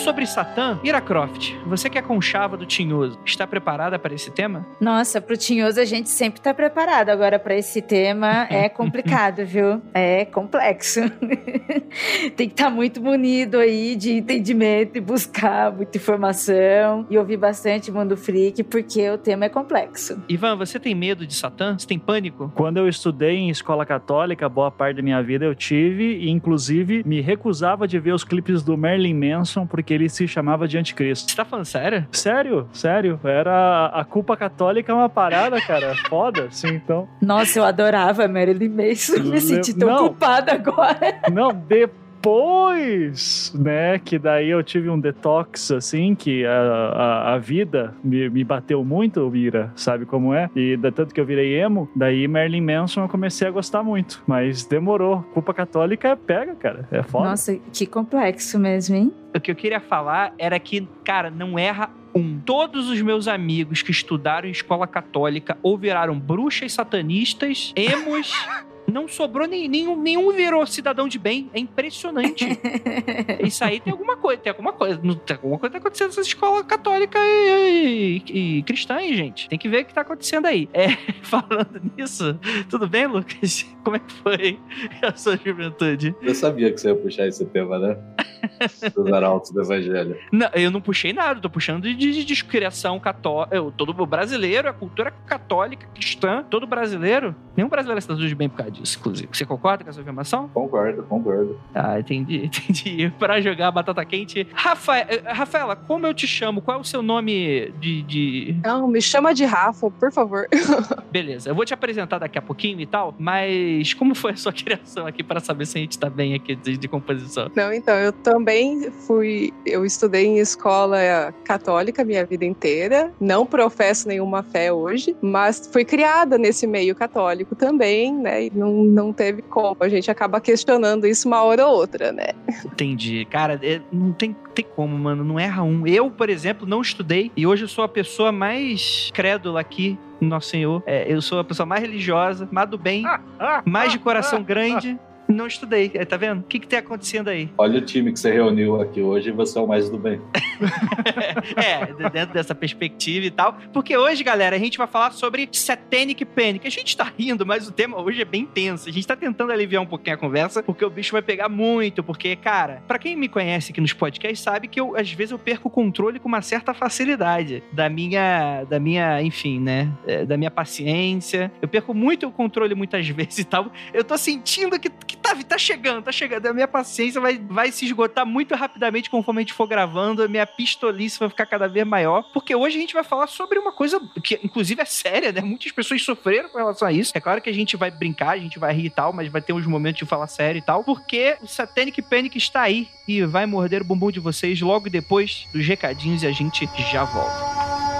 sobre Satã, Ira Croft, você que é conchava do Tinhoso, está preparada para esse tema? Nossa, pro Tinhoso a gente sempre tá preparado. Agora, para esse tema é complicado, viu? É complexo. Tem que estar tá muito munido aí de entendimento e buscar muita informação e ouvir bastante Mundo Freak, porque o tema é complexo. Ivan, você tem medo de Satã? Você tem pânico? Quando eu estudei em escola católica, boa parte da minha vida eu tive, e inclusive me recusava de ver os clipes do Merlin Manson porque ele se chamava de anticristo. Você tá falando sério? Sério, sério. Era a culpa católica é uma parada, cara. Foda, assim, então. Nossa, eu adorava Marilyn Manson. Me senti tão não, culpada agora. Não, depois depois, né, que daí eu tive um detox, assim, que a, a, a vida me, me, bateu muito, Mira, sabe como é? E da tanto que eu virei emo, daí Marilyn Manson eu comecei a gostar muito, mas demorou. Culpa católica pega, cara, é foda. Nossa, que complexo mesmo, hein? O que eu queria falar era que, cara, não erra um. Todos os meus amigos que estudaram em escola católica ou viraram bruxas satanistas, emos não sobrou nem, nenhum, nenhum virou cidadão de bem. É impressionante. Isso aí tem alguma coisa, tem alguma coisa. Tem alguma coisa tá acontecendo nessa escola católica e, e, e cristã aí, gente. Tem que ver o que tá acontecendo aí. É, falando nisso, tudo bem, Lucas? Como é que foi a sua juventude? Eu sabia que você ia puxar esse tema, né? Dos arautos do evangelho. Não, eu não puxei nada, tô puxando de, de, de criação católica. Todo brasileiro, a cultura católica, cristã, todo brasileiro. Nenhum brasileiro é cidadão de bem por causa disso, inclusive. Você concorda com essa afirmação? Concordo, concordo. Ah, entendi, entendi. Pra jogar batata quente. Rafa, eh, Rafaela, como eu te chamo? Qual é o seu nome de. de... Não, me chama de Rafa, por favor. Beleza, eu vou te apresentar daqui a pouquinho e tal, mas como foi a sua criação aqui para saber se a gente tá bem aqui de, de composição? Não, então, eu também fui. Eu estudei em escola católica minha vida inteira. Não professo nenhuma fé hoje, mas fui criada nesse meio católico também, né? E não, não teve como. A gente acaba questionando isso uma hora ou outra, né? Entendi. Cara, é, não tem, tem como, mano. Não erra um. Eu, por exemplo, não estudei e hoje eu sou a pessoa mais crédula aqui nosso Senhor. É, eu sou a pessoa mais religiosa, mais do bem, mais de coração grande. Não estudei, tá vendo? O que que tá acontecendo aí? Olha o time que você reuniu aqui hoje e você é o mais do bem. é, dentro dessa perspectiva e tal. Porque hoje, galera, a gente vai falar sobre Satanic Panic. A gente tá rindo, mas o tema hoje é bem tenso. A gente tá tentando aliviar um pouquinho a conversa, porque o bicho vai pegar muito. Porque, cara, para quem me conhece aqui nos podcasts, sabe que eu, às vezes, eu perco o controle com uma certa facilidade da minha, da minha, enfim, né? É, da minha paciência. Eu perco muito o controle muitas vezes e tal. Eu tô sentindo que, que tá, tá chegando, tá chegando. A minha paciência vai, vai se esgotar muito rapidamente conforme a gente for gravando. A minha pistolice vai ficar cada vez maior. Porque hoje a gente vai falar sobre uma coisa que, inclusive, é séria, né? Muitas pessoas sofreram com relação a isso. É claro que a gente vai brincar, a gente vai rir e tal, mas vai ter uns momentos de falar sério e tal. Porque o Satanic Panic está aí e vai morder o bumbum de vocês logo depois dos recadinhos e a gente já volta.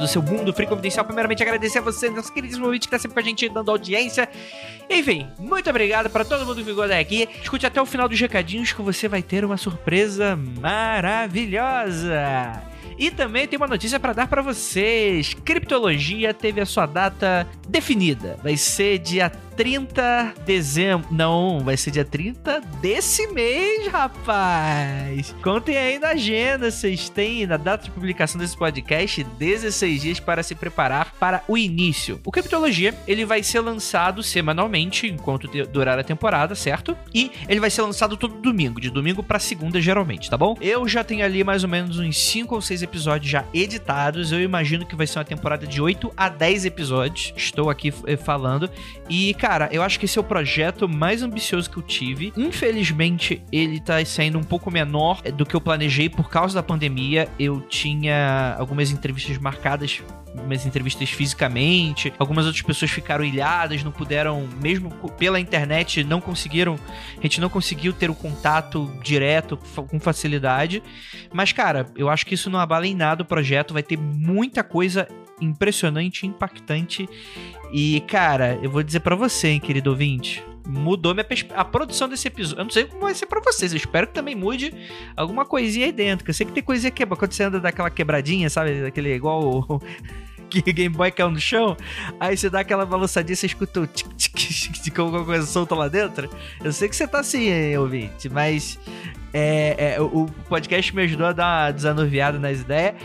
Do seu mundo free confidencial. Primeiramente, agradecer a você, nosso queridíssimo ouvinte que tá sempre com a gente dando audiência. Enfim, muito obrigado para todo mundo que ficou até aqui. Escute até o final dos recadinhos que você vai ter uma surpresa maravilhosa. E também tem uma notícia para dar para vocês. Criptologia teve a sua data definida. Vai ser dia 30 de dezembro. Não, vai ser dia 30 desse mês, rapaz. Contem aí na agenda. Vocês têm, na data de publicação desse podcast, 16 dias para se preparar para o início. O Criptologia, ele vai ser lançado semanalmente, enquanto durar a temporada, certo? E ele vai ser lançado todo domingo, de domingo para segunda, geralmente, tá bom? Eu já tenho ali mais ou menos uns 5 ou 6 episódios episódios já editados. Eu imagino que vai ser uma temporada de 8 a 10 episódios. Estou aqui eh, falando. E, cara, eu acho que esse é o projeto mais ambicioso que eu tive. Infelizmente, ele tá saindo um pouco menor do que eu planejei por causa da pandemia. Eu tinha algumas entrevistas marcadas umas entrevistas fisicamente, algumas outras pessoas ficaram ilhadas, não puderam, mesmo pela internet, não conseguiram, a gente não conseguiu ter o contato direto com facilidade. Mas, cara, eu acho que isso não abala em nada o projeto, vai ter muita coisa impressionante, impactante. E, cara, eu vou dizer para você, hein, querido ouvinte, mudou minha a produção desse episódio. Eu não sei como vai ser pra vocês. Eu espero que também mude alguma coisinha aí dentro. Que eu sei que tem coisinha quebra. Quando você anda daquela quebradinha, sabe? Daquele igual o. que Game Boy caiu no chão, aí você dá aquela balançadinha, você escuta o tic tic tic alguma coisa solta lá dentro. Eu sei que você tá assim, hein, ouvinte, mas é, é, o podcast me ajudou a dar uma desanuviada nas ideias.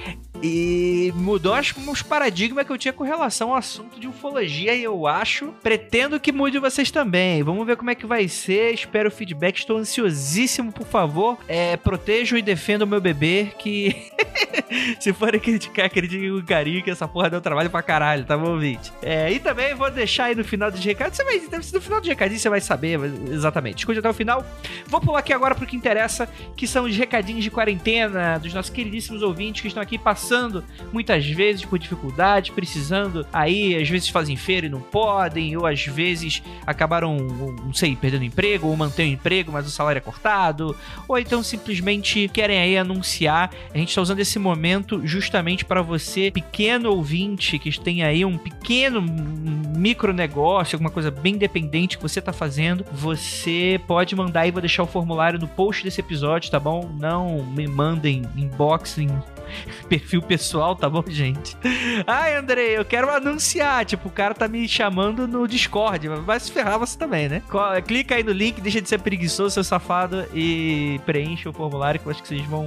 E mudou acho, uns paradigmas que eu tinha com relação ao assunto de ufologia e eu acho. Pretendo que mude vocês também. Vamos ver como é que vai ser. Espero o feedback. Estou ansiosíssimo, por favor. É, protejam e defendam o meu bebê. Que se forem criticar, critiquem com carinho, que essa porra deu trabalho pra caralho, tá bom, ouvinte? É, e também vou deixar aí no final dos recados. Você vai, no final do recadinho você vai saber exatamente. Escute até o final. Vou pular aqui agora pro que interessa, que são os recadinhos de quarentena dos nossos queridíssimos ouvintes que estão aqui passando passando muitas vezes por dificuldade, precisando aí, às vezes fazem feira e não podem, ou às vezes acabaram, não sei, perdendo emprego, ou mantêm o emprego, mas o salário é cortado, ou então simplesmente querem aí anunciar. A gente está usando esse momento justamente para você, pequeno ouvinte, que tem aí um pequeno micro negócio, alguma coisa bem independente que você está fazendo, você pode mandar aí, vou deixar o formulário no post desse episódio, tá bom? Não me mandem inbox em perfil pessoal, tá bom, gente? Ai, Andrei, eu quero anunciar. Tipo, o cara tá me chamando no Discord. Vai se ferrar você também, né? Clica aí no link, deixa de ser preguiçoso, seu safado, e preencha o formulário que eu acho que vocês vão.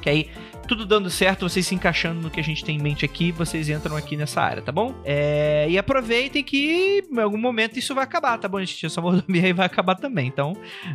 Que aí tudo dando certo, vocês se encaixando no que a gente tem em mente aqui, vocês entram aqui nessa área, tá bom? É, e aproveitem que em algum momento isso vai acabar, tá bom, gente? Essa mordomia aí vai acabar também. Então,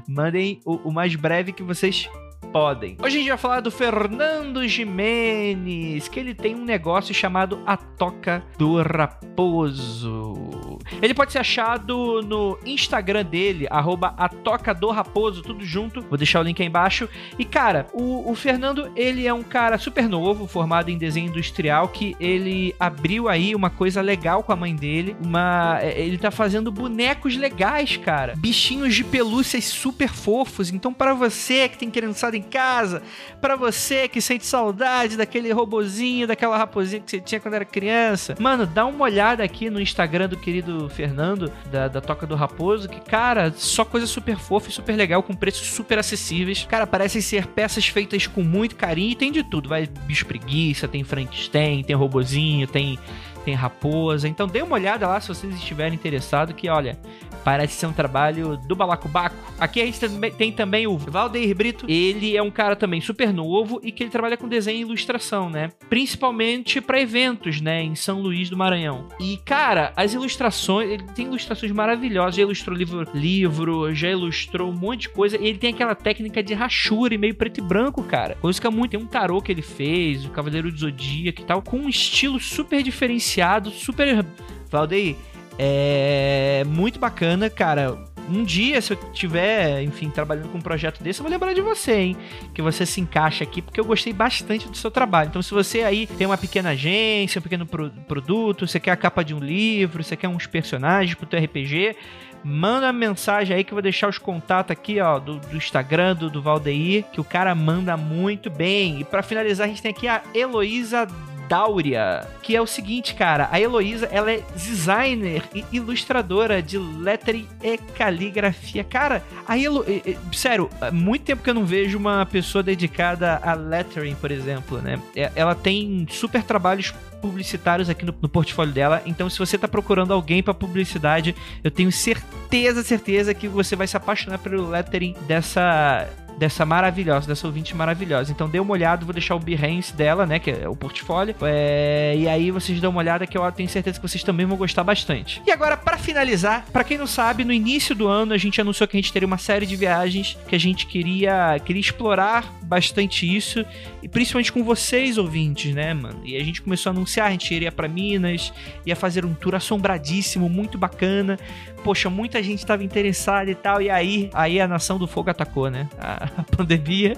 mandem o, o mais breve que vocês podem. Hoje a gente vai falar do Fernando Jimenez, que ele tem um negócio chamado A Toca do Raposo. Ele pode ser achado no Instagram dele, arroba A Toca do Raposo, tudo junto. Vou deixar o link aí embaixo. E, cara, o, o Fernando, ele é um cara super novo, formado em desenho industrial, que ele abriu aí uma coisa legal com a mãe dele. Uma, é, ele tá fazendo bonecos legais, cara. Bichinhos de pelúcias super fofos. Então, para você que tem criançada em casa, para você que sente saudade daquele robozinho, daquela raposinha que você tinha quando era criança. Mano, dá uma olhada aqui no Instagram do querido Fernando, da, da Toca do Raposo, que, cara, só coisa super fofa e super legal, com preços super acessíveis. Cara, parecem ser peças feitas com muito carinho e tem de tudo. Vai bicho preguiça, tem Frankenstein, tem robozinho, tem tem raposa. Então dê uma olhada lá se vocês estiverem interessados, que olha, Parece ser um trabalho do Balacobaco. Aqui a gente tem também o Valdeir Brito. Ele é um cara também super novo e que ele trabalha com desenho e ilustração, né? Principalmente para eventos, né? Em São Luís do Maranhão. E, cara, as ilustrações, ele tem ilustrações maravilhosas. Já ilustrou livro, livro já ilustrou um monte de coisa. E ele tem aquela técnica de rachura meio preto e branco, cara. Coisa que é muito. Tem um tarô que ele fez, o Cavaleiro do Zodíaco e tal, com um estilo super diferenciado, super. Valdeir, é muito bacana, cara. Um dia, se eu tiver, enfim, trabalhando com um projeto desse, eu vou lembrar de você, hein? Que você se encaixa aqui, porque eu gostei bastante do seu trabalho. Então, se você aí tem uma pequena agência, um pequeno pro produto, você quer a capa de um livro, você quer uns personagens pro teu RPG, manda uma mensagem aí que eu vou deixar os contatos aqui, ó, do, do Instagram do, do Valdeir, que o cara manda muito bem. E para finalizar, a gente tem aqui a Heloísa Dáurea, que é o seguinte, cara, a Heloísa, ela é designer e ilustradora de lettering e caligrafia. Cara, a Helo... Sério, muito tempo que eu não vejo uma pessoa dedicada a lettering, por exemplo, né? É, ela tem super trabalhos publicitários aqui no, no, portfólio dela. Então, se você tá procurando alguém para publicidade, eu tenho certeza, certeza que você vai se apaixonar pelo lettering dessa dessa maravilhosa, dessa ouvinte maravilhosa. Então dê uma olhada, vou deixar o Behance dela, né, que é o portfólio. É, e aí vocês dão uma olhada que eu tenho certeza que vocês também vão gostar bastante. E agora, para finalizar, para quem não sabe, no início do ano a gente anunciou que a gente teria uma série de viagens que a gente queria, queria explorar bastante isso, e principalmente com vocês, ouvintes, né, mano? E a gente começou a anunciar, a gente iria para Minas, ia fazer um tour assombradíssimo, muito bacana. Poxa, muita gente estava interessada e tal, e aí, aí a nação do fogo atacou, né? A, a pandemia.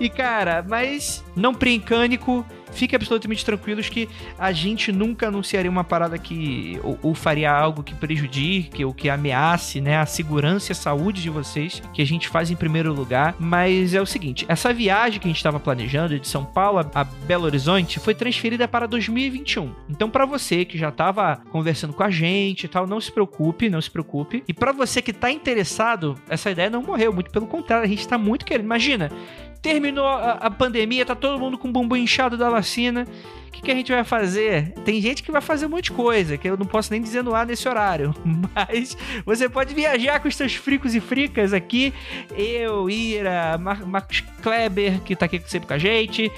E cara, mas não precânico, fiquem absolutamente tranquilos que a gente nunca anunciaria uma parada que ou, ou, faria algo que prejudique ou que ameace, né, a segurança e a saúde de vocês, que a gente faz em primeiro lugar. Mas é o seguinte, essa viagem que a gente estava planejando de São Paulo a Belo Horizonte foi transferida para 2021. Então, para você que já estava conversando com a gente e tal, não se preocupe, não se preocupe. E para você que está interessado, essa ideia não morreu, muito pelo contrário, a gente está muito querendo. Imagina, terminou a, a, pandemia, tá todo mundo com o bumbum inchado da vacina. O que, que, a gente vai fazer? Tem gente que vai fazer um monte de coisa, que eu não posso nem dizer no ar nesse horário. Mas você pode viajar com os seus fricos e fricas aqui. Eu, Ira, Mar Marcos Kleber, que tá aqui sempre com a gente.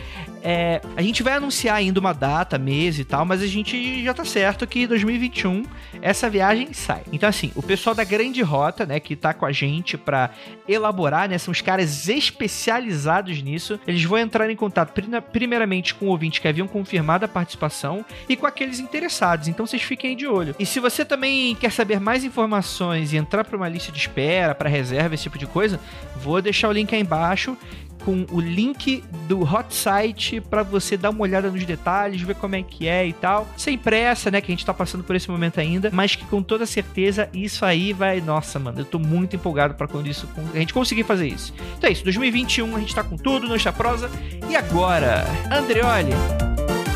É, a gente vai anunciar ainda uma data, mês e tal, mas a gente já tá certo que 2021 essa viagem sai. Então, assim, o pessoal da Grande Rota, né, que tá com a gente para elaborar, né, são os caras especializados nisso. Eles vão entrar em contato primeiramente com o ouvinte que haviam confirmado a participação e com aqueles interessados. Então, vocês fiquem de olho. E se você também quer saber mais informações e entrar para uma lista de espera, para reserva, esse tipo de coisa, vou deixar o link aí embaixo com o link do hot site para você dar uma olhada nos detalhes, ver como é que é e tal. Sem pressa, né, que a gente tá passando por esse momento ainda, mas que com toda certeza isso aí vai, nossa, mano, eu tô muito empolgado para quando isso a gente conseguir fazer isso. Então é isso, 2021 a gente tá com tudo, no está prosa. E agora, Andreoli,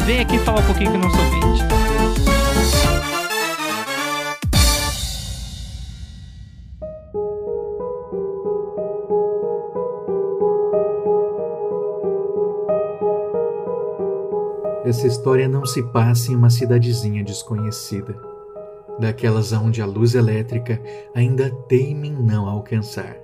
vem aqui falar um pouquinho com o nosso ouvinte. Essa história não se passa em uma cidadezinha desconhecida, daquelas onde a luz elétrica ainda teima em não alcançar.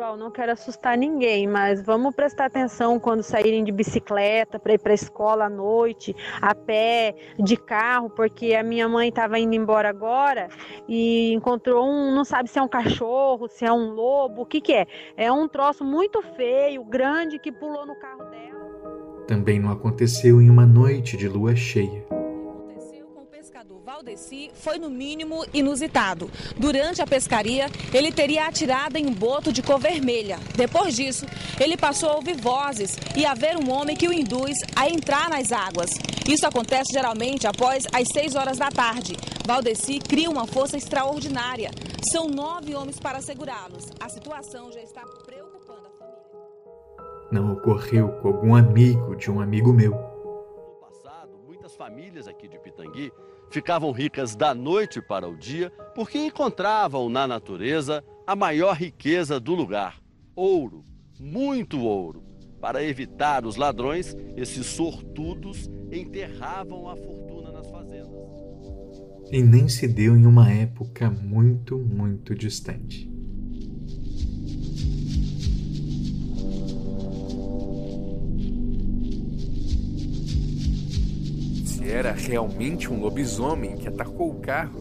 Pessoal, não quero assustar ninguém, mas vamos prestar atenção quando saírem de bicicleta para ir para a escola à noite, a pé, de carro, porque a minha mãe estava indo embora agora e encontrou um, não sabe se é um cachorro, se é um lobo, o que que é? É um troço muito feio, grande que pulou no carro dela também não aconteceu em uma noite de lua cheia. Valdeci foi no mínimo inusitado. Durante a pescaria, ele teria atirado em um boto de cor vermelha. Depois disso, ele passou a ouvir vozes e a ver um homem que o induz a entrar nas águas. Isso acontece geralmente após as 6 horas da tarde. Valdeci cria uma força extraordinária. São nove homens para segurá-los. A situação já está preocupando a família não ocorreu com algum amigo de um amigo meu. No passado, muitas famílias aqui de Pitangui ficavam ricas da noite para o dia porque encontravam na natureza a maior riqueza do lugar: ouro, muito ouro. Para evitar os ladrões, esses sortudos enterravam a fortuna nas fazendas. E nem se deu em uma época muito, muito distante. Era realmente um lobisomem que atacou o carro,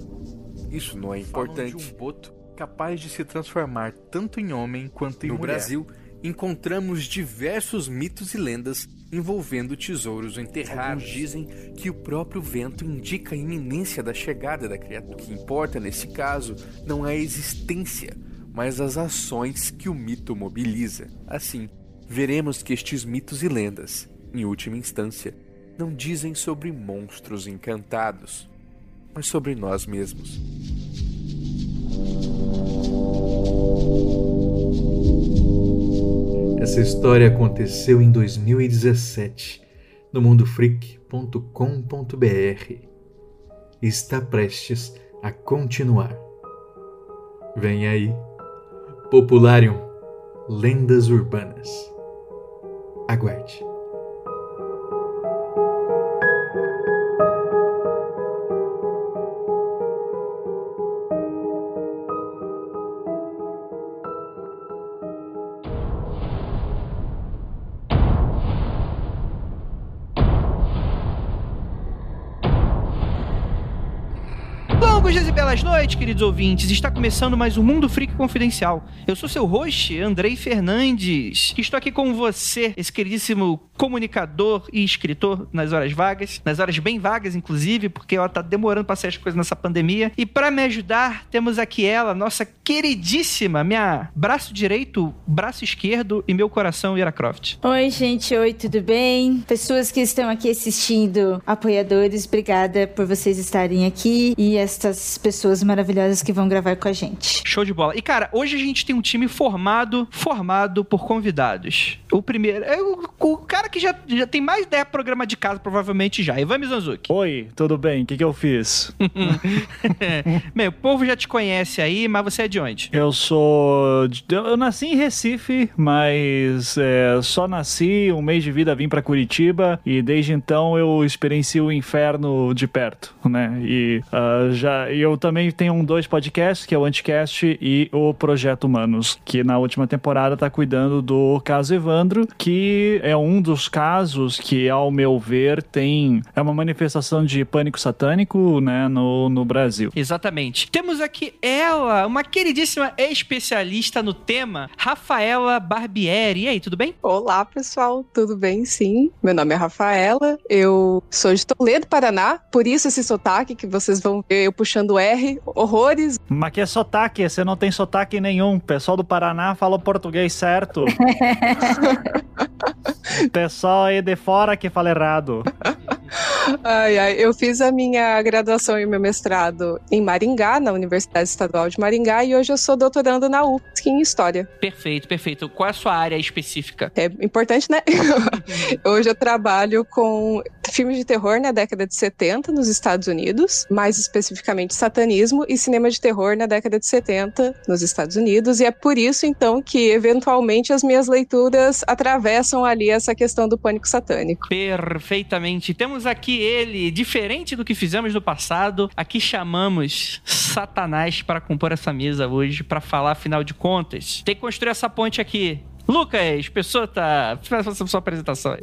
isso não é importante. Falam de um boto capaz de se transformar tanto em homem quanto em no mulher. No Brasil, encontramos diversos mitos e lendas envolvendo tesouros enterrados. Alguns dizem que o próprio vento indica a iminência da chegada da criatura. O que importa nesse caso não é a existência, mas as ações que o mito mobiliza. Assim, veremos que estes mitos e lendas, em última instância, não dizem sobre monstros encantados, mas sobre nós mesmos. Essa história aconteceu em 2017 no mundofreak.com.br e está prestes a continuar. Vem aí, Popularium Lendas Urbanas. Aguarde. Noites, queridos ouvintes. Está começando mais um Mundo Freak Confidencial. Eu sou seu host, Andrei Fernandes. Estou aqui com você, esse queridíssimo comunicador e escritor nas horas vagas, nas horas bem vagas, inclusive, porque ela tá demorando para sair as coisas nessa pandemia. E para me ajudar, temos aqui ela, nossa queridíssima, minha braço direito, braço esquerdo e meu coração, Ira Croft. Oi, gente, oi, tudo bem? Pessoas que estão aqui assistindo, apoiadores, obrigada por vocês estarem aqui e estas pessoas maravilhosas que vão gravar com a gente. Show de bola. E cara, hoje a gente tem um time formado, formado por convidados. O primeiro é o, o cara que já, já tem mais ideia programa de casa, provavelmente já. Ivan Mizanzuki. Oi, tudo bem? O que, que eu fiz? Bem, o povo já te conhece aí, mas você é de onde? Eu sou. de- Eu nasci em Recife, mas é, só nasci, um mês de vida vim pra Curitiba e desde então eu experiencio o inferno de perto, né? E ah, já e eu também tenho um dois podcasts, que é o Anticast e o Projeto Humanos, que na última temporada tá cuidando do caso Evandro, que é um dos casos que, ao meu ver, tem. É uma manifestação de pânico satânico, né, no, no Brasil. Exatamente. Temos aqui ela, uma queridíssima especialista no tema, Rafaela Barbieri. E aí, tudo bem? Olá, pessoal, tudo bem? Sim. Meu nome é Rafaela, eu sou de Toledo, Paraná, por isso esse sotaque que vocês vão ver eu puxando R, horrores. Mas que é sotaque, você não tem sotaque nenhum. O pessoal do Paraná fala o português certo. pessoal aí de fora que fala errado. Ai, ai, eu fiz a minha graduação e meu mestrado em Maringá, na Universidade Estadual de Maringá, e hoje eu sou doutorando na UFSC em História. Perfeito, perfeito. Qual é a sua área específica? É importante, né? hoje eu trabalho com filmes de terror na década de 70 nos Estados Unidos, mais especificamente satanismo e cinema de terror na década de 70 nos Estados Unidos, e é por isso então que eventualmente as minhas leituras atravessam ali essa questão do pânico satânico. Perfeitamente. Temos aqui ele, diferente do que fizemos no passado, aqui chamamos Satanás para compor essa mesa hoje, para falar, afinal de contas. Tem que construir essa ponte aqui. Lucas, pessoa tá. Faça sua apresentação aí.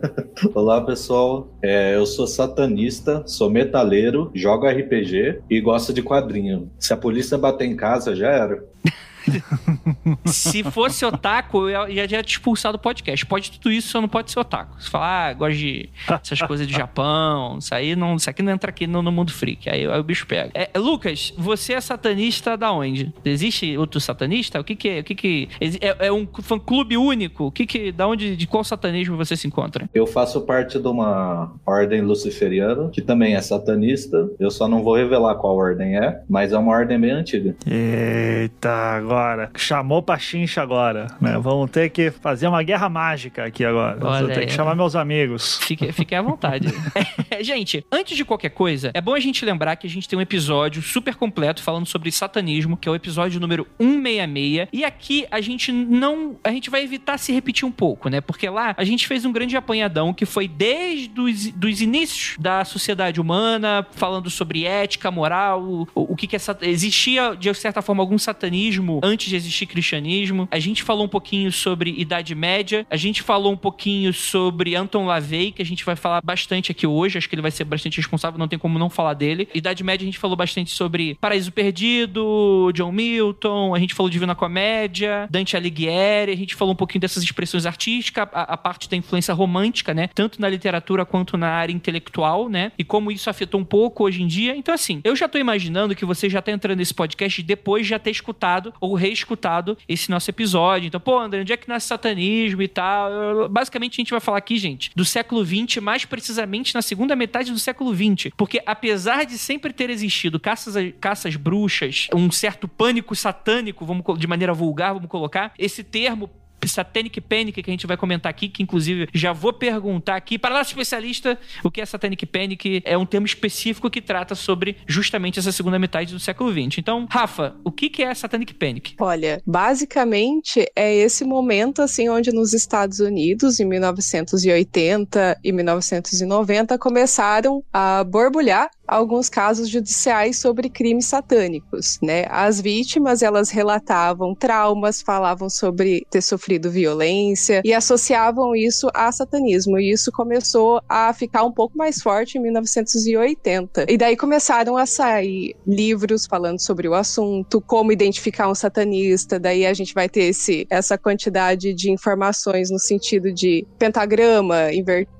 Olá, pessoal. É, eu sou satanista, sou metaleiro, jogo RPG e gosto de quadrinho. Se a polícia bater em casa, já era. Se fosse otaku, eu já tinha te expulsado do podcast. Pode tudo isso, só não pode ser otaku. Se falar, ah, gosto de essas coisas do Japão, isso aí não, isso aqui não entra aqui no, no mundo freak. Aí, aí o bicho pega. É, Lucas, você é satanista da onde? Existe outro satanista? O que que é? O que que é, é um fã clube único? O que que da onde de qual satanismo você se encontra? Eu faço parte de uma ordem luciferiana, que também é satanista. Eu só não vou revelar qual ordem é, mas é uma ordem bem antiga. Eita, agora. Chamou pra chincha agora, né? Vamos ter que fazer uma guerra mágica aqui agora. Olha Vou ter que chamar meus amigos. Fique, fique à vontade. Gente, antes de qualquer coisa, é bom a gente lembrar que a gente tem um episódio super completo falando sobre satanismo, que é o episódio número 166. E aqui a gente não. A gente vai evitar se repetir um pouco, né? Porque lá a gente fez um grande apanhadão que foi desde os dos inícios da sociedade humana, falando sobre ética, moral, o, o que, que é. Existia, de certa forma, algum satanismo antes de existir cristianismo. A gente falou um pouquinho sobre Idade Média. A gente falou um pouquinho sobre Anton LaVey, que a gente vai falar bastante aqui hoje. Acho que ele vai ser bastante responsável, não tem como não falar dele. Idade Média a gente falou bastante sobre Paraíso Perdido, John Milton, a gente falou Divina Comédia, Dante Alighieri, a gente falou um pouquinho dessas expressões artísticas, a, a parte da influência romântica, né? Tanto na literatura quanto na área intelectual, né? E como isso afetou um pouco hoje em dia. Então, assim, eu já tô imaginando que você já tá entrando nesse podcast depois de já ter escutado ou reescutado esse nosso episódio. Então, pô, André, onde é que nasce satanismo e tal? Basicamente, a gente vai falar aqui, gente, do século XX, mais precisamente na segunda metade do século XX. Porque apesar de sempre ter existido caças, caças bruxas, um certo pânico satânico, vamos, de maneira vulgar, vamos colocar, esse termo Satanic Panic, que a gente vai comentar aqui, que inclusive já vou perguntar aqui para nosso especialista o que é Satanic Panic. É um termo específico que trata sobre justamente essa segunda metade do século XX. Então, Rafa, o que que é Satanic Panic? Olha, basicamente é esse momento assim onde nos Estados Unidos, em 1980 e 1990, começaram a borbulhar alguns casos judiciais sobre crimes satânicos, né? As vítimas, elas relatavam traumas, falavam sobre ter sofrido violência e associavam isso a satanismo. E isso começou a ficar um pouco mais forte em 1980. E daí começaram a sair livros falando sobre o assunto, como identificar um satanista. Daí a gente vai ter esse, essa quantidade de informações no sentido de pentagrama invertido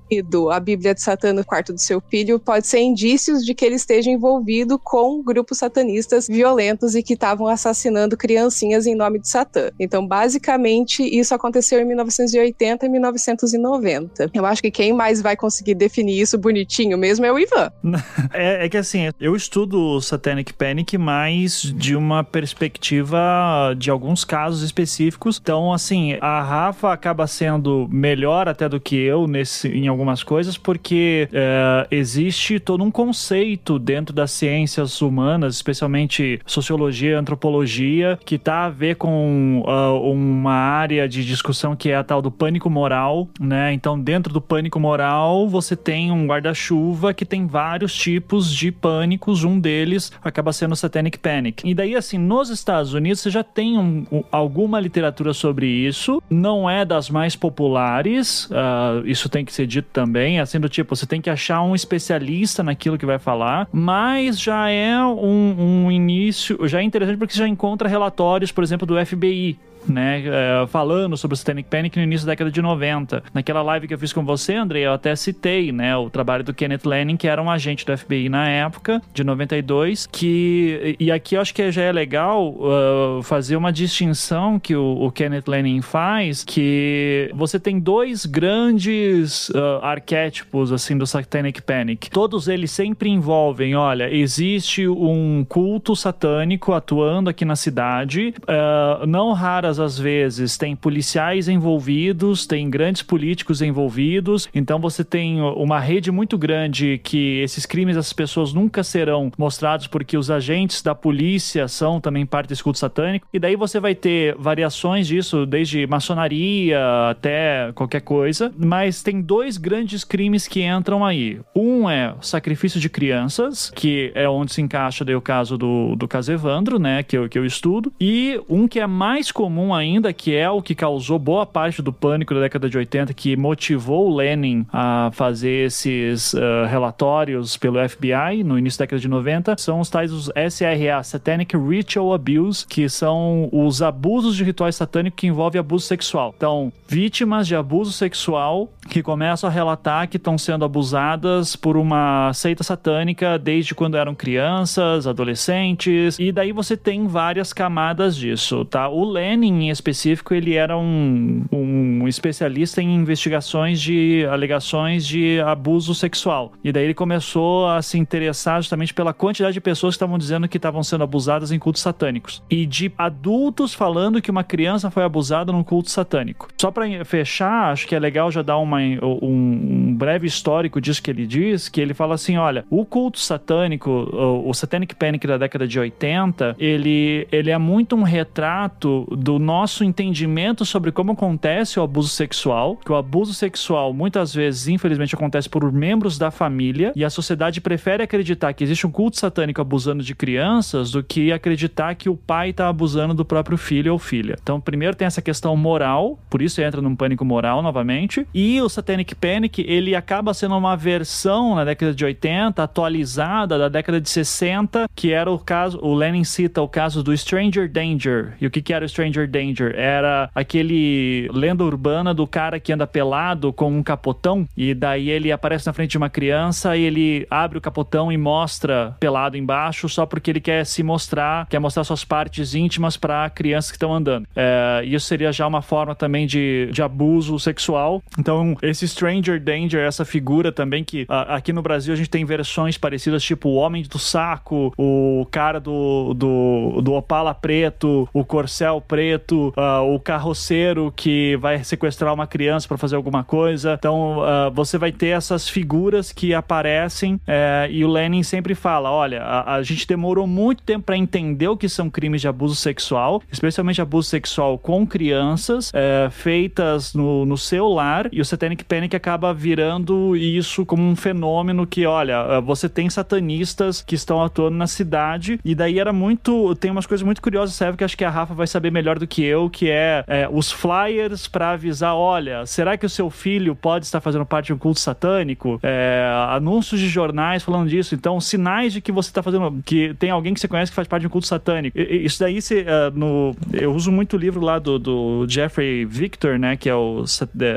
a Bíblia de Satã no quarto do seu filho pode ser indícios de que ele esteja envolvido com grupos satanistas violentos e que estavam assassinando criancinhas em nome de Satã. Então, basicamente, isso aconteceu em 1980 e 1990. Eu acho que quem mais vai conseguir definir isso bonitinho mesmo é o Ivan. É, é que assim, eu estudo Satanic Panic mais de uma perspectiva de alguns casos específicos. Então, assim, a Rafa acaba sendo melhor até do que eu nesse, em alguns algumas coisas, porque é, existe todo um conceito dentro das ciências humanas, especialmente sociologia e antropologia, que está a ver com uh, uma área de discussão que é a tal do pânico moral, né? Então, dentro do pânico moral, você tem um guarda-chuva que tem vários tipos de pânicos, um deles acaba sendo o Satanic Panic. E daí, assim, nos Estados Unidos, você já tem um, alguma literatura sobre isso, não é das mais populares, uh, isso tem que ser dito também, assim, do tipo, você tem que achar um especialista naquilo que vai falar, mas já é um, um início, já é interessante porque você já encontra relatórios, por exemplo, do FBI, né, é, falando sobre o Satanic Panic no início da década de 90. Naquela live que eu fiz com você, André, eu até citei, né, o trabalho do Kenneth Lanning, que era um agente do FBI na época, de 92, que, e aqui eu acho que já é legal uh, fazer uma distinção que o, o, Kenneth Lanning faz, que você tem dois grandes uh, arquétipos, assim, do Satanic Panic. Todos eles sempre envolvem, olha, existe um culto satânico atuando aqui na cidade, uh, não rara raras às vezes tem policiais envolvidos, tem grandes políticos envolvidos, então você tem uma rede muito grande que esses crimes, essas pessoas nunca serão mostrados porque os agentes da polícia são também parte desse culto satânico, e daí você vai ter variações disso, desde maçonaria até qualquer coisa, mas tem dois grandes crimes que entram aí. Um é o sacrifício de crianças, que é onde se encaixa daí o caso do, do caso Evandro, né, que eu, que eu estudo, e um que é mais comum comum ainda, que é o que causou boa parte do pânico da década de 80, que motivou o Lenin a fazer esses uh, relatórios pelo FBI no início da década de 90, são os tais os SRA, Satanic Ritual Abuse, que são os abusos de rituais satânicos que envolvem abuso sexual. Então, vítimas de abuso sexual que começam a relatar que estão sendo abusadas por uma seita satânica desde quando eram crianças, adolescentes, e daí você tem várias camadas disso, tá? O Lenin em específico, ele era um, um especialista em investigações de alegações de abuso sexual. E daí ele começou a se interessar justamente pela quantidade de pessoas que estavam dizendo que estavam sendo abusadas em cultos satânicos. E de adultos falando que uma criança foi abusada num culto satânico. Só para fechar, acho que é legal já dar uma, um, um, breve histórico disso que ele diz, que ele fala assim, olha, o culto satânico, o, o Satanic Panic da década de 80, ele, ele é muito um retrato do do nosso entendimento sobre como acontece o abuso sexual, que o abuso sexual muitas vezes, infelizmente, acontece por membros da família e a sociedade prefere acreditar que existe um culto satânico abusando de crianças do que acreditar que o pai está abusando do próprio filho ou filha. Então, primeiro tem essa questão moral, por isso entra num pânico moral novamente, e o Satanic Panic, ele acaba sendo uma versão na década de 80, atualizada da década de 60, que era o caso, o Lenin cita o caso do Stranger Danger. E o que que era o Stranger Danger era aquele lenda urbana do cara que anda pelado com um capotão e daí ele aparece na frente de uma criança e ele abre o capotão e mostra pelado embaixo só porque ele quer se mostrar, quer mostrar suas partes íntimas para crianças que estão andando. É, isso seria já uma forma também de, de abuso sexual. Então, esse Stranger Danger, essa figura também que a, aqui no Brasil a gente tem versões parecidas, tipo o Homem do Saco, o cara do, do, do Opala Preto, o Corcel Preto preto, uh, o carroceiro que vai sequestrar uma criança para fazer alguma coisa. Então, uh, você vai ter essas figuras que aparecem uh, e o Lenin sempre fala: olha, a, a gente demorou muito tempo para entender o que são crimes de abuso sexual, especialmente abuso sexual com crianças, uh, feitas no, no seu lar, e o Satanic Panic acaba virando isso como um fenômeno que, olha, você tem satanistas que estão atuando na cidade, e daí era muito. Tem umas coisas muito curiosas, sabe? Que acho que a Rafa vai saber melhor do que eu, que é, é os flyers para avisar: olha, será que o seu filho pode estar fazendo parte de um culto satânico? É, anúncios de jornais falando disso. Então, sinais de que você está fazendo. que tem alguém que você conhece que faz parte de um culto satânico. E, isso daí, uh, no, eu uso muito o livro lá do, do Jeffrey Victor, né? Que é o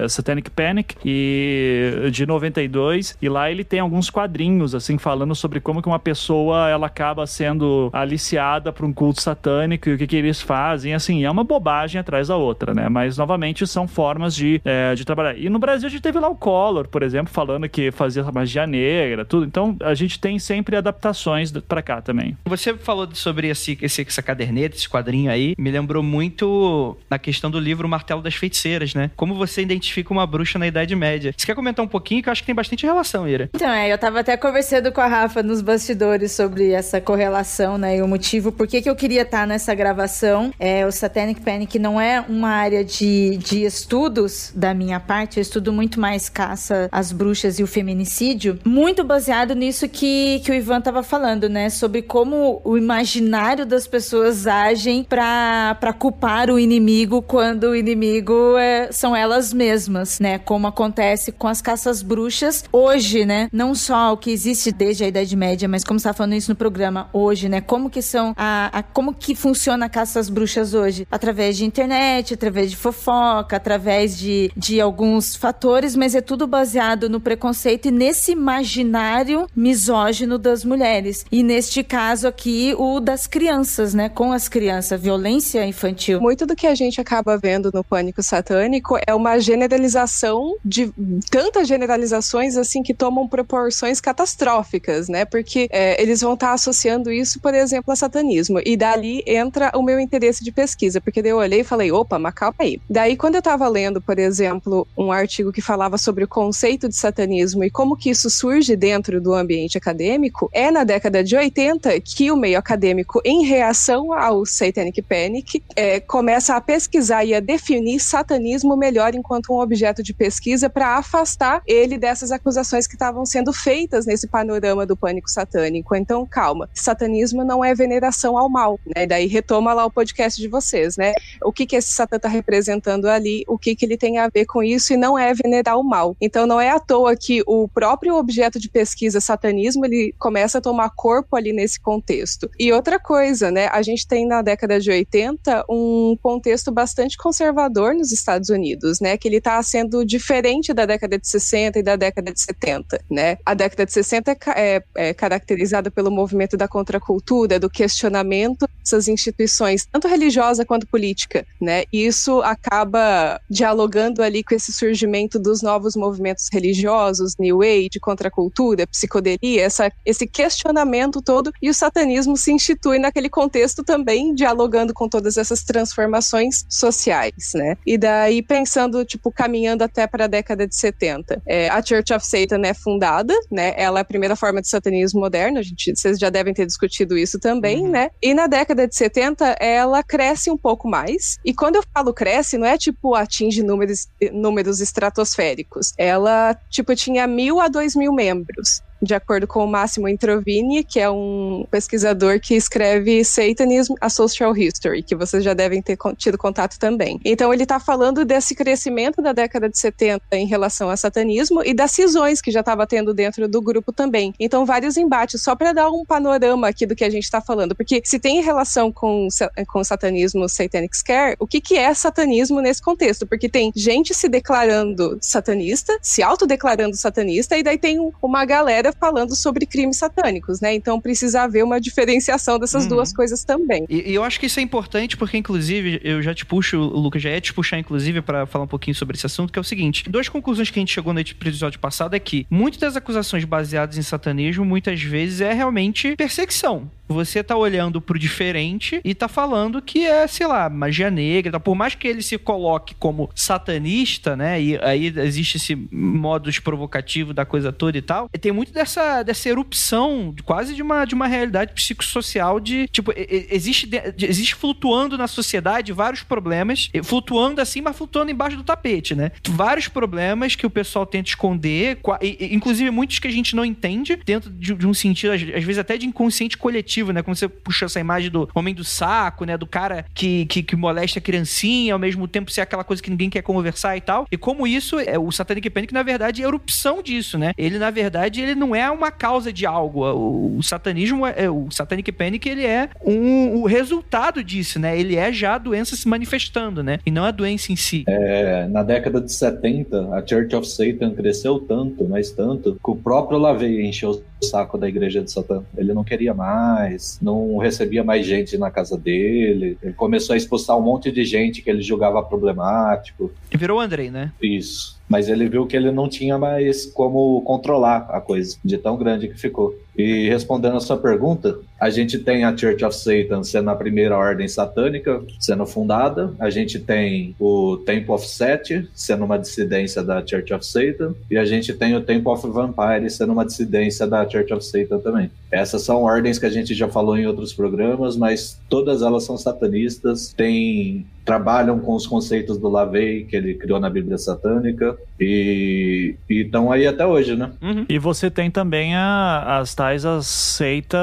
Satanic Panic, e de 92. E lá ele tem alguns quadrinhos, assim, falando sobre como que uma pessoa ela acaba sendo aliciada para um culto satânico e o que, que eles fazem. Assim, é uma bobagem atrás da outra, né? Mas novamente são formas de, é, de trabalhar. E no Brasil a gente teve lá o Collor, por exemplo, falando que fazia magia negra, tudo. Então a gente tem sempre adaptações para cá também. Você falou sobre esse, esse, essa caderneta, esse quadrinho aí, me lembrou muito na questão do livro Martelo das Feiticeiras, né? Como você identifica uma bruxa na Idade Média. Você quer comentar um pouquinho que eu acho que tem bastante relação, Ira? Então, é, eu tava até conversando com a Rafa nos bastidores sobre essa correlação, né? E o motivo por que, que eu queria estar nessa gravação. É, o Satanic Panic não é uma área de, de estudos da minha parte, eu estudo muito mais caça às bruxas e o feminicídio, muito baseado nisso que, que o Ivan tava falando, né? Sobre como o imaginário das pessoas agem para culpar o inimigo quando o inimigo é, são elas mesmas, né? Como acontece com as caças bruxas hoje, né? Não só o que existe desde a Idade Média, mas como está falando isso no programa hoje, né? Como que são a, a como que funciona a caça às bruxas hoje? Através de internet, através de fofoca, através de, de alguns fatores, mas é tudo baseado no preconceito e nesse imaginário misógino das mulheres. E neste caso aqui, o das crianças, né? Com as crianças, violência infantil. Muito do que a gente acaba vendo no pânico satânico é uma generalização de tantas generalizações assim que tomam proporções catastróficas, né? Porque é, eles vão estar tá associando isso, por exemplo, a satanismo. E dali entra o meu interesse de pesquisa, porque daí eu olhei e falei, opa, mas calma aí. Daí, quando eu estava lendo, por exemplo, um artigo que falava sobre o conceito de satanismo e como que isso surge dentro do ambiente acadêmico, é na década de 80 que o meio acadêmico, em reação ao Satanic Panic, é, começa a pesquisar e a definir satanismo melhor enquanto um objeto de pesquisa para afastar ele dessas acusações que estavam sendo feitas nesse panorama do pânico satânico. Então, calma, satanismo não é veneração ao mal, né? Daí retoma lá o podcast de vocês, né? O que que esse satã está representando ali, o que que ele tem a ver com isso e não é venerar o mal. Então, não é à toa que o próprio objeto de pesquisa satanismo, ele começa a tomar corpo ali nesse contexto. E outra coisa, né? A gente tem na década de 80 um contexto bastante conservador nos Estados Unidos, né? Que ele está sendo diferente da década de 60 e da década de 70, né? A década de 60 é, é, é caracterizada pelo movimento da contracultura, do questionamento dessas instituições, tanto religiosa quanto política, né? E isso acaba dialogando ali com esse surgimento dos novos movimentos religiosos, New Age, contracultura, psicodelia, essa, esse questionamento todo, e o satanismo se institui naquele contexto também, dialogando com todas essas transformações sociais, né? E daí, pensando, tipo, caminhando até para a década de 70, é, a Church of Satan é fundada, né? Ela é a primeira forma de satanismo moderno, a gente, vocês já devem ter discutido isso também, uhum. né? E na década de 70, ela cresce um pouco mais, e quando eu falo cresce, não é tipo atinge números, números estratosféricos. Ela, tipo, tinha mil a dois mil membros de acordo com o Máximo Introvini, que é um pesquisador que escreve Satanism, a Social History, que vocês já devem ter tido contato também. Então ele está falando desse crescimento da década de 70 em relação ao satanismo e das cisões que já estava tendo dentro do grupo também. Então vários embates, só para dar um panorama aqui do que a gente está falando, porque se tem relação com, com o satanismo Satanic Scare, o que, que é satanismo nesse contexto? Porque tem gente se declarando satanista, se autodeclarando satanista, e daí tem uma galera falando sobre crimes satânicos, né? Então precisa haver uma diferenciação dessas uhum. duas coisas também. E, e, eu acho que isso é importante porque, inclusive, eu já te puxo, o Lucas já ia te puxar, inclusive, para falar um pouquinho sobre esse assunto, que é o seguinte: duas conclusões que a gente chegou no episódio passado é que muitas das acusações baseadas em satanismo, muitas vezes, é realmente perseguição você tá olhando pro diferente e tá falando que é, sei lá, magia negra. Tá? Por mais que ele se coloque como satanista, né? E aí existe esse modus provocativo da coisa toda e tal. Tem muito dessa, dessa erupção, quase de uma, de uma realidade psicossocial de, tipo, existe, existe flutuando na sociedade vários problemas, flutuando assim, mas flutuando embaixo do tapete, né? Vários problemas que o pessoal tenta esconder, inclusive muitos que a gente não entende, dentro de, de um sentido, às vezes até de inconsciente coletivo né? Como você puxou essa imagem do homem do saco, né? Do cara que, que, que molesta a criancinha, ao mesmo tempo ser aquela coisa que ninguém quer conversar e tal. E como isso, é o Satanic Panic, na verdade, é a erupção disso, né? Ele, na verdade, ele não é uma causa de algo. O, o satanismo, é, é, o Satanic Panic, ele é um, o resultado disso, né? Ele é já a doença se manifestando, né? E não a doença em si. É, na década de 70, a Church of Satan cresceu tanto, mas tanto, que o próprio Lavey encheu o saco da igreja de Satã. Ele não queria mais, não recebia mais gente na casa dele. Ele começou a expulsar um monte de gente que ele julgava problemático. E virou Andrei, né? Isso. Mas ele viu que ele não tinha mais como controlar a coisa, de tão grande que ficou. E respondendo a sua pergunta, a gente tem a Church of Satan sendo a primeira ordem satânica sendo fundada, a gente tem o Temple of Set sendo uma dissidência da Church of Satan, e a gente tem o Temple of Vampire sendo uma dissidência da Church of Satan também. Essas são ordens que a gente já falou em outros programas, mas todas elas são satanistas, têm trabalham com os conceitos do Lavey que ele criou na Bíblia satânica e estão aí até hoje, né? Uhum. E você tem também a, as tais as seita,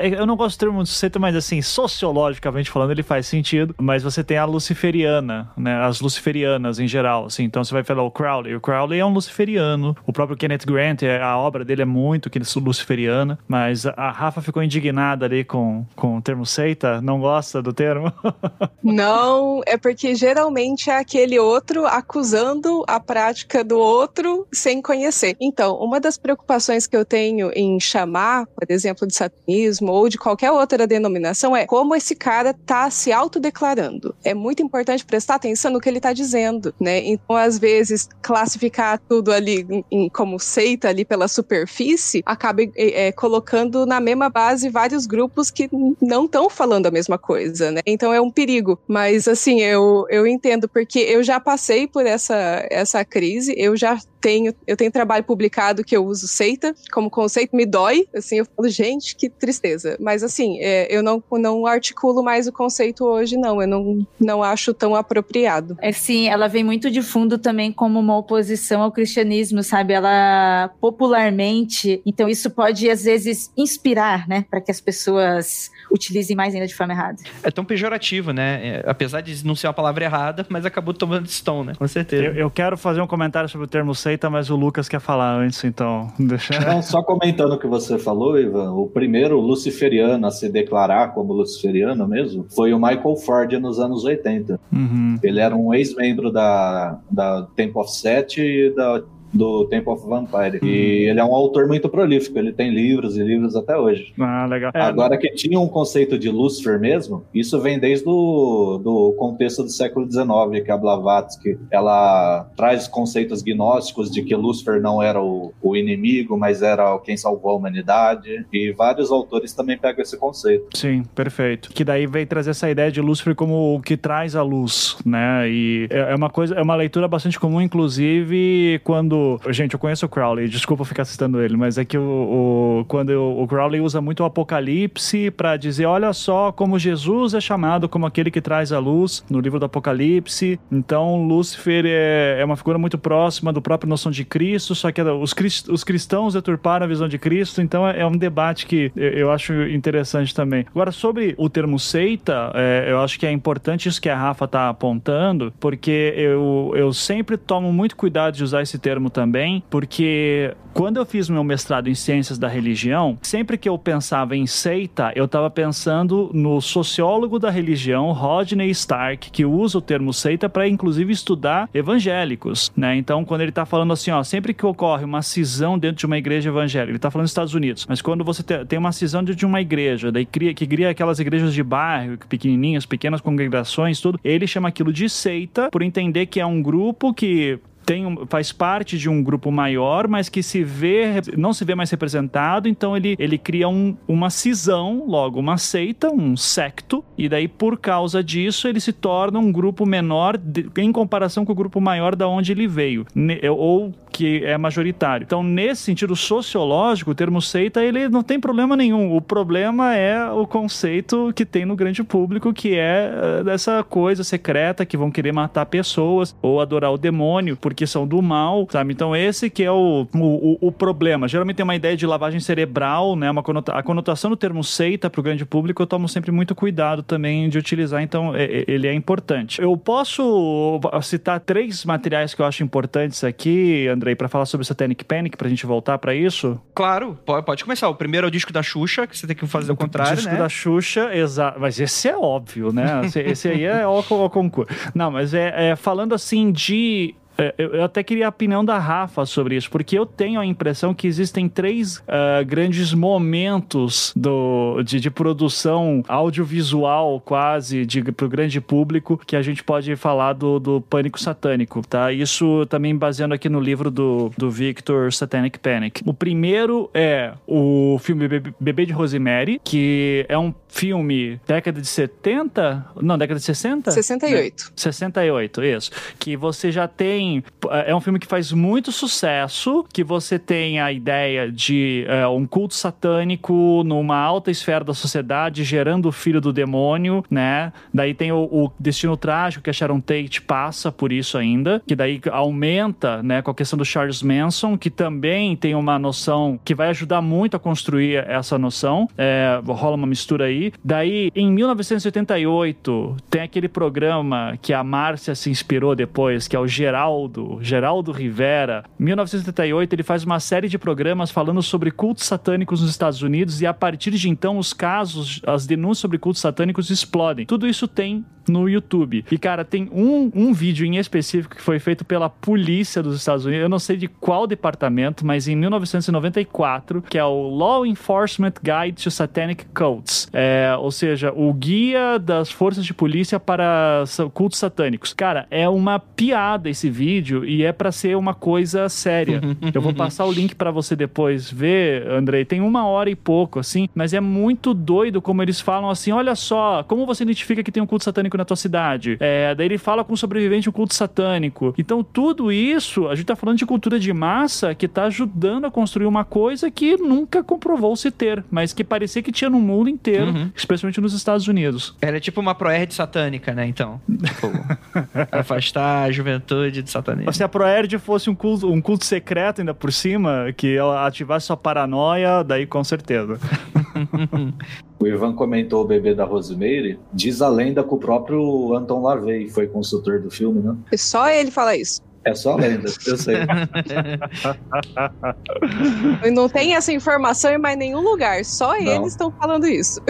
é, eu não gosto do termo seita, mas assim, sociologicamente falando ele faz sentido, mas você tem a luciferiana, né? As luciferianas em geral, assim, então você vai falar o Crowley, o Crowley é um luciferiano, o próprio Kenneth Grant, é, a obra dele é muito luciferiana, mas a Rafa ficou indignada ali com, com o termo seita, não gosta do termo? Não, é porque geralmente é aquele outro acusando a prática do outro sem conhecer. Então, uma das preocupações que eu tenho em chamar, por exemplo, de satanismo ou de qualquer outra denominação é como esse cara está se autodeclarando. É muito importante prestar atenção no que ele está dizendo, né? Então, às vezes, classificar tudo ali em, como seita ali pela superfície acaba é, é, colocando na mesma base vários grupos que não estão falando a mesma coisa, né? Então é um perigo. Mas assim, assim, eu, eu entendo, porque eu já passei por essa, essa crise, eu já tenho, eu tenho trabalho publicado que eu uso seita como conceito, me dói, assim, eu falo, gente, que tristeza. Mas assim, é, eu não, não articulo mais o conceito hoje, não, eu não, não acho tão apropriado. É sim, ela vem muito de fundo também como uma oposição ao cristianismo, sabe? Ela popularmente, então isso pode às vezes inspirar, né, para que as pessoas utilizem mais ainda de forma errada. É tão pejorativo, né? É, apesar de não ser uma palavra errada, mas acabou tomando esse tom, né? Com certeza. Eu, eu, quero fazer um comentário sobre o termo seita, mas o Lucas quer falar antes, então deixa. Não, só comentando o que você falou, Ivan, o primeiro luciferiano a se declarar como luciferiano mesmo foi o Michael Ford nos anos 80. Uhum. Ele era um ex-membro da, da Temple of Set e da do Temple of Vampire. Hum. E ele é um autor muito prolífico, ele tem livros e livros até hoje. Ah, legal. É, Agora que tinha um conceito de Lúcifer mesmo, isso vem desde o do contexto do século XIX, que a Blavatsky, ela traz conceitos gnósticos de que Lúcifer não era o, o inimigo, mas era quem salvou a humanidade, e vários autores também pegam esse conceito. Sim, perfeito. Que daí vem trazer essa ideia de Lúcifer como o que traz a luz, né? E é, é uma coisa, é uma leitura bastante comum, inclusive, quando Gente, eu conheço o Crowley, desculpa ficar citando ele, mas é que o, o quando o, o Crowley usa muito o Apocalipse para dizer: olha só como Jesus é chamado como aquele que traz a luz no livro do Apocalipse. Então, Lúcifer é, é uma figura muito próxima do próprio noção de Cristo, só que os, crist, os cristãos deturparam a visão de Cristo, então é, é um debate que eu acho interessante também. Agora, sobre o termo seita, é, eu acho que é importante isso que a Rafa tá apontando, porque eu, eu sempre tomo muito cuidado de usar esse termo também, porque quando eu fiz meu mestrado em ciências da religião, sempre que eu pensava em seita, eu estava pensando no sociólogo da religião, Rodney Stark, que usa o termo seita para inclusive estudar evangélicos, né? Então, quando ele está falando assim, ó, sempre que ocorre uma cisão dentro de uma igreja evangélica, ele está falando dos Estados Unidos, mas quando você tem uma cisão dentro de uma igreja, daí cria, que cria aquelas igrejas de bairro, pequenininhas, pequenas congregações, tudo, ele chama aquilo de seita por entender que é um grupo que tem, faz parte de um grupo maior, mas que se vê, não se vê mais representado, então ele, ele cria um, uma cisão, logo uma seita, um secto, e daí por causa disso ele se torna um grupo menor de, em comparação com o grupo maior da onde ele veio, ne, ou que é majoritário. Então, nesse sentido sociológico, o termo seita ele não tem problema nenhum. O problema é o conceito que tem no grande público, que é eh, dessa coisa secreta que vão querer matar pessoas ou adorar o demônio, por porque são do mal, sabe? Então esse que é o, o, o problema. Geralmente tem uma ideia de lavagem cerebral, né? Uma conota a conotação do termo seita para o grande público eu tomo sempre muito cuidado também de utilizar, então é, ele é importante. Eu posso citar três materiais que eu acho importantes aqui, Andrei, para falar sobre Satanic Panic, pra gente voltar para isso? Claro, pode, pode começar. O primeiro é o disco da Xuxa, que você tem que fazer o contrário, o disco né? da Xuxa, exato. Mas esse é óbvio, né? Esse, esse aí é o concurso. Não, mas é, é falando assim de eu até queria a opinião da Rafa sobre isso, porque eu tenho a impressão que existem três uh, grandes momentos do, de, de, produção audiovisual quase para o grande público que a gente pode falar do, do pânico satânico, tá? Isso também baseando aqui no livro do, do Victor Satanic Panic. O primeiro é o filme Bebê de Rosemary, que é um filme década de 70? Não, década de 60? 68. Né? 68, isso. Que você já tem é um filme que faz muito sucesso, que você tem a ideia de é, um culto satânico numa alta esfera da sociedade, gerando o filho do demônio, né? Daí tem o, o destino trágico que a Sharon Tate passa por isso ainda, que daí aumenta, né, com a questão do Charles Manson, que também tem uma noção que vai ajudar muito a construir essa noção. É, rola uma mistura aí. Daí, em 1988, tem aquele programa que a Márcia se inspirou depois, que é o Geral Geraldo, Geraldo Rivera. Em 1978, ele faz uma série de programas falando sobre cultos satânicos nos Estados Unidos e a partir de então os casos, as denúncias sobre cultos satânicos explodem. Tudo isso tem no YouTube. E, cara, tem um, um vídeo em específico que foi feito pela polícia dos Estados Unidos. Eu não sei de qual departamento, mas em 1994, que é o Law Enforcement Guide to Satanic Cults. É, ou seja, o guia das forças de polícia para cultos satânicos. Cara, é uma piada esse vídeo e é para ser uma coisa séria. Eu vou passar o link para você depois ver, Andrei. Tem uma hora e pouco, assim, mas é muito doido como eles falam assim: olha só, como você identifica que tem um culto satânico na tua cidade. É, daí ele fala com um sobrevivente um culto satânico. Então, tudo isso, a gente tá falando de cultura de massa que tá ajudando a construir uma coisa que nunca comprovou-se ter, mas que parecia que tinha no mundo inteiro, uhum. Especialmente nos Estados Unidos. Era tipo uma proerd satânica, né? Então, tipo, afastar a juventude de satanismo. Se a proerd fosse um culto, um culto secreto ainda por cima, que ela ativasse sua paranoia, daí com certeza. O Ivan comentou o bebê da Rosemary. Diz a lenda que o próprio Anton LaVey foi consultor do filme, né? E só ele fala isso. É só lenda, eu sei. Não tem essa informação em mais nenhum lugar, só Não. eles estão falando isso.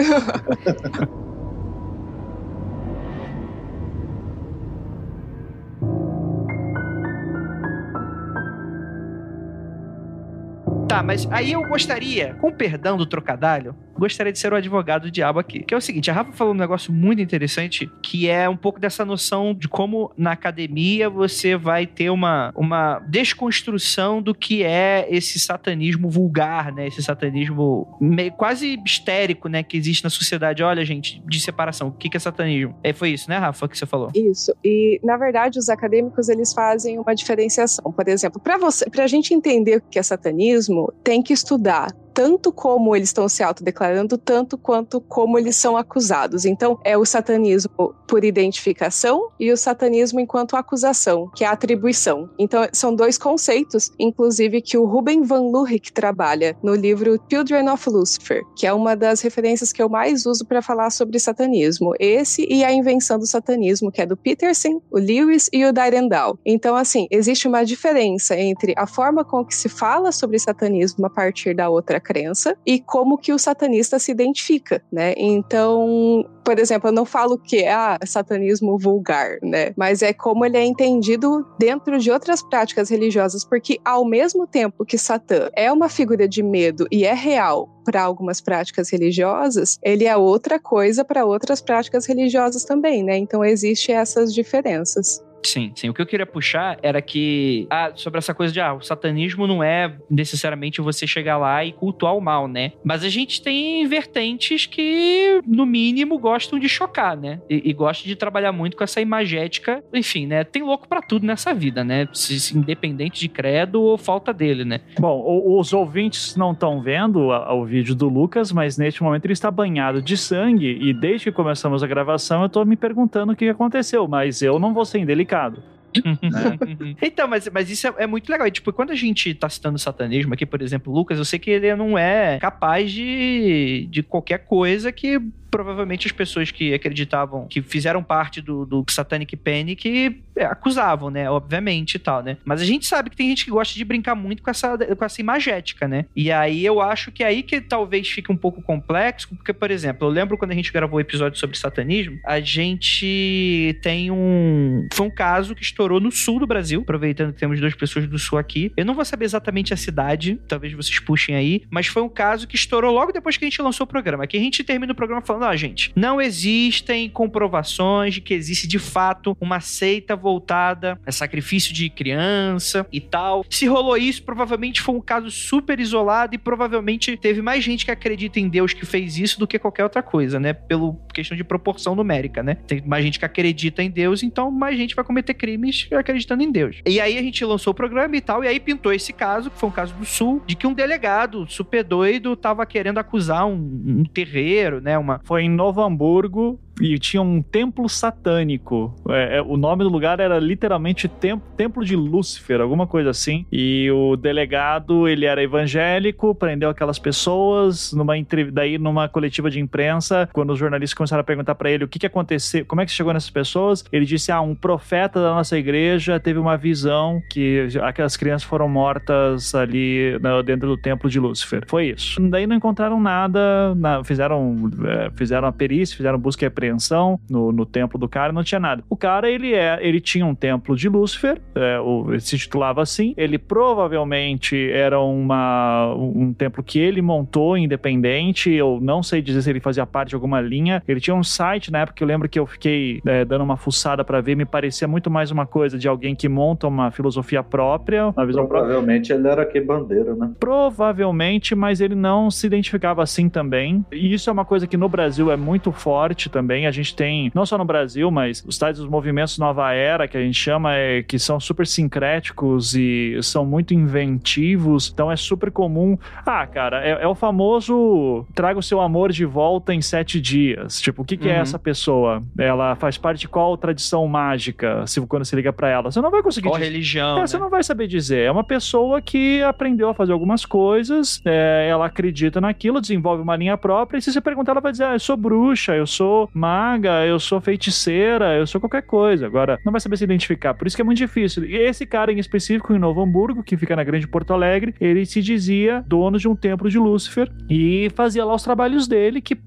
Tá, mas aí eu gostaria, com perdão do trocadilho, gostaria de ser o advogado do diabo aqui. Que é o seguinte, a Rafa falou um negócio muito interessante, que é um pouco dessa noção de como na academia você vai ter uma, uma desconstrução do que é esse satanismo vulgar, né? Esse satanismo meio, quase histérico, né? Que existe na sociedade. Olha, gente, de separação. O que é satanismo? É, foi isso, né, Rafa, que você falou? Isso. E, na verdade, os acadêmicos, eles fazem uma diferenciação. Por exemplo, para você, pra gente entender o que é satanismo, tem que estudar tanto como eles estão se autodeclarando, tanto quanto como eles são acusados. Então, é o satanismo por identificação e o satanismo enquanto acusação, que é a atribuição. Então, são dois conceitos, inclusive, que o Ruben Van Lurik trabalha no livro Children of Lucifer, que é uma das referências que eu mais uso para falar sobre satanismo. Esse e a invenção do satanismo, que é do Peterson, o Lewis e o Dyrendal. Então, assim, existe uma diferença entre a forma com que se fala sobre satanismo a partir da outra crença e como que o satanista se identifica, né? Então, por exemplo, eu não falo que é ah, satanismo vulgar, né? Mas é como ele é entendido dentro de outras práticas religiosas, porque ao mesmo tempo que Satã é uma figura de medo e é real para algumas práticas religiosas, ele é outra coisa para outras práticas religiosas também, né? Então existem essas diferenças. Sim, sim. O que eu queria puxar era que. Ah, sobre essa coisa de. Ah, o satanismo não é necessariamente você chegar lá e cultuar o mal, né? Mas a gente tem vertentes que, no mínimo, gostam de chocar, né? E, e gostam de trabalhar muito com essa imagética. Enfim, né? Tem louco para tudo nessa vida, né? Se, se, independente de credo ou falta dele, né? Bom, os ouvintes não estão vendo o, vídeo do Lucas, mas neste momento ele está banhado de sangue. E desde que começamos a gravação, eu tô me perguntando o que aconteceu. Mas eu não vou ser indelicado complicado. Né? então, mas, mas isso é, é, muito legal. E, tipo, quando a gente tá citando satanismo aqui, por exemplo, Lucas, eu sei que ele não é capaz de, de qualquer coisa que provavelmente as pessoas que acreditavam, que fizeram parte do, do Satanic Panic, é, acusavam, né? Obviamente e tal, né? Mas a gente sabe que tem gente que gosta de brincar muito com essa, com essa imagética, né? E aí eu acho que é aí que talvez fique um pouco complexo, porque, por exemplo, eu lembro quando a gente gravou o um episódio sobre satanismo, a gente tem um. Foi um caso que estourou no sul do Brasil, aproveitando que temos duas pessoas do sul aqui. Eu não vou saber exatamente a cidade, talvez vocês puxem aí, mas foi um caso que estourou logo depois que a gente lançou o programa. Aqui a gente termina o programa falando não, gente, não existem comprovações de que existe de fato uma seita voltada a sacrifício de criança e tal. Se rolou isso, provavelmente foi um caso super isolado e provavelmente teve mais gente que acredita em Deus que fez isso do que qualquer outra coisa, né? Pelo questão de proporção numérica, né? Tem mais gente que acredita em Deus, então mais gente vai cometer crimes acreditando em Deus. E aí a gente lançou o programa e tal, e aí pintou esse caso, que foi um caso do Sul, de que um delegado super doido tava querendo acusar um, um terreiro, né? Uma... Foi em Novo Hamburgo e tinha um templo satânico. É, é, o nome do lugar era literalmente tem, Templo de Lúcifer, alguma coisa assim. E o delegado, ele era evangélico, prendeu aquelas pessoas numa daí numa coletiva de imprensa, quando os jornalistas começaram a perguntar para ele o que que aconteceu, como é que chegou nessas pessoas, ele disse: "Ah, um profeta da nossa igreja teve uma visão que aquelas crianças foram mortas ali dentro do templo de Lúcifer". Foi isso. Daí não encontraram nada, fizeram é, fizeram a perícia, fizeram busca e apreensão no, no templo do cara, não tinha nada. O cara, ele é, ele tinha um templo de Lúcifer, é, o, se titulava assim. Ele provavelmente era uma, um templo que ele montou independente. Eu não sei dizer se ele fazia parte de alguma linha. Ele tinha um site na época que eu lembro que eu fiquei é, dando uma fuçada para ver. Me parecia muito mais uma coisa de alguém que monta uma filosofia própria, uma visão Provavelmente própria. ele era que bandeira, né? Provavelmente, mas ele não se identificava assim também. E isso é uma coisa que no Brasil é muito forte também também. A gente tem, não só no Brasil, mas os tais dos movimentos Nova Era, que a gente chama, é, que são super sincréticos e são muito inventivos. Então é super comum. Ah, cara, é, é o famoso traga o seu amor de volta em sete dias. Tipo, o que, que é uhum. é essa pessoa? Ela faz parte de qual tradição mágica? Se quando se liga para ela, você não vai conseguir. Qual dizer. religião? É, né? Você não vai saber dizer. É uma pessoa que aprendeu a fazer algumas coisas, é, ela acredita naquilo, desenvolve uma linha própria. E se você perguntar, ela vai dizer: ah, eu sou bruxa, eu sou maga, eu sou feiticeira, eu sou qualquer coisa. Agora, não vai saber se identificar. Por isso que é muito difícil. E esse cara em específico, em Novo Hamburgo, que fica na Grande Porto Alegre, ele se dizia dono de um templo de Lúcifer e fazia lá os trabalhos dele, que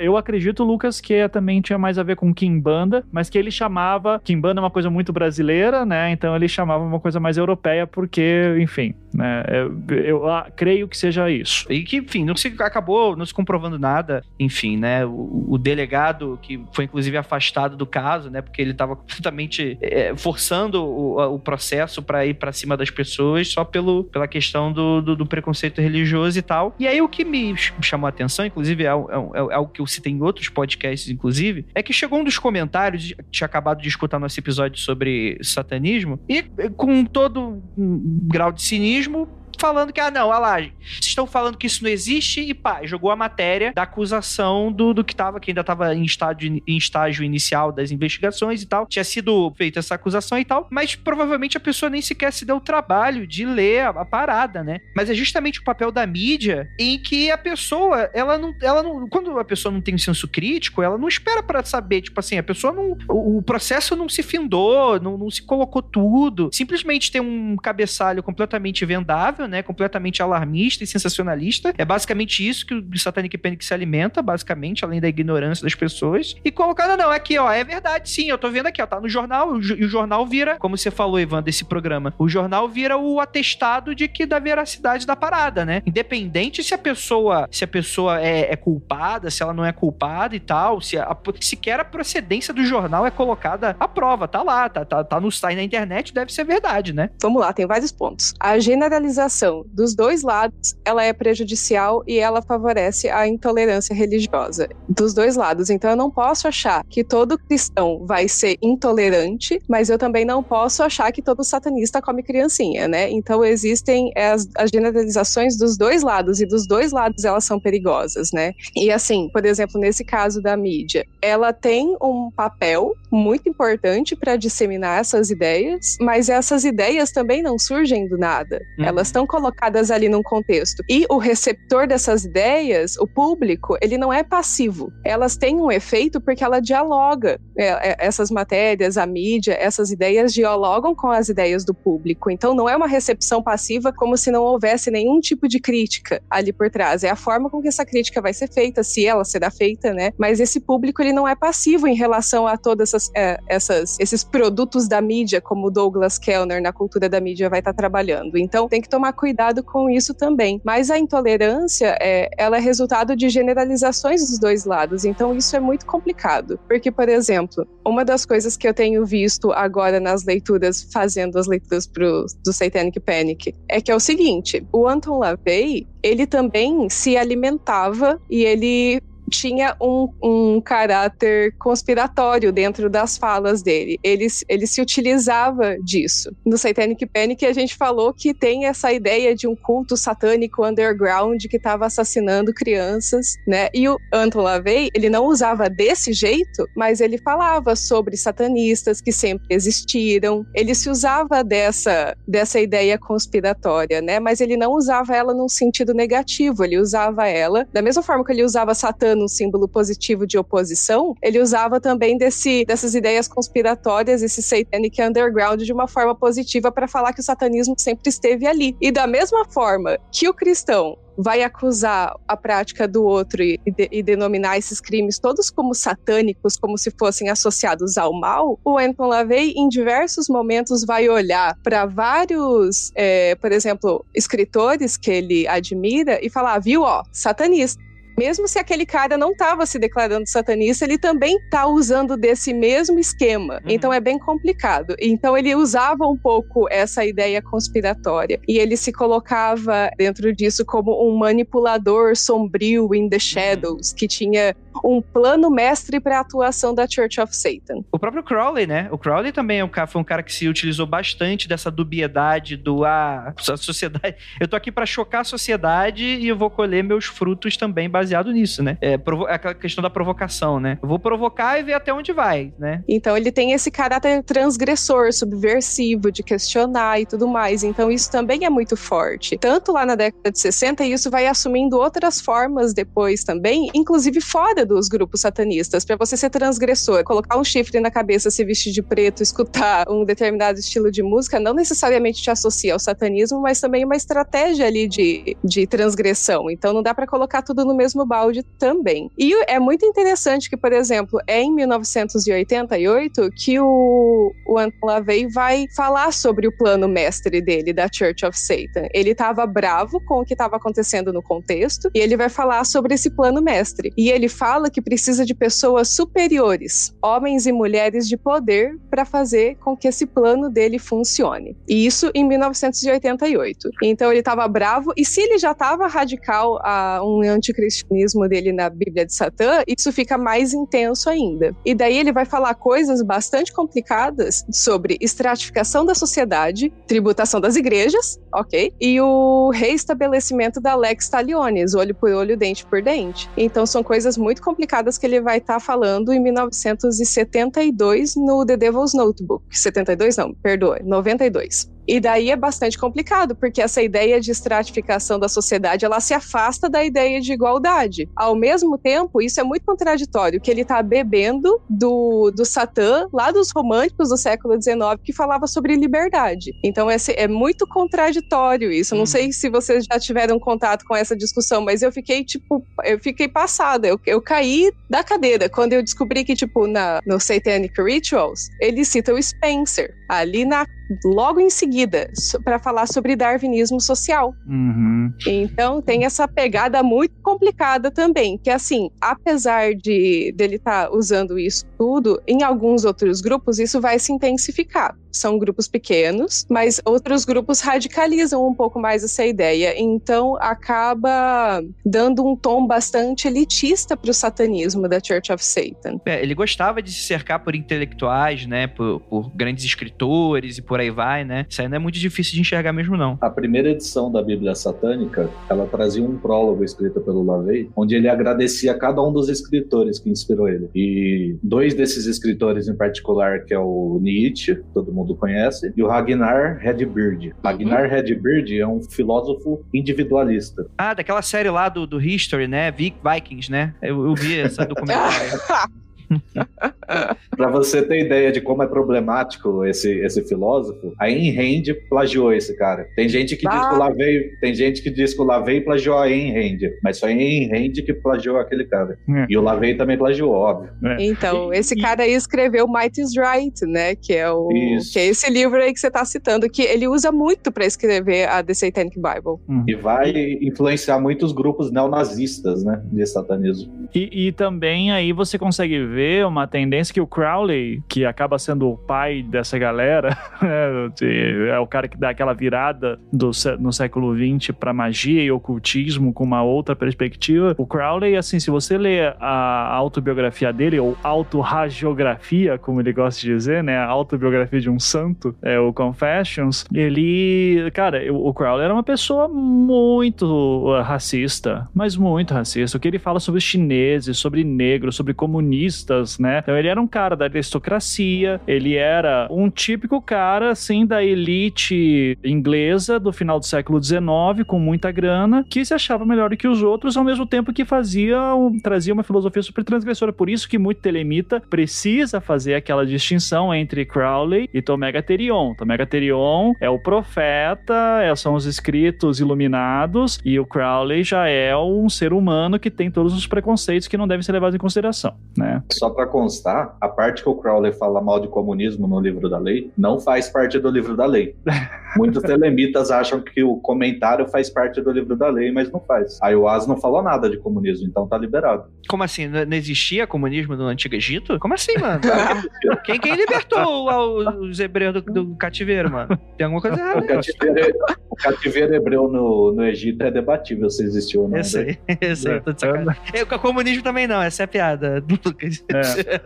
eu acredito, Lucas, que é, também tinha mais a ver com Kimbanda, mas que ele chamava. Kimbanda é uma coisa muito brasileira, né? Então ele chamava uma coisa mais europeia, porque, enfim, né? Eu, eu ah, creio que seja isso. E que, enfim, não se acabou não se comprovando nada, enfim, né? O, o delegado, que foi inclusive afastado do caso, né? Porque ele estava completamente é, forçando o, o processo para ir para cima das pessoas só pelo, pela questão do, do, do, preconceito religioso e tal. E aí o que me chamou a atenção, inclusive, é, é, é algo que eu citei em outros podcasts, inclusive, é que chegou um dos comentários, tinha acabado de escutar nosso episódio sobre satanismo, e com todo um grau de cinismo, falando que, ah, não, olha lá, vocês estão falando que isso não existe e pá, jogou a matéria da acusação do, do que tava, que ainda tava em estágio, em estágio inicial das investigações e tal. Tinha sido feita essa acusação e tal, mas provavelmente a pessoa nem sequer se deu o trabalho de ler a, a parada, né? Mas é justamente o papel da mídia em que a pessoa, ela não, ela não, quando a pessoa não tem um senso crítico, ela não espera para saber, tipo assim, a pessoa não, o, o processo não se findou, não, não se colocou tudo, simplesmente tem um cabeçalho completamente vendável, né? Completamente alarmista e sensacionalista. É basicamente isso que o Satanic Panic se alimenta, basicamente, além da ignorância das pessoas. E colocando, não, aqui, ó, é verdade, sim, eu tô vendo aqui, ó, tá no jornal, e o jornal vira, como você falou, Ivan, desse programa, o jornal vira o atestado de que da veracidade da parada, né? Independente se a pessoa, se a pessoa é, é culpada, se ela não é culpada e tal, se a, sequer a procedência do jornal é colocada à prova, tá lá, tá, tá, tá no site na internet, deve ser verdade, né? Vamos lá, tem vários pontos. A generalização dos dois lados, ela é prejudicial e ela favorece a intolerância religiosa dos dois lados. Então eu não posso achar que todo cristão vai ser intolerante, mas eu também não posso achar que todo satanista come criancinha, né? Então existem as, as generalizações dos dois lados e dos dois lados elas são perigosas, né? E assim, por exemplo, nesse caso da mídia, ela tem um papel muito importante para disseminar essas ideias, mas essas ideias também não surgem do nada. Uhum. Elas estão colocadas ali num contexto. E o receptor dessas ideias, o público, ele não é passivo. Elas têm um efeito porque ela dialoga. É, é, essas matérias, a mídia, essas ideias dialogam com as ideias do público. Então não é uma recepção passiva como se não houvesse nenhum tipo de crítica ali por trás. É a forma com que essa crítica vai ser feita, se ela será feita, né? Mas esse público ele não é passivo em relação a todas essas, é, essas, esses produtos da mídia, como Douglas Kellner na cultura da mídia vai estar trabalhando. Então tem que tomar cuidado com isso também. Mas a intolerância é, ela é resultado de generalizações dos dois lados. Então isso é muito complicado, porque por exemplo, uma das coisas que eu tenho visto agora nas leituras, fazendo as leituras pro, do Satanic Panic, é que é o seguinte: o Anton LaVey ele também se alimentava e ele tinha um, um caráter conspiratório dentro das falas dele. Ele, ele se utilizava disso. No Satanic Panic, a gente falou que tem essa ideia de um culto satânico underground que estava assassinando crianças, né? E o Anton LaVey, ele não usava desse jeito, mas ele falava sobre satanistas que sempre existiram. Ele se usava dessa, dessa ideia conspiratória, né? Mas ele não usava ela num sentido negativo. Ele usava ela da mesma forma que ele usava Satã um símbolo positivo de oposição, ele usava também desse, dessas ideias conspiratórias, esse satanic underground, de uma forma positiva para falar que o satanismo sempre esteve ali. E da mesma forma que o cristão vai acusar a prática do outro e, de, e, denominar esses crimes todos como satânicos, como se fossem associados ao mal, o Anton LaVey, em diversos momentos, vai olhar para vários, é, por exemplo, escritores que ele admira e falar, viu, ó, satanista mesmo se aquele cara não estava se declarando satanista, ele também está usando desse mesmo esquema. Uhum. Então é bem complicado. Então ele usava um pouco essa ideia conspiratória e ele se colocava dentro disso como um manipulador sombrio in the uhum. shadows, uhum. que tinha um plano mestre para a atuação da Church of Satan. O próprio Crowley, né? O Crowley também é um cara, foi um cara que se utilizou bastante dessa dubiedade do ah, a sociedade. Eu tô aqui para chocar a sociedade e eu vou colher meus frutos também baseado nisso, né? É, é aquela questão da provocação, né? Eu vou provocar e ver até onde vai, né? Então ele tem esse caráter transgressor, subversivo, de questionar e tudo mais. Então isso também é muito forte. Tanto lá na década de 60, isso vai assumindo outras formas depois também, inclusive fora dos grupos satanistas. Para você ser transgressor, colocar um chifre na cabeça, se vestir de preto, escutar um determinado estilo de música, não necessariamente te associa ao satanismo, mas também uma estratégia ali de, de transgressão. Então não dá para colocar tudo no mesmo balde também. E é muito interessante que, por exemplo, é em 1988 que o, o Anton LaVey vai falar sobre o plano mestre dele, da Church of Satan. Ele estava bravo com o que estava acontecendo no contexto e ele vai falar sobre esse plano mestre. E ele fala fala que precisa de pessoas superiores, homens e mulheres de poder, para fazer com que esse plano dele funcione. E isso em 1988. Então ele estava bravo, e se ele já estava radical a um anticristianismo dele na Bíblia de Satã, isso fica mais intenso ainda. E daí ele vai falar coisas bastante complicadas sobre estratificação da sociedade, tributação das igrejas, ok? E o reestabelecimento da lex talionis, olho por olho, dente por dente. Então são coisas muito complicadas que ele vai estar tá falando em 1972 no The Devil's Notebook. 72 não, perdoa, 92. E daí é bastante complicado, porque essa ideia de estratificação da sociedade, ela se afasta da ideia de igualdade. Ao mesmo tempo, isso é muito contraditório, que ele está bebendo do, do Satã, lá dos românticos do século XIX, que falava sobre liberdade. Então, esse, é muito contraditório isso. Não hum. sei se vocês já tiveram contato com essa discussão, mas eu fiquei, tipo, eu fiquei passada. Eu, eu caí da cadeira quando eu descobri que, tipo, na, no Satanic Rituals, ele cita o Spencer, ali na logo em seguida para falar sobre darwinismo social. Uhum. Então tem essa pegada muito complicada também, que assim, apesar de dele estar tá usando isso tudo, em alguns outros grupos isso vai se intensificar são grupos pequenos, mas outros grupos radicalizam um pouco mais essa ideia. Então acaba dando um tom bastante elitista para o satanismo da Church of Satan. É, ele gostava de se cercar por intelectuais, né, por, por, grandes escritores e por aí vai, né? Isso aí não é muito difícil de enxergar mesmo não. A primeira edição da Bíblia Satânica, ela trazia um prólogo escrito pelo Lavey, onde ele agradecia a cada um dos escritores que inspirou ele. E dois desses escritores em particular, que é o Nietzsche, todo mundo mundo conhece, e o Ragnar Redbeard. Ragnar uhum. Redbeard é um filósofo individualista. Ah, daquela série lá do, do History, né? Vikings, né? Eu, eu vi essa documentário. para você ter ideia de como é problemático esse, esse filósofo, a Ayn Rand plagiou esse cara. Tem gente que ah. diz que o ah. Lavey, tem gente que diz que o Lavey plagiou a Ayn Rand, mas foi a Ayn Rand que plagiou aquele cara. É. E o Lavey também plagiou, óbvio. É. Então, esse cara aí escreveu Might is Right, né, que é o Isso. que é esse livro aí que você tá citando, que ele usa muito para escrever a The Satanic Bible. Uhum. E vai influenciar muitos grupos neonazistas, né, de satanismo. E, e também aí você consegue ver vê uma tendência que o Crowley, que acaba sendo o pai dessa galera, né, é o cara que dá aquela virada do, no século XX para magia e ocultismo com uma outra perspectiva. O Crowley, assim, se você lê a autobiografia dele, ou autorragiografia, como ele gosta de dizer, né, a autobiografia de um santo, é o Confessions, ele, cara, o Crowley era uma pessoa muito racista, mas muito racista. O que ele fala sobre os chineses, sobre negros, sobre comunistas, né? Então ele era um cara da aristocracia, ele era um típico cara, assim, da elite inglesa do final do século XIX, com muita grana, que se achava melhor do que os outros, ao mesmo tempo que fazia, trazia uma filosofia super transgressora. Por isso que muito telemita precisa fazer aquela distinção entre Crowley e Tomé Terion. Tomé Terion é o profeta, é, são os escritos iluminados, e o Crowley já é um ser humano que tem todos os preconceitos que não devem ser levados em consideração, né? Só para constar, a parte que o Crowley fala mal de comunismo no livro da lei não faz parte do livro da lei. Muitos telemitas acham que o comentário faz parte do livro da lei, mas não faz. A Oaz não falou nada de comunismo, então tá liberado. Como assim? Não existia comunismo no Antigo Egito? Como assim, mano? quem, quem libertou os hebreus do, do, cativeiro, mano? Tem alguma coisa errada. O cativeiro, o cativeiro hebreu no, no Egito é debatível se existiu ou não. Esse aí, esse aí, tô de sacanagem. O comunismo também não, essa é a piada do Lucas. É.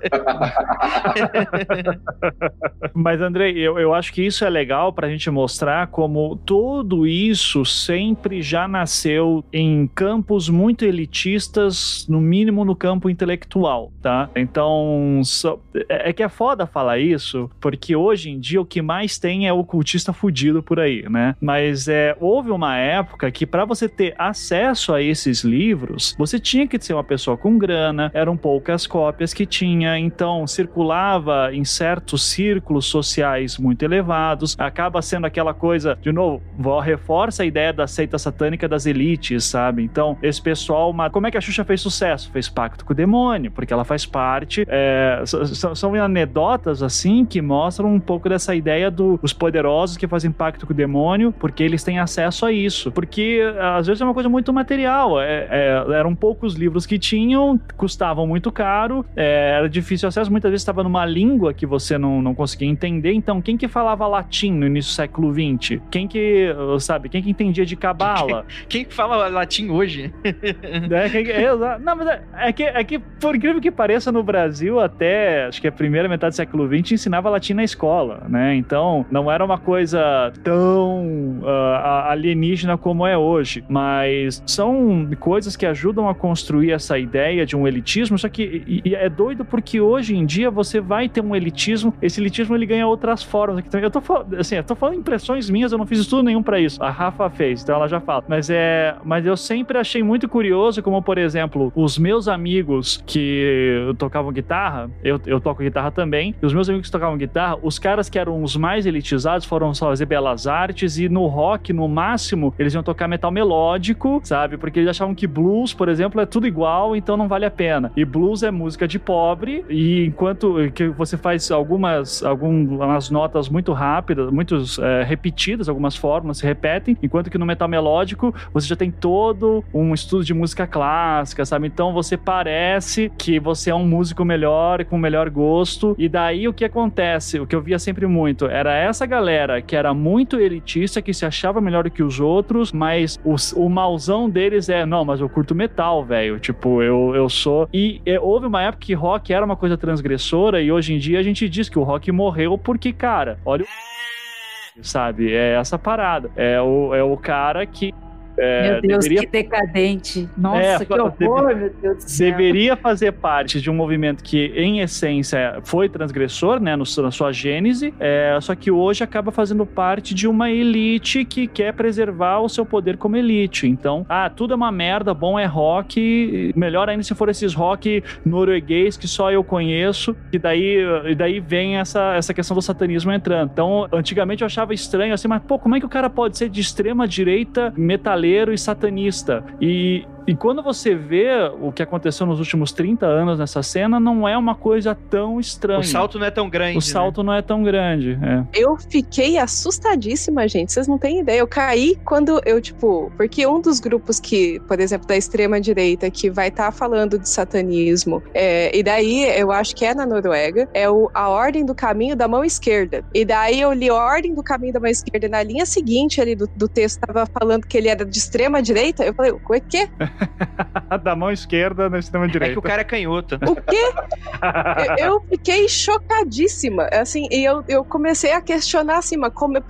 Mas, Andrei, eu, eu acho que isso é legal pra gente mostrar como tudo isso sempre já nasceu em campos muito elitistas, no mínimo no campo intelectual, tá? Então, so, é, é que é foda falar isso, porque hoje em dia o que mais tem é ocultista fudido por aí, né? Mas é, houve uma época que para você ter acesso a esses livros, você tinha que ser uma pessoa com grana, eram poucas cópias que tinha, então circulava em certos círculos sociais muito elevados, acaba sendo aquela coisa, de novo, reforça a ideia da seita satânica das elites, sabe? Então, esse pessoal, como é que a Xuxa fez sucesso? Fez pacto com o demônio, porque ela faz parte, é, são, são anedotas assim que mostram um pouco dessa ideia dos poderosos que fazem pacto com o demônio, porque eles têm acesso a isso. Porque às vezes é uma coisa muito material. É, é, eram poucos livros que tinham, custavam muito caro, é, era difícil acesso, muitas vezes estava numa língua que você não, não conseguia entender. Então, quem que falava latim no início do século XX? Quem que, sabe, quem que entendia de cabala? quem que fala latim hoje? é, quem, é, não, mas é, é, que, é que, por incrível que pareça, no Brasil, até acho que a primeira metade do século XX ensinava latim na escola, né? Então, não era uma coisa tão uh, alienígena como é hoje, mas são coisas que ajudam a construir essa ideia de um elitismo, só que e, e é doido porque hoje em dia você vai ter um elitismo, esse elitismo ele ganha outras formas aqui também. Eu tô falando, assim, eu tô falando impressões minhas, eu não fiz estudo nenhum para isso. A Rafa fez, então ela já fala. Mas é, mas eu sempre achei muito curioso como, por exemplo, os meus amigos que tocavam guitarra, eu, eu toco guitarra também, e os meus amigos que tocavam guitarra, os caras que eram os mais elitizados foram fazer belas artes e no rock, no máximo, eles iam tocar metal melódico, sabe? Porque eles achavam que blues, por exemplo, é tudo igual, então não vale a pena. E blues é música de pobre, e enquanto que você faz algumas, algumas notas muito rápidas, muito é, repetidas, algumas formas se repetem, enquanto que no metal melódico você já tem todo um estudo de música clássica, sabe? Então você parece que você é um músico melhor, com melhor gosto, e daí o que acontece, o que eu via sempre muito, era essa galera que era muito elitista, que se achava melhor que os outros, mas os, o mauzão deles é, não, mas eu curto metal, velho, tipo, eu, eu sou... E, e houve uma época que rock era uma coisa transgressora, e hoje em dia a gente diz que o rock morreu porque, cara, olha sabe? É essa parada. É o, é o cara que é, meu Deus, deveria... que decadente. Nossa, é, que horror, deve... meu Deus do céu. Deveria fazer parte de um movimento que, em essência, foi transgressor, né, no, na sua gênese, é, só que hoje acaba fazendo parte de uma elite que quer preservar o seu poder como elite. Então, ah, tudo é uma merda, bom é rock, melhor ainda se for esses rock norueguês que só eu conheço, e daí, e daí vem essa, essa questão do satanismo entrando. Então, antigamente eu achava estranho assim, mas pô, como é que o cara pode ser de extrema direita metal metaleiro e satanista. E e quando você vê o que aconteceu nos últimos 30 anos nessa cena, não é uma coisa tão estranha. O salto não é tão grande. O salto né? não é tão grande. É. Eu fiquei assustadíssima, gente. Vocês não têm ideia. Eu caí quando eu, tipo. Porque um dos grupos que, por exemplo, da extrema-direita, que vai estar tá falando de satanismo, é, e daí eu acho que é na Noruega, é o, a Ordem do Caminho da Mão Esquerda. E daí eu li a Ordem do Caminho da Mão Esquerda. Na linha seguinte ali do, do texto, tava falando que ele era de extrema-direita. Eu falei, o quê? da mão esquerda na extrema direita. É que o cara é canhoto. O quê? eu fiquei chocadíssima. Assim, e eu, eu comecei a questionar assim, mas como,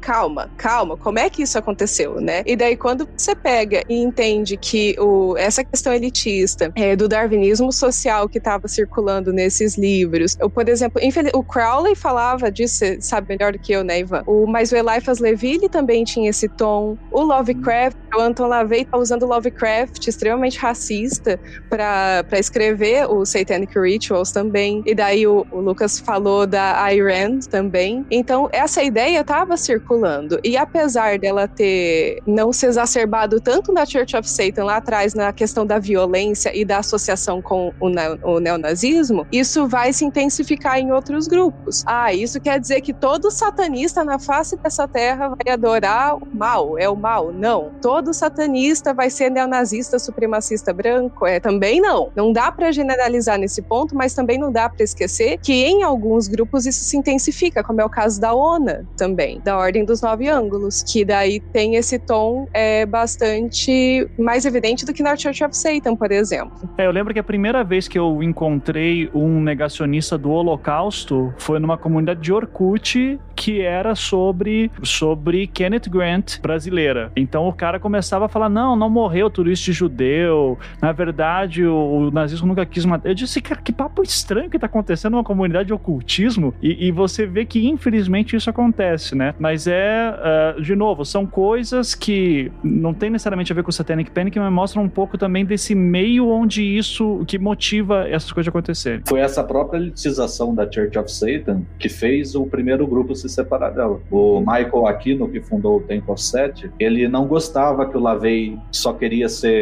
calma, calma, como é que isso aconteceu, né? E daí, quando você pega e entende que o, essa questão elitista é, do darwinismo social que estava circulando nesses livros, eu, por exemplo, o Crowley falava disso, sabe melhor do que eu, né, Ivan? O Mais o Eliphas Levi, ele também tinha esse tom. O Lovecraft, o Anton LaVey tá usando Lovecraft extremamente racista para escrever o Satanic Rituals também. E daí o, o Lucas falou da Iran também. Então, essa ideia estava circulando. E apesar dela ter não se exacerbado tanto na Church of Satan lá atrás, na questão da violência e da associação com o, o neonazismo, isso vai se intensificar em outros grupos. Ah, isso quer dizer que todo satanista na face dessa terra vai adorar o mal, é o mal? Não. Todo satanista vai ser neonazista supremacista branco? É, também não. Não dá para generalizar nesse ponto, mas também não dá para esquecer que em alguns grupos isso se intensifica, como é o caso da ONA também, da Ordem dos Nove Ângulos, que daí tem esse tom é, bastante mais evidente do que na Church of Satan, por exemplo. É, eu lembro que a primeira vez que eu encontrei um negacionista do Holocausto foi numa comunidade de Orkut que era sobre, sobre Kenneth Grant brasileira. Então o cara começava a falar: não, não morreu turista judeu, na verdade o, o, nazismo nunca quis matar. Eu disse, cara, que papo estranho que tá acontecendo numa comunidade de ocultismo e, e você vê que infelizmente isso acontece, né? Mas é, uh, de novo, são coisas que não tem necessariamente a ver com o Satanic Panic, mas mostram um pouco também desse meio onde isso, que motiva essas coisas acontecerem. Foi essa própria elitização da Church of Satan que fez o primeiro grupo se separar dela. O Michael Aquino, que fundou o Temple of Set, ele não gostava que o LaVey só queria ser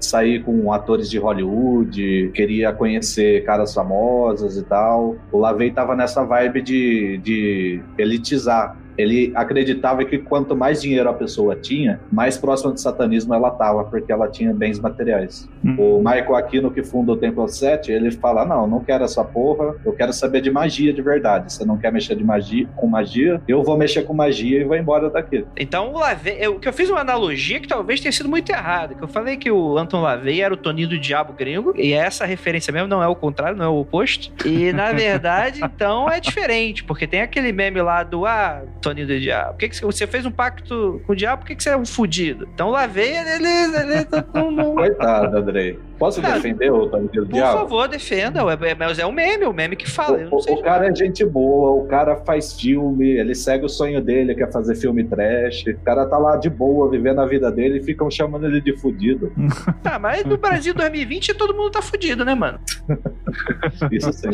sair com atores de Hollywood, queria conhecer caras famosas e tal. O LaVey tava nessa vibe de, de elitizar Ele acreditava que quanto mais dinheiro a pessoa tinha, mais próxima do satanismo ela estava, porque ela tinha bens materiais. Hum. O Michael Aquino, que funda o Templo 7, ele fala: Não, não quero essa porra, eu quero saber de magia de verdade. Você não quer mexer de magia, com magia, eu vou mexer com magia e vou embora daqui. Então, o Lavey, eu, que eu fiz uma analogia que talvez tenha sido muito errada, que eu falei que o Anton Lavey era o Toninho do Diabo gringo, e essa referência mesmo não é o contrário, não é o oposto. E, na verdade, então, é diferente, porque tem aquele meme lá do, ah, Toninho do Diabo, por que, que você fez um pacto com o diabo, por que, que você é um fudido? Então, o Lavey, ele... ele, ele não, não... Coitado, Andrei. Posso ah, defender o Tony do Por favor, defenda. Mas é o meme, o meme que fala. O, o cara é gente boa, o cara faz filme, ele segue o sonho dele, quer fazer filme trash. O cara tá lá de boa, vivendo a vida dele e ficam chamando ele de fudido. Ah, mas no Brasil 2020 todo mundo tá fudido, né, mano? Isso sim.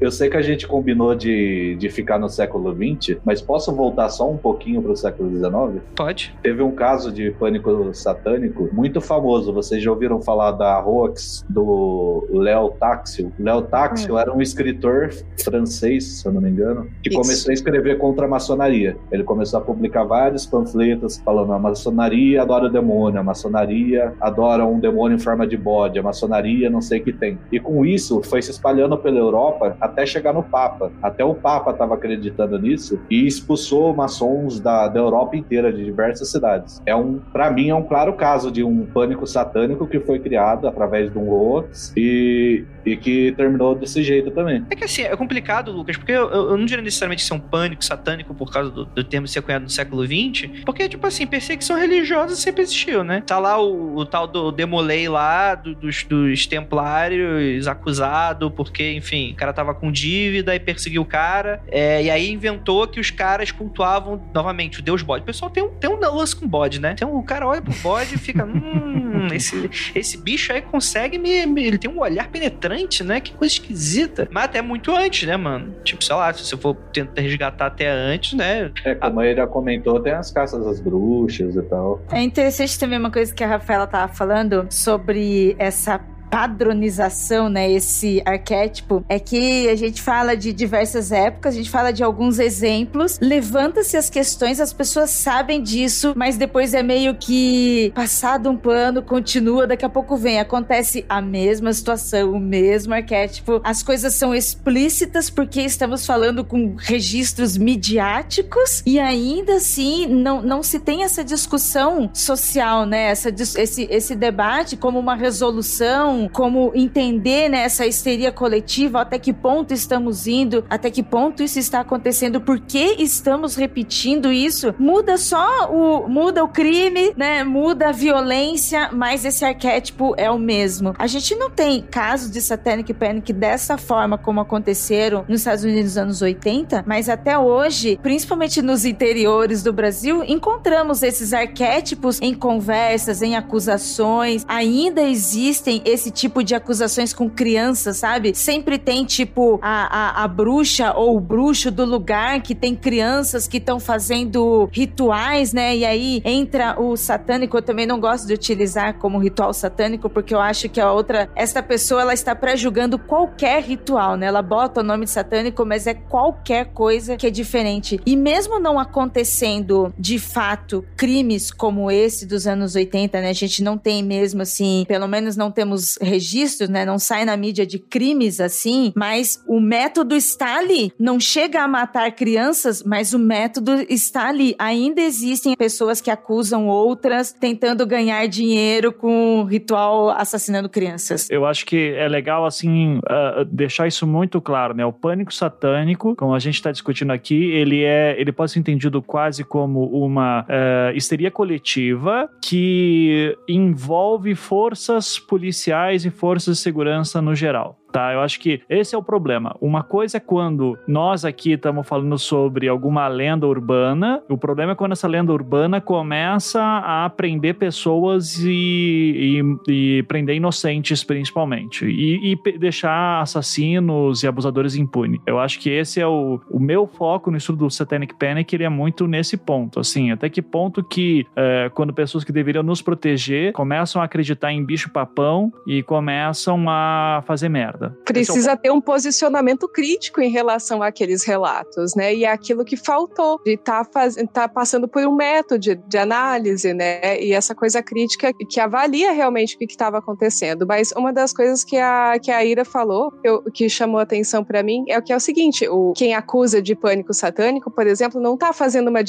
Eu sei que a gente combinou de, de ficar no século XX, mas posso voltar só um pouquinho pro século XIX? Pode. Teve um caso de pânico satânico muito famoso. Vocês já ouviram falar falar da hoax do Léo Taxil. Léo Taxil hum. era um escritor francês, se eu não me engano, que Isso. começou a escrever contra a maçonaria. Ele começou a publicar vários panfletos falando a maçonaria adora o demônio, a maçonaria adora um demônio em forma de bode, a maçonaria não sei o que tem. E com isso foi se espalhando pela Europa até chegar no Papa. Até o Papa estava acreditando nisso e expulsou maçons da, da Europa inteira, de diversas cidades. É um, para mim, é um claro caso de um pânico satânico que foi criado através de um hoax e, e que terminou desse jeito também. É que assim, é complicado, Lucas, porque eu, eu não diria necessariamente ser um pânico satânico por causa do, do termo ser cunhado no século XX, porque, tipo assim, perseguição religiosa sempre existiu, né? Tá lá o, o tal do Demolei lá, do, dos, dos templários, acusado porque, enfim, o cara tava com dívida e perseguiu o cara, é, e aí inventou que os caras cultuavam, novamente, o deus bode. O pessoal tem um, tem um lance com bode, né? Então o cara olha pro bode e fica, hum, esse, esse esse bicho aí consegue me, me, Ele tem um olhar penetrante, né? Que coisa esquisita. Mas até muito antes, né, mano? Tipo, sei lá, se você for tentar resgatar até antes, né? É, como a... ele já comentou, tem as caças das bruxas e tal. É interessante também uma coisa que a Rafaela tava falando sobre essa padronização, né, esse arquétipo, é que a gente fala de diversas épocas, a gente fala de alguns exemplos, levanta-se as questões, as pessoas sabem disso, mas depois é meio que passado um plano, continua, daqui a pouco vem, acontece a mesma situação, o mesmo arquétipo, as coisas são explícitas porque estamos falando com registros midiáticos e ainda assim não, não se tem essa discussão social, né, essa, esse, esse debate como uma resolução como entender né, essa histeria coletiva, até que ponto estamos indo, até que ponto isso está acontecendo, por que estamos repetindo isso. Muda só o muda o crime, né? Muda a violência, mas esse arquétipo é o mesmo. A gente não tem casos de Satanic Panic dessa forma como aconteceram nos Estados Unidos nos anos 80, mas até hoje, principalmente nos interiores do Brasil, encontramos esses arquétipos em conversas, em acusações. Ainda existem esse tipo de acusações com crianças, sabe? Sempre tem, tipo, a, a, a bruxa ou o bruxo do lugar que tem crianças que estão fazendo rituais, né? E aí entra o satânico. Eu também não gosto de utilizar como ritual satânico, porque eu acho que a outra, esta pessoa, ela está pré-julgando qualquer ritual, né? Ela bota o nome de satânico, mas é qualquer coisa que é diferente. E mesmo não acontecendo de fato crimes como esse dos anos 80, né? A gente não tem mesmo assim, pelo menos não temos registros, né? Não sai na mídia de crimes assim, mas o método está ali. Não chega a matar crianças, mas o método está ali. Ainda existem pessoas que acusam outras tentando ganhar dinheiro com ritual assassinando crianças. Eu acho que é legal, assim, uh, deixar isso muito claro, né? O pânico satânico, como a gente está discutindo aqui, ele é, ele pode ser entendido quase como uma uh, histeria coletiva que envolve forças policiais e forças de segurança no geral tá? Eu acho que esse é o problema. Uma coisa é quando nós aqui estamos falando sobre alguma lenda urbana, o problema é quando essa lenda urbana começa a prender pessoas e, e, e prender inocentes, principalmente, e, e, deixar assassinos e abusadores impunes. Eu acho que esse é o, o meu foco no estudo do Satanic Panic, ele é muito nesse ponto, assim, até que ponto que é, quando pessoas que deveriam nos proteger começam a acreditar em bicho papão e começam a fazer merda nada. Precisa é ter um posicionamento crítico em relação àqueles relatos, né? E é aquilo que faltou, de estar tá tá passando por um método de análise, né? E essa coisa crítica que avalia realmente o que estava acontecendo. Mas uma das coisas que a, que a Ira falou, eu, que chamou atenção para mim, é o que é o seguinte: o, quem acusa de pânico satânico, por exemplo, não está fazendo uma,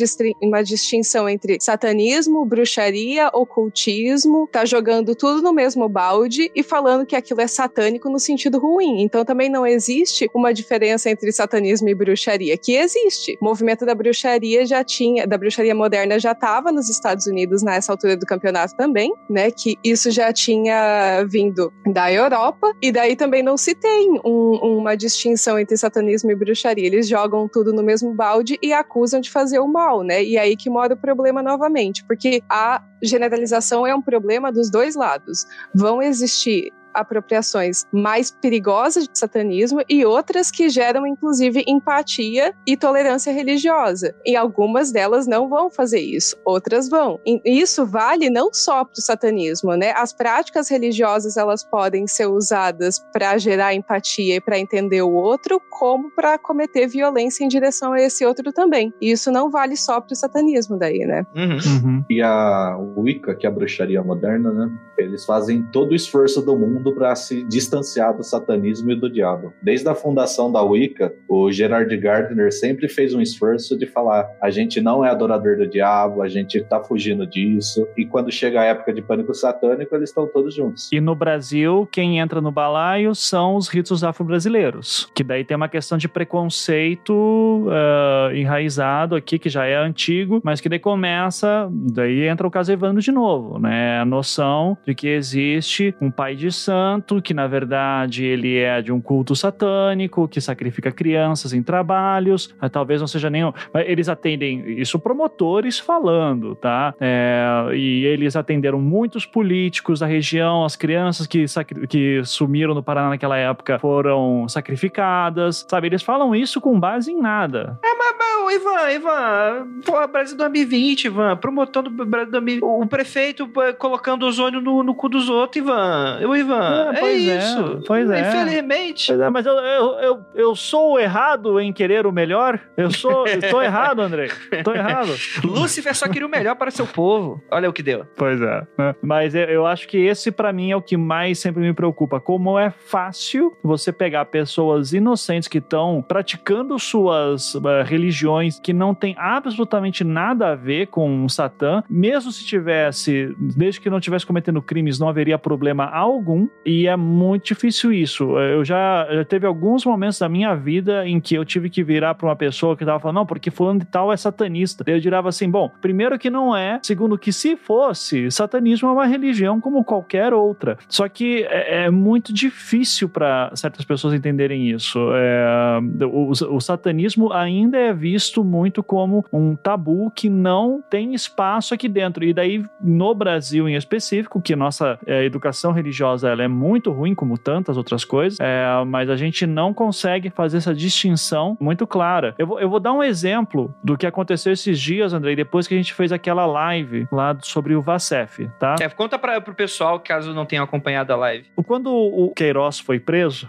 uma distinção entre satanismo, bruxaria, ocultismo, tá jogando tudo no mesmo balde e falando que aquilo é satânico no sentido ruim. Então também não existe uma diferença entre satanismo e bruxaria, que existe. O movimento da bruxaria já tinha, da bruxaria moderna já estava nos Estados Unidos nessa altura do campeonato também, né? Que isso já tinha vindo da Europa e daí também não se tem um, uma distinção entre satanismo e bruxaria. Eles jogam tudo no mesmo balde e acusam de fazer o mal, né? E aí que mora o problema novamente, porque a generalização é um problema dos dois lados. Vão existir apropriações mais perigosas de satanismo e outras que geram, inclusive, empatia e tolerância religiosa. E algumas delas não vão fazer isso, outras vão. E isso vale não só para o satanismo, né? As práticas religiosas elas podem ser usadas para gerar empatia e para entender o outro, como para cometer violência em direção a esse outro também. E isso não vale só para o satanismo daí, né? Uhum. Uhum. E a Wicca, que é a bruxaria moderna, né? Eles fazem todo o esforço do mundo mundo para se distanciar do satanismo e do diabo. Desde a fundação da Wicca, o Gerard Gardner sempre fez um esforço de falar: a gente não é adorador do diabo, a gente está fugindo disso. E quando chega a época de pânico satânico, eles estão todos juntos. E no Brasil, quem entra no balaio são os ritos afro-brasileiros, que daí tem uma questão de preconceito uh, enraizado aqui, que já é antigo, mas que daí começa, daí entra o caso Evandro de novo, né? A noção de que existe um pai de santo santo, que na verdade ele é de um culto satânico, que sacrifica crianças em trabalhos, ah, talvez não seja nenhum. Eles atendem isso promotores falando, tá? É, e eles atenderam muitos políticos da região, as crianças que, que sumiram no Paraná naquela época foram sacrificadas, sabe? Eles falam isso com base em nada. É, mas, mas Ivan, Ivan, pô, Brasil 2020, Ivan, promotor do Brasil 2020, o prefeito colocando ozônio no, no cu dos outros, Ivan. Eu, Ivan, é, é isso. É, pois é. Infelizmente. Pois é, mas eu, eu, eu, eu, sou errado em querer o melhor? Eu sou. Estou errado, André. Estou errado. Lúcifer só queria o melhor para seu povo. Olha o que deu. Pois é. Né? Mas eu, acho que esse, para mim, é o que mais sempre me preocupa. Como é fácil você pegar pessoas inocentes que estão praticando suas uh, religiões que não tem absolutamente nada a ver com o Satã, mesmo se tivesse, desde que não tivesse cometendo crimes, não haveria problema algum. E é muito difícil isso. Eu já, já teve alguns momentos da minha vida em que eu tive que virar para uma pessoa que tava falando, não, porque fulano de tal é satanista. Eu dirava assim, bom, primeiro que não é, segundo que se fosse, satanismo é uma religião como qualquer outra. Só que é, é muito difícil para certas pessoas entenderem isso. É, o, o satanismo ainda é visto muito como um tabu que não tem espaço aqui dentro. E daí, no Brasil em específico, que nossa é, educação religiosa ela é muito ruim, como tantas outras coisas, é, mas a gente não consegue fazer essa distinção muito clara. Eu vou, eu vou dar um exemplo do que aconteceu esses dias, Andrei, depois que a gente fez aquela live lá sobre o Vacef, tá? É, conta para pro pessoal, caso não tenha acompanhado a live. Quando o Queiroz foi preso,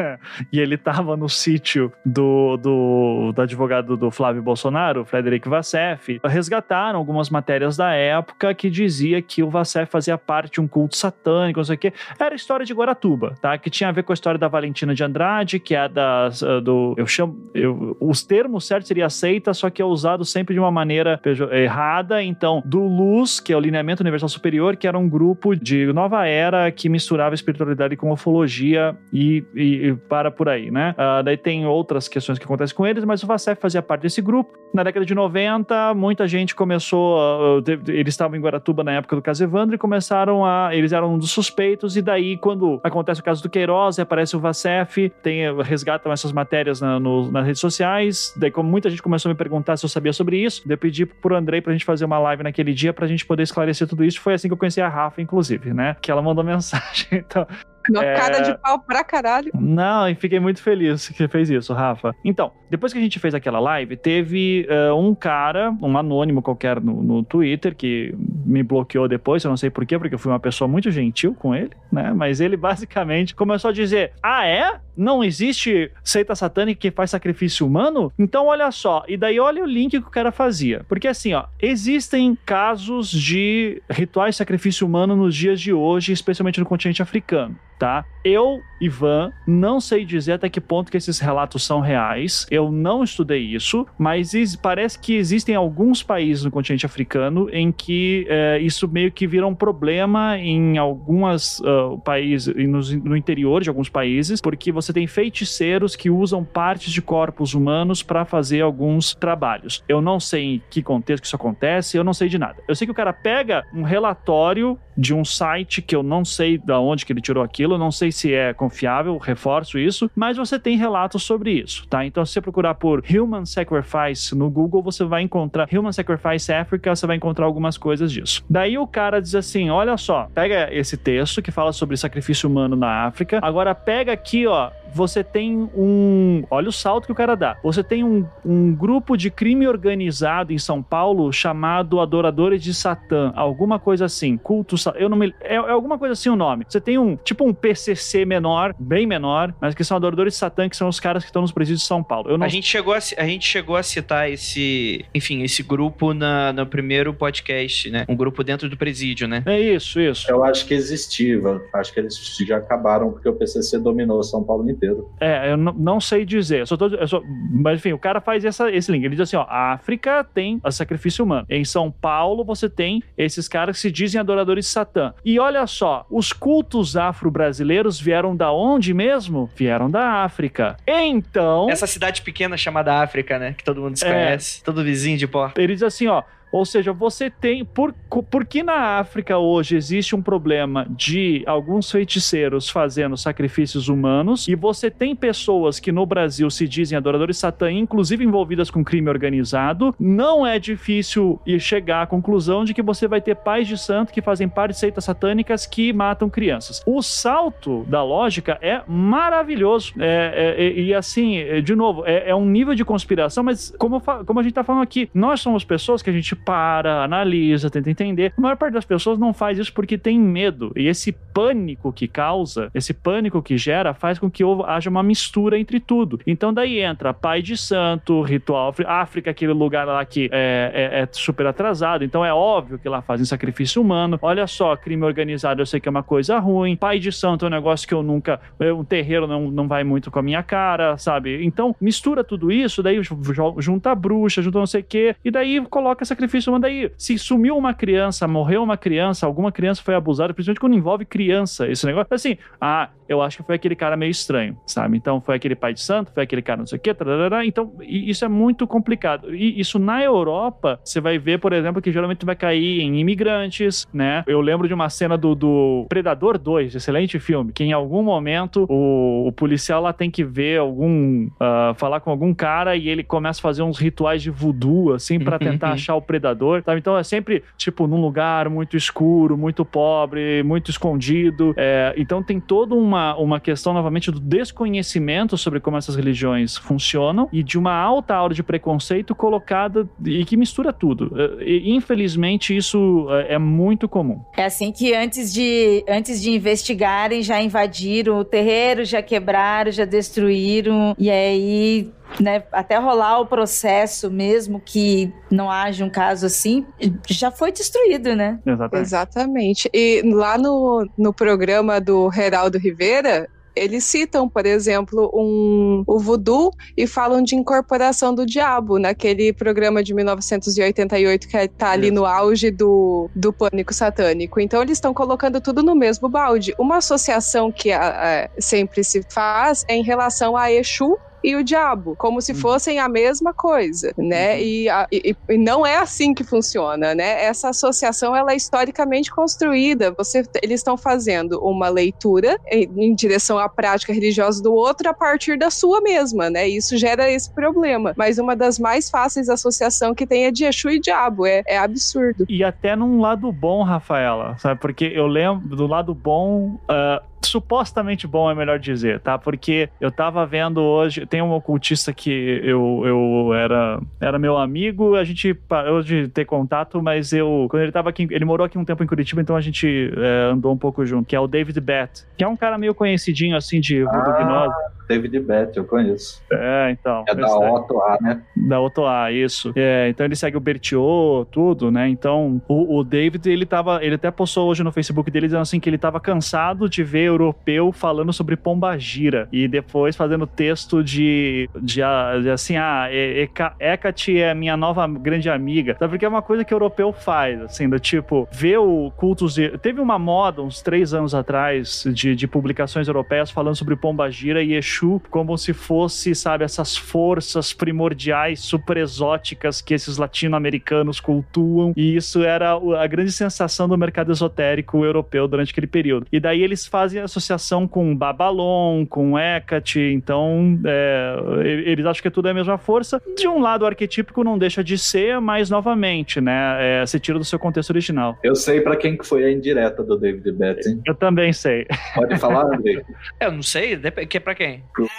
e ele tava no sítio do, do, do advogado do Flávio Bolsonaro, Frederic Vacef, resgataram algumas matérias da época que dizia que o Vacef fazia parte de um culto satânico, não sei o quê. É, era a história de Guaratuba, tá? Que tinha a ver com a história da Valentina de Andrade, que é da, uh, do. Eu chamo. Eu, os termos certos seria aceita, só que é usado sempre de uma maneira errada. Então, do Luz, que é o Lineamento Universal Superior, que era um grupo de nova era que misturava espiritualidade com ufologia e, e, e para por aí, né? Uh, daí tem outras questões que acontecem com eles, mas o Vacef fazia parte desse grupo. Na década de 90, muita gente começou. Uh, eles estavam em Guaratuba na época do caso Evandro e começaram a. Eles eram um dos suspeitos, e daí aí, quando acontece o caso do Queiroz, aparece o Vacef, tem, resgatam essas matérias na, no, nas redes sociais. Daí, como muita gente começou a me perguntar se eu sabia sobre isso, eu pedi pro Andrei pra gente fazer uma live naquele dia pra gente poder esclarecer tudo isso. Foi assim que eu conheci a Rafa, inclusive, né? Que ela mandou mensagem. Então, Na é... cara de pau pra caralho. Não, e fiquei muito feliz que você fez isso, Rafa. Então, depois que a gente fez aquela live, teve uh, um cara, um anônimo qualquer no, no Twitter, que me bloqueou depois, eu não sei porquê, porque eu fui uma pessoa muito gentil com ele, né? Mas ele basicamente começou a dizer: Ah, é? Não existe seita satânica que faz sacrifício humano? Então olha só, e daí olha o link que o cara fazia. Porque assim, ó, existem casos de rituais de sacrifício humano nos dias de hoje, especialmente no continente africano tá? Eu, Ivan, não sei dizer até que ponto que esses relatos são reais. Eu não estudei isso, mas parece que existem alguns países no continente africano em que é, isso meio que vira um problema em algumas uh, países, no, interior de alguns países, porque você tem feiticeiros que usam partes de corpos humanos para fazer alguns trabalhos. Eu não sei em que contexto que isso acontece, eu não sei de nada. Eu sei que o cara pega um relatório de um site que eu não sei da onde que ele tirou aquilo, não sei se é confiável, reforço isso, mas você tem relatos sobre isso, tá? Então, se você procurar por Human Sacrifice no Google, você vai encontrar Human Sacrifice Africa, você vai encontrar algumas coisas disso. Daí o cara diz assim: olha só, pega esse texto que fala sobre sacrifício humano na África, agora pega aqui, ó, você tem um. Olha o salto que o cara dá. Você tem um, um grupo de crime organizado em São Paulo chamado Adoradores de Satã. Alguma coisa assim. Culto. Eu não me. É, é, alguma coisa assim o nome. Você tem um. Tipo um PCC menor, bem menor, mas que são Adoradores de Satã, que são os caras que estão nos presídios de São Paulo. Não... A, gente chegou a, a gente chegou a citar esse. Enfim, esse grupo na, no primeiro podcast, né? Um grupo dentro do presídio, né? É isso, isso. Eu acho que existia. Acho que eles já acabaram porque o PCC dominou São Paulo inteiro. É, eu não sei dizer. Eu só tô, eu só, mas enfim, o cara faz essa, esse link. Ele diz assim: ó, a África tem a sacrifício humano. Em São Paulo você tem esses caras que se dizem adoradores de Satã. E olha só, os cultos afro-brasileiros vieram da onde mesmo? Vieram da África. Então. Essa cidade pequena chamada África, né? Que todo mundo desconhece. É, todo vizinho de porta. Ele diz assim: ó, ou seja, você tem. Por, porque na África hoje existe um problema de alguns feiticeiros fazendo sacrifícios humanos, e você tem pessoas que no Brasil se dizem adoradores de Satã, inclusive envolvidas com crime organizado, não é difícil chegar à conclusão de que você vai ter pais de santo que fazem parte de seitas satânicas que matam crianças. O salto da lógica é maravilhoso. É, é, é, e assim, é, de novo, é, é, um nível de conspiração, mas como, como a gente tá falando aqui, nós somos pessoas que a gente para, analisa, tenta entender. A maior parte das pessoas não faz isso porque tem medo. E esse pânico que causa, esse pânico que gera, faz com que haja uma mistura entre tudo. Então daí entra pai de santo, ritual África, aquele lugar lá que é, é, é super atrasado. Então é óbvio que lá fazem sacrifício humano. Olha só, crime organizado eu sei que é uma coisa ruim. Pai de santo é um negócio que eu nunca. Um terreiro não, não vai muito com a minha cara, sabe? Então mistura tudo isso, daí junta a bruxa, junta não sei o quê, e daí coloca sacrifício sacrifício humano. Daí, se sumiu uma criança, morreu uma criança, alguma criança foi abusada, principalmente quando envolve criança, esse negócio, assim, ah, eu acho que foi aquele cara meio estranho, sabe? Então, foi aquele pai de santo, foi aquele cara não sei o quê, tarará, então, isso é muito complicado. E isso na Europa, você vai ver, por exemplo, que geralmente vai cair em imigrantes, né? Eu lembro de uma cena do, do Predador 2, excelente filme, que em algum momento o, o policial lá tem que ver algum, uh, falar com algum cara e ele começa a fazer uns rituais de voodoo, assim, para tentar achar o predador sabe? Então é sempre, tipo, num lugar muito escuro, muito pobre, muito escondido. É, então tem toda uma, uma questão, novamente, do desconhecimento sobre como essas religiões funcionam e de uma alta aura de preconceito colocada e que mistura tudo. É, e, infelizmente, isso é, é muito comum. É assim que antes de, antes de investigarem, já invadiram o terreiro, já quebraram, já destruíram, e aí né, até rolar o processo mesmo que não haja um caso assim, já foi destruído, né? Exatamente. Exatamente. E lá no, no programa do Geraldo Rivera, eles citam, por exemplo, um, o voodoo e falam de incorporação do diabo naquele programa de 1988 que está ali no auge do, do pânico satânico. Então eles estão colocando tudo no mesmo balde. Uma associação que a, a, sempre se faz é em relação a Exu e o diabo, como se uhum. fossem a mesma coisa, né? Uhum. E, a, e, e, não é assim que funciona, né? Essa associação ela é historicamente construída. Você, eles estão fazendo uma leitura em, em, direção à prática religiosa do outro a partir da sua mesma, né? Isso gera esse problema. Mas uma das mais fáceis associação que tem é de Exu e diabo. É, é absurdo. E até num lado bom, Rafaela, sabe? Porque eu lembro do lado bom. Uh supostamente bom, é melhor dizer, tá? Porque eu tava vendo hoje, tem um ocultista que eu, eu era, era meu amigo, a gente parou de ter contato, mas eu, quando ele tava aqui, ele morou aqui um tempo em Curitiba, então a gente é, andou um pouco junto, que é o David Bett, que é um cara meio conhecidinho, assim, de ah, David Bett, eu conheço. É, então. É da Otto A, né? Da Otto A, isso. É, então ele segue o Bertiot, tudo, né? Então, o, o David, ele tava, ele até postou hoje no Facebook dele dizendo assim que ele tava cansado de ver europeu falando sobre pombagira e depois fazendo texto de, de, de assim, ah, Hecate é minha nova grande amiga. Sabe? Porque é uma coisa que o europeu faz, assim, do tipo, ver o cultos. De... Teve uma moda uns três anos atrás de, de publicações europeias falando sobre pombagira e Exu como se fosse, sabe, essas forças primordiais, super exóticas que esses latino-americanos cultuam. E isso era a grande sensação do mercado esotérico europeu durante aquele período. E daí eles fazem associação com Babalon, com Hecate, então é, eles acham que tudo é a mesma força. De um lado, o arquetípico não deixa de ser, mas novamente, né, é, você tira do seu contexto original. Eu sei para quem que foi a indireta do David Betts, Eu também sei. Pode falar, André? Eu não sei, que é pra quem? Club.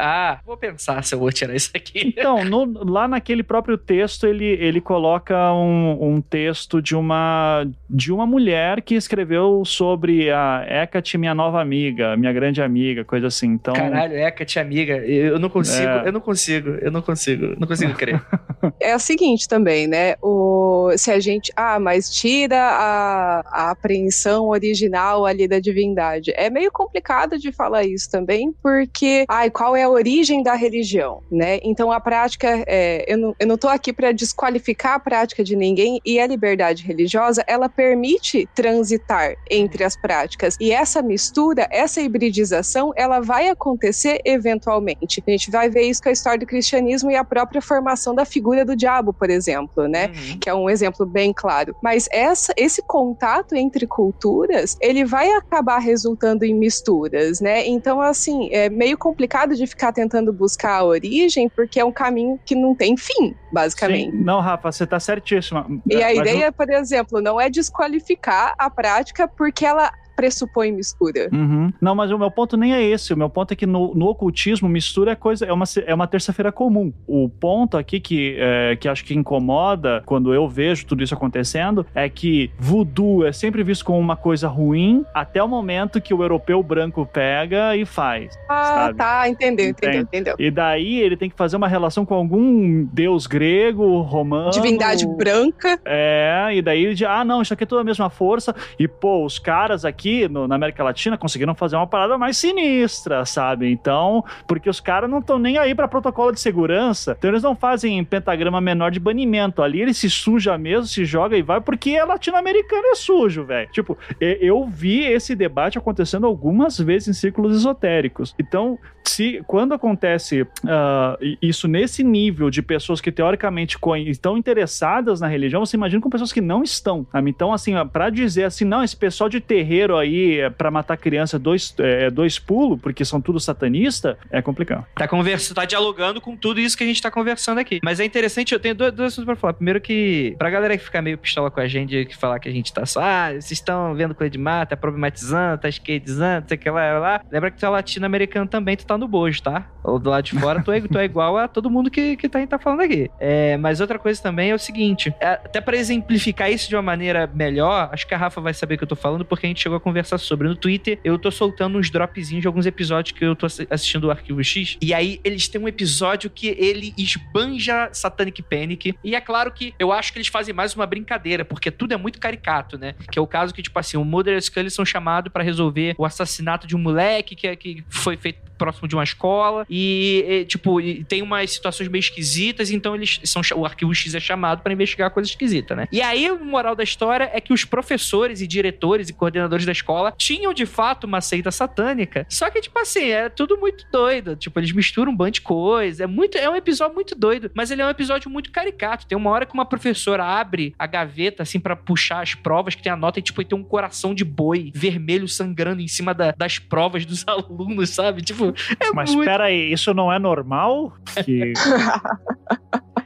Ah, vou pensar se eu vou tirar isso aqui. Então, no, lá naquele próprio texto, ele, ele coloca um, um texto de uma, de uma mulher que escreveu sobre a Hecate, minha nova amiga, minha grande amiga, coisa assim. Então, Caralho, Hecate, amiga, eu não consigo, é... eu não consigo, eu não consigo, não consigo crer. é o seguinte também, né? O, se a gente. Ah, mas tira a, a apreensão original ali da divindade. É meio complicado de falar isso também, porque. Ai, qual é a origem da religião, né? Então a prática, é, eu, não, tô aqui para desqualificar a prática de ninguém e a liberdade religiosa, ela permite transitar entre as práticas. E essa mistura, essa hibridização, ela vai acontecer eventualmente. A gente vai ver isso com a história do cristianismo e a própria formação da figura do diabo, por exemplo, né? Uhum. Que é um exemplo bem claro. Mas essa, esse contato entre culturas, ele vai acabar resultando em misturas, né? Então, assim, é meio complicado de ficar tentando buscar a origem, porque é um caminho que não tem fim, basicamente. Sim. Não, Rafa, você está certíssima. E a ideia, por exemplo, não é desqualificar a prática porque ela pressupõe mistura. Uhum. Não, mas o meu ponto nem é esse. O meu ponto é que no, no ocultismo, mistura é coisa, é uma, é uma terça-feira comum. O ponto aqui que, é, que acho que incomoda quando eu vejo tudo isso acontecendo é que voodoo é sempre visto como uma coisa ruim até o momento que o europeu branco pega e faz. Ah, sabe? tá, entendeu, entendeu, entendeu. E daí ele tem que fazer uma relação com algum deus grego, romano. Divindade branca. É, e daí ele diz: ah, não, isso aqui é tudo a mesma força. E, pô, os caras aqui aqui no, na América Latina conseguiram fazer uma parada mais sinistra, sabe? Então, porque os caras não estão nem aí para protocolo de segurança, então eles não fazem pentagrama menor de banimento. Ali ele se suja mesmo, se joga e vai, porque é latino-americano é sujo, velho. Tipo, eu vi esse debate acontecendo algumas vezes em círculos esotéricos. Então, se quando acontece uh, isso nesse nível de pessoas que teoricamente estão interessadas na religião, você imagina com pessoas que não estão. Sabe? Então, assim, para dizer assim, não, esse pessoal de terreiro aí é para matar criança dois, é, dois pulos, porque são tudo satanista, é complicado. Tá, conversa, tá dialogando com tudo isso que a gente tá conversando aqui. Mas é interessante, eu tenho dois, dois assuntos pra falar. Primeiro que, pra galera que fica meio pistola com a gente, que falar que a gente tá só, ah, vocês estão vendo coisa de mata, tá problematizando, tá skatezando, sei que lá, lá. Lembra que tu é latino-americano também, tu tá no bojo, tá? Do lado de fora, tu é, tu é igual a todo mundo que, que tá, tá falando aqui. É, mas outra coisa também é o seguinte, é, até para exemplificar isso de uma maneira melhor, acho que a Rafa vai saber o que eu tô falando, porque a gente chegou a conversar sobre. No Twitter, eu tô soltando uns dropzinhos de alguns episódios que eu tô assistindo o Arquivo X, e aí eles têm um episódio que ele esbanja Satanic Panic, e é claro que eu acho que eles fazem mais uma brincadeira, porque tudo é muito caricato, né? Que é o caso que, tipo assim, o Mulder e o Scully são chamados para resolver o assassinato de um moleque que, que foi feito próximo de uma escola e, e tipo, e tem umas situações meio esquisitas, então eles são o arquivo X é chamado para investigar coisa esquisita, né? E aí o moral da história é que os professores e diretores e coordenadores da escola tinham de fato uma seita satânica. Só que tipo assim, é tudo muito doido, tipo, eles misturam um bando de coisa, é muito é um episódio muito doido, mas ele é um episódio muito caricato. Tem uma hora que uma professora abre a gaveta assim para puxar as provas que tem a nota e tipo, tem um coração de boi vermelho sangrando em cima da, das provas dos alunos, sabe? Tipo, é Mas muito... espera aí, isso não é normal? Que...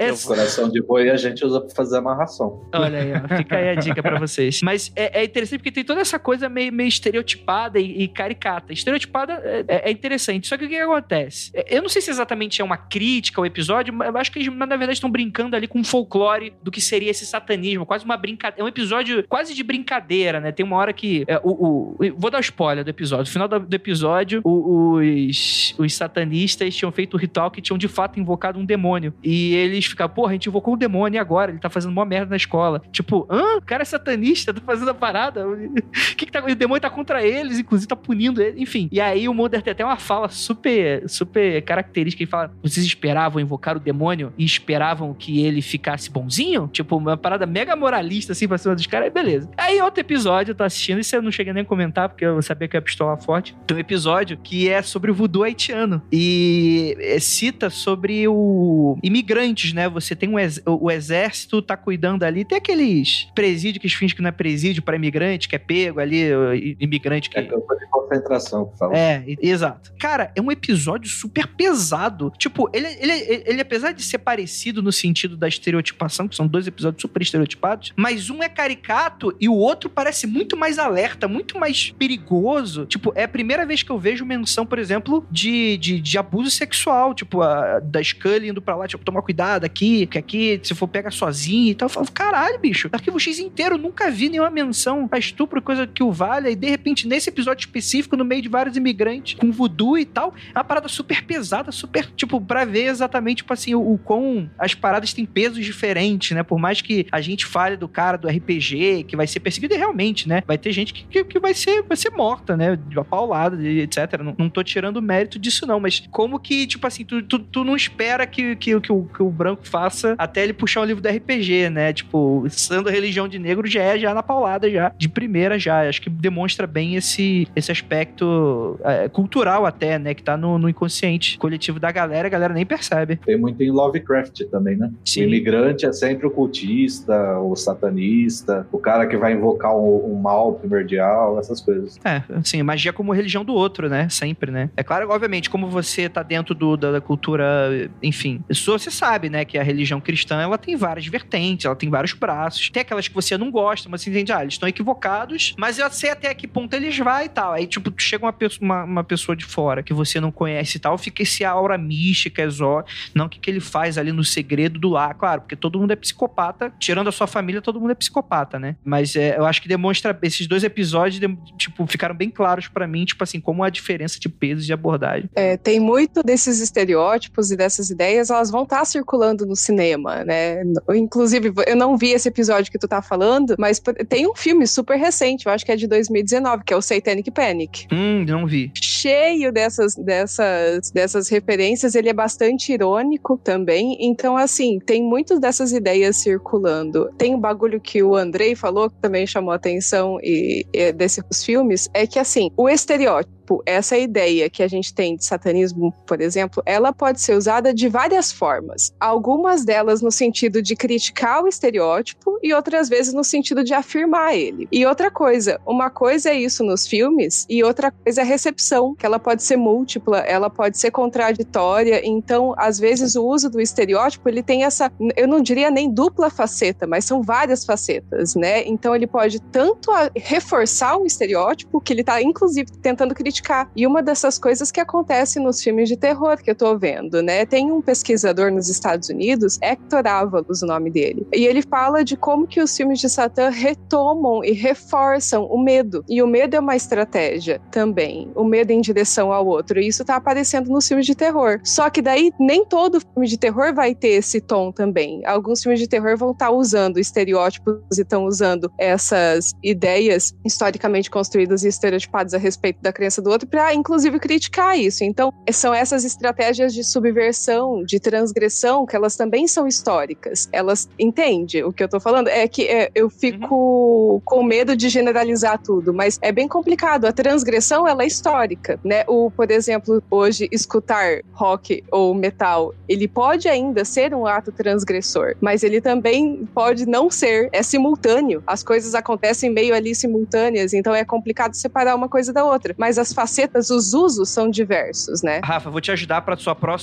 Essa... Coração de boi a gente usa pra fazer amarração. Olha aí, ó, fica aí a dica pra vocês. Mas é, é, interessante porque tem toda essa coisa meio, meio estereotipada e, e caricata. Estereotipada é, é, é, interessante. Só que o que, acontece? É, eu não sei se exatamente é uma crítica ao episódio, mas eu acho que eles, na verdade, estão brincando ali com o folclore do que seria esse satanismo. Quase uma brincadeira. É um episódio quase de brincadeira, né? Tem uma hora que. É, o, o, vou dar o spoiler do episódio. No final do, episódio, os, os satanistas tinham feito o um ritual que tinham de fato invocado um demônio. E eles ficaram, porra, a gente invocou um demônio agora? Ele tá fazendo uma merda na escola. Tipo, hã? O cara é satanista, tá fazendo a parada. O que, que tá. O demônio tá contra eles, inclusive tá punindo ele. Enfim. E aí o Mulder tem até uma fala super, super característica. Ele fala: vocês esperavam invocar o demônio e esperavam que ele ficasse bonzinho? Tipo, uma parada mega moralista, assim, pra cima dos caras. Beleza. Aí, outro episódio, eu tô assistindo, isso eu não cheguei nem a comentar, porque eu sabia que a pistola forte. Tem um episódio que é sobre o voodoo haitiano. E é, cita sobre o imigrantes, né? Você tem um ex... o exército tá cuidando ali. Tem aqueles presídios que fingem que não é presídio para imigrante, que é pego ali, imigrante que. É campo de concentração, por favor. É, exato. Cara, é um episódio super pesado. Tipo, ele, ele, ele, ele, apesar de ser parecido no sentido da estereotipação, que são dois episódios super estereotipados, mas um é caricato e o outro parece muito mais alerta, muito mais perigoso. Tipo, é a primeira vez que eu vejo menção, por exemplo, de, de, de abuso sexual. Tipo, a, da Scully indo pra lá, tipo, tomar cuidado aqui, que aqui, se for, pega sozinho e tal. Eu falo, caralho, bicho, Arquivo X inteiro nunca vi nenhuma menção a estupro, coisa que o valha. E de repente, nesse episódio específico, no meio de vários imigrantes, com voodoo e tal, é uma parada super pesada, super, tipo, pra ver exatamente, tipo assim, o, o quão as paradas têm pesos diferentes, né? Por mais que a gente fale do cara do RPG, que vai ser perseguido, e realmente, né? Vai ter gente que, que, que vai, ser, vai ser morta, né? De uma paulada, etc. Não, não tô tirando mérito disso, não, mas como que, tipo assim, tu, tu, tu não espera que, que, que, o, que o branco faça até ele puxar um livro do RPG, né? Tipo, sendo religião de negro já é já na paulada, já, de primeira já. Acho que demonstra bem esse, esse aspecto é, cultural até, né? Que tá no, no, inconsciente coletivo da galera, a galera nem percebe. Tem muito em Lovecraft também, né? Sim. O imigrante é sempre o cultista, o satanista, o cara que vai invocar um, um mal primordial, essas coisas. É, assim, magia como religião do outro, né? Sempre, né? É claro, obviamente, como você tá dentro do, da, da cultura, enfim, isso você sabe, né? Que a religião cristã, ela tem várias vertentes, ela tem vários braços. Tem aquelas que você não gosta, mas você entende, ah, eles estão equivocados, mas eu sei até que ponto eles vão e tal. Aí, tipo, chega uma, pessoa, uma, uma, pessoa de fora que você não conhece e tal, fica esse aura mística, exó, não o que, que ele faz ali no segredo do lar, claro, porque todo mundo é psicopata, tirando a sua família, todo mundo é psicopata, né? Mas é, eu acho que demonstra, esses dois episódios, tipo, ficaram bem claros para mim, tipo assim, como a diferença de pesos de abordagem. É, tem muito desses estereótipos e dessas ideias, elas vão estar tá circulando no cinema, né? Inclusive, eu não vi esse episódio que tu tá falando, mas tem um filme super recente, eu acho que é de 2019, que é o Satanic Panic. Hum, não vi. Cheio dessas, dessas, dessas referências, ele é bastante irônico também, então, assim, tem muitas dessas ideias circulando. Tem um bagulho que o Andrei falou, que também chamou atenção e, e desses filmes, é que, assim, o estereótipo tipo, essa ideia que a gente tem de satanismo, por exemplo, ela pode ser usada de várias formas. Algumas delas no sentido de criticar o estereótipo e outras vezes no sentido de afirmar ele. E outra coisa, uma coisa é isso nos filmes e outra coisa é a recepção, que ela pode ser múltipla, ela pode ser contraditória. Então, às vezes o uso do estereótipo, ele tem essa, eu não diria nem dupla faceta, mas são várias facetas, né? Então ele pode tanto reforçar um estereótipo que ele está inclusive tentando criticar criticar. E uma dessas coisas que acontece nos filmes de terror que eu tô vendo, né? Tem um pesquisador nos Estados Unidos, Hector Avalos, o nome dele, e ele fala de como que os filmes de Satã retomam e reforçam o medo. E o medo é uma estratégia também. O medo em direção ao outro. E isso tá aparecendo nos filmes de terror. Só que daí nem todo filme de terror vai ter esse tom também. Alguns filmes de terror vão estar tá usando estereótipos e estão usando essas ideias historicamente construídas e estereotipadas a respeito da crença do do outro para, inclusive, criticar isso. Então, são essas estratégias de subversão, de transgressão, que elas também são históricas. Elas, entende o que eu tô falando? É que é, eu fico uhum. com medo de generalizar tudo, mas é bem complicado. A transgressão, ela é histórica, né? O, por exemplo, hoje, escutar rock ou metal, ele pode ainda ser um ato transgressor, mas ele também pode não ser, é simultâneo. As coisas acontecem meio ali simultâneas, então é complicado separar uma coisa da outra. Mas as as facetas, os usos são diversos, né? Rafa, vou te ajudar para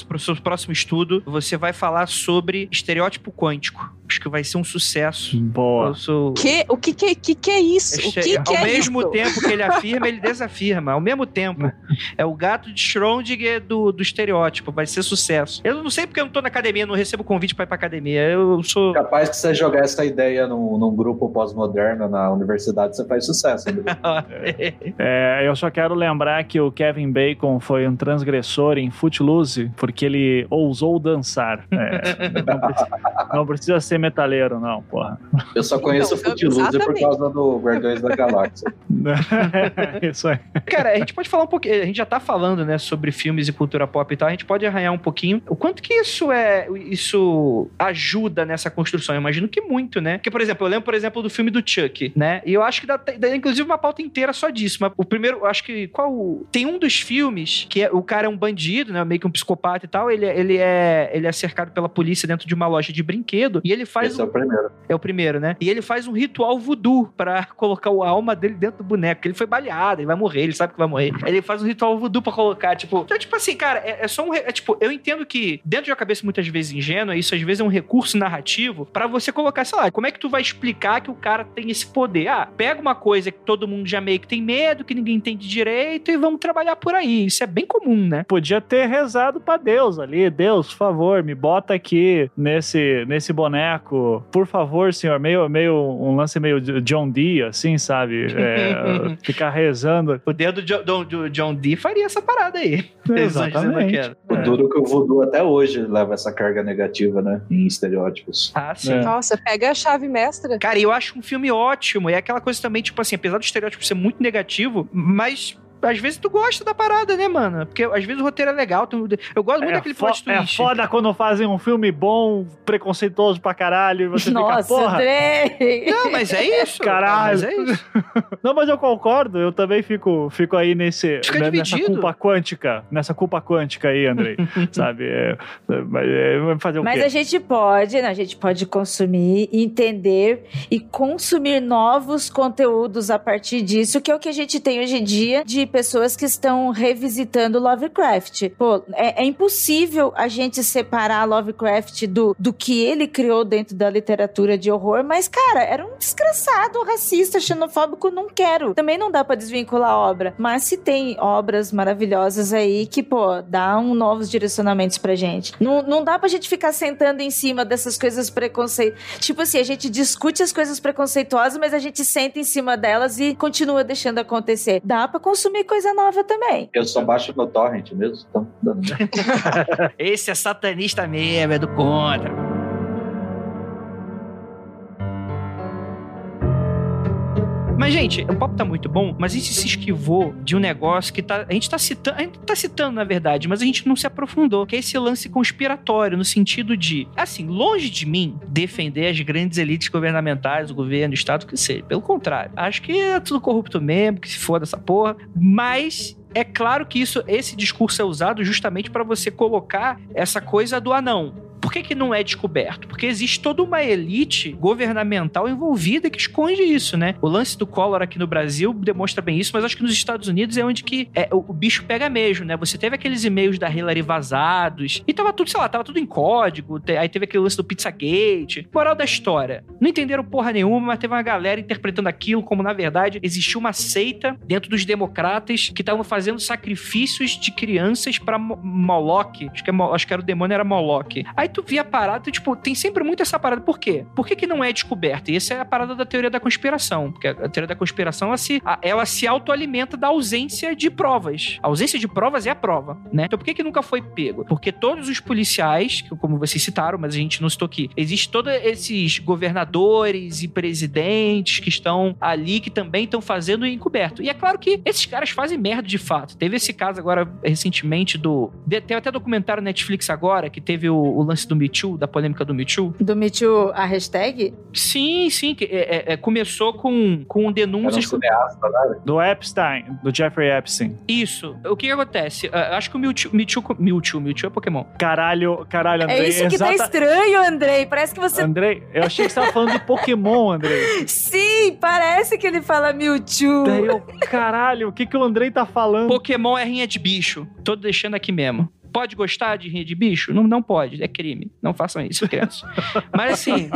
pro seu próximo estudo. Você vai falar sobre estereótipo quântico. Acho que vai ser um sucesso. Boa. Sou- Que, o que, que, que, que é isso? O que, que ao é mesmo isso? tempo que ele afirma, ele desafirma. Ao mesmo tempo. É o gato de Schrödinger do, do estereótipo. Vai ser sucesso. Eu não sei porque eu não tô na academia, não recebo convite pra ir pra academia. Eu sou. Capaz de você jogar essa ideia num, num grupo pós-moderno na universidade, você faz sucesso. André. É, eu só quero lembrar que o Kevin Bacon foi um transgressor em Footloose porque ele ousou dançar. É, não, precisa, não precisa ser metaleiro, não, porra. Eu só conheço Então, Footloose por causa do Guardiões da Galáxia. Isso aí. Cara, a gente pode falar um pouquinho. A gente já tá falando, né, sobre filmes e cultura pop e tal. A gente pode arranhar um pouquinho. O quanto que isso é. Isso ajuda nessa construção? Eu imagino que muito, né? Porque, por exemplo, eu lembro, por exemplo, do filme do Chuck, né? E eu acho que dá, dá inclusive uma pauta inteira só disso. Mas o primeiro, eu acho que. Qual. Tem um dos filmes que é, o cara é um bandido, né? Meio que um psicopata e tal. Ele, é- ele, é, ele é cercado pela polícia dentro de uma loja de brinquedo. E ele faz Esse é o primeiro. é o primeiro, né? E ele faz um ritual voodoo pra colocar a alma dele dentro do boneco. Ele foi baleado, ele vai morrer, ele sabe que vai morrer. Ele faz um ritual voodoo pra colocar, tipo. Então, tipo assim, cara, é, é só um. É, tipo, eu entendo que dentro de uma cabeça muitas vezes ingênua, isso às vezes é um recurso narrativo pra você colocar, sei lá, como é que tu vai explicar que o cara tem esse poder? Ah, pega uma coisa que todo mundo já meio que tem medo, que ninguém entende direito, e vamos trabalhar por aí. Isso é bem comum, né? Podia ter rezado pra Deus ali. Deus, por favor, me bota aqui nesse, nesse boneco. Por favor, senhor. Meio, meio um lance meio John Dee, assim, sabe? É, ficar rezando. O dedo do, do, do John Dee faria essa parada aí. Exatamente. que era. O duro é que o voodoo até hoje leva essa carga negativa, né? Em estereótipos. Ah, sim. É. Nossa, pega a chave mestra. Cara, eu acho um filme ótimo. E é aquela coisa também, tipo assim, apesar do estereótipo ser muito negativo, mas. Às vezes tu gosta da parada, né, mano? Porque às vezes o roteiro é legal. tu- Eu gosto muito É, daquele plot é twist. foda quando fazem um filme bom, preconceituoso pra caralho, e você Nossa, fica, porra. Não, mas é isso. Caralho. Mas é isso. Não, mas eu concordo, eu também fico, fico aí nesse, Fica né, nessa culpa quântica, nessa culpa quântica aí, Andrei, sabe? É, é, mas é, fazer o Mas quê? a gente pode, né? A gente pode consumir, entender e consumir novos conteúdos a partir disso, que é o que a gente tem hoje em dia de pessoas que estão revisitando Lovecraft. Pô, é, é impossível a gente separar Lovecraft do, do que ele criou dentro da literatura de horror, mas, cara, era um desgraçado, racista, xenofóbico, não quero. Também não dá pra desvincular a obra. Mas se tem obras maravilhosas aí que, pô, dá um novos direcionamentos pra gente. Não, não dá pra gente ficar sentando em cima dessas coisas preconceituosas. Tipo assim, a gente discute as coisas preconceituosas, mas a gente senta em cima delas e continua deixando acontecer. Dá pra consumir coisa nova também. Eu só baixo no torrent mesmo, então dando. Esse é satanista mesmo, é do contra. Mas, gente, o papo tá muito bom, mas a gente se esquivou de um negócio que tá. A gente tá citando. A gente tá citando, na verdade, mas a gente não se aprofundou, que é esse lance conspiratório, no sentido de, assim, longe de mim defender as grandes elites governamentais, o governo, o Estado, o que seja. Pelo contrário, acho que é tudo corrupto mesmo, que se foda essa porra. Mas é claro que isso, esse discurso é usado justamente para você colocar essa coisa do anão. Por que, que não é descoberto? Porque existe toda uma elite governamental envolvida que esconde isso, né? O lance do Collor aqui no Brasil demonstra bem isso, mas acho que nos Estados Unidos é onde que é, o, o bicho pega mesmo, né? Você teve aqueles e-mails da Hillary vazados e tava tudo, sei lá, tava tudo em código. te- aí teve aquele lance do Pizzagate. Moral da história. Não entenderam porra nenhuma, mas teve uma galera interpretando aquilo como, na verdade, existia uma seita dentro dos democratas que estavam fazendo sacrifícios de crianças Mo- Moloch. Acho que, é acho que era o demônio, era Moloch. Aí via a parada, tipo, tem sempre muito essa parada. Por quê? Por que, que não é descoberta? E essa é a parada da teoria da conspiração. Porque a teoria da conspiração, ela se, ela se autoalimenta da ausência de provas. A ausência de provas é a prova, né? Então por que, que nunca foi pego? Porque todos os policiais, como vocês citaram, mas a gente não citou aqui, existe todos esses governadores e presidentes que estão ali, que também estão fazendo encoberto. E é claro que esses caras fazem merda de fato. Teve esse caso agora, recentemente, do. Tem até documentário Netflix agora, que teve o, o lance do Me Too, da polêmica do Me Too? Do Me Too, a hashtag? Sim, sim. Que, é, é, começou com, com denúncias. Um cineasta, né? Do Epstein, do Jeffrey Epstein. Isso. O que, que acontece? Eu acho que o Mewtwo, Mewtwo, Mewtwo, Mewtwo é Pokémon. Caralho, caralho, Andrei. É isso que tá estranho, Andrei. Parece que você. Andrei, eu achei que você tava falando de Pokémon, Andrei. Sim, parece que ele fala Mewtwo. Daí eu, caralho, o que, que o Andrei tá falando? Pokémon é rinha de bicho. Tô deixando aqui mesmo. Pode gostar de rinha de bicho? Não, não pode, é crime. Não façam isso, crianças. Mas assim,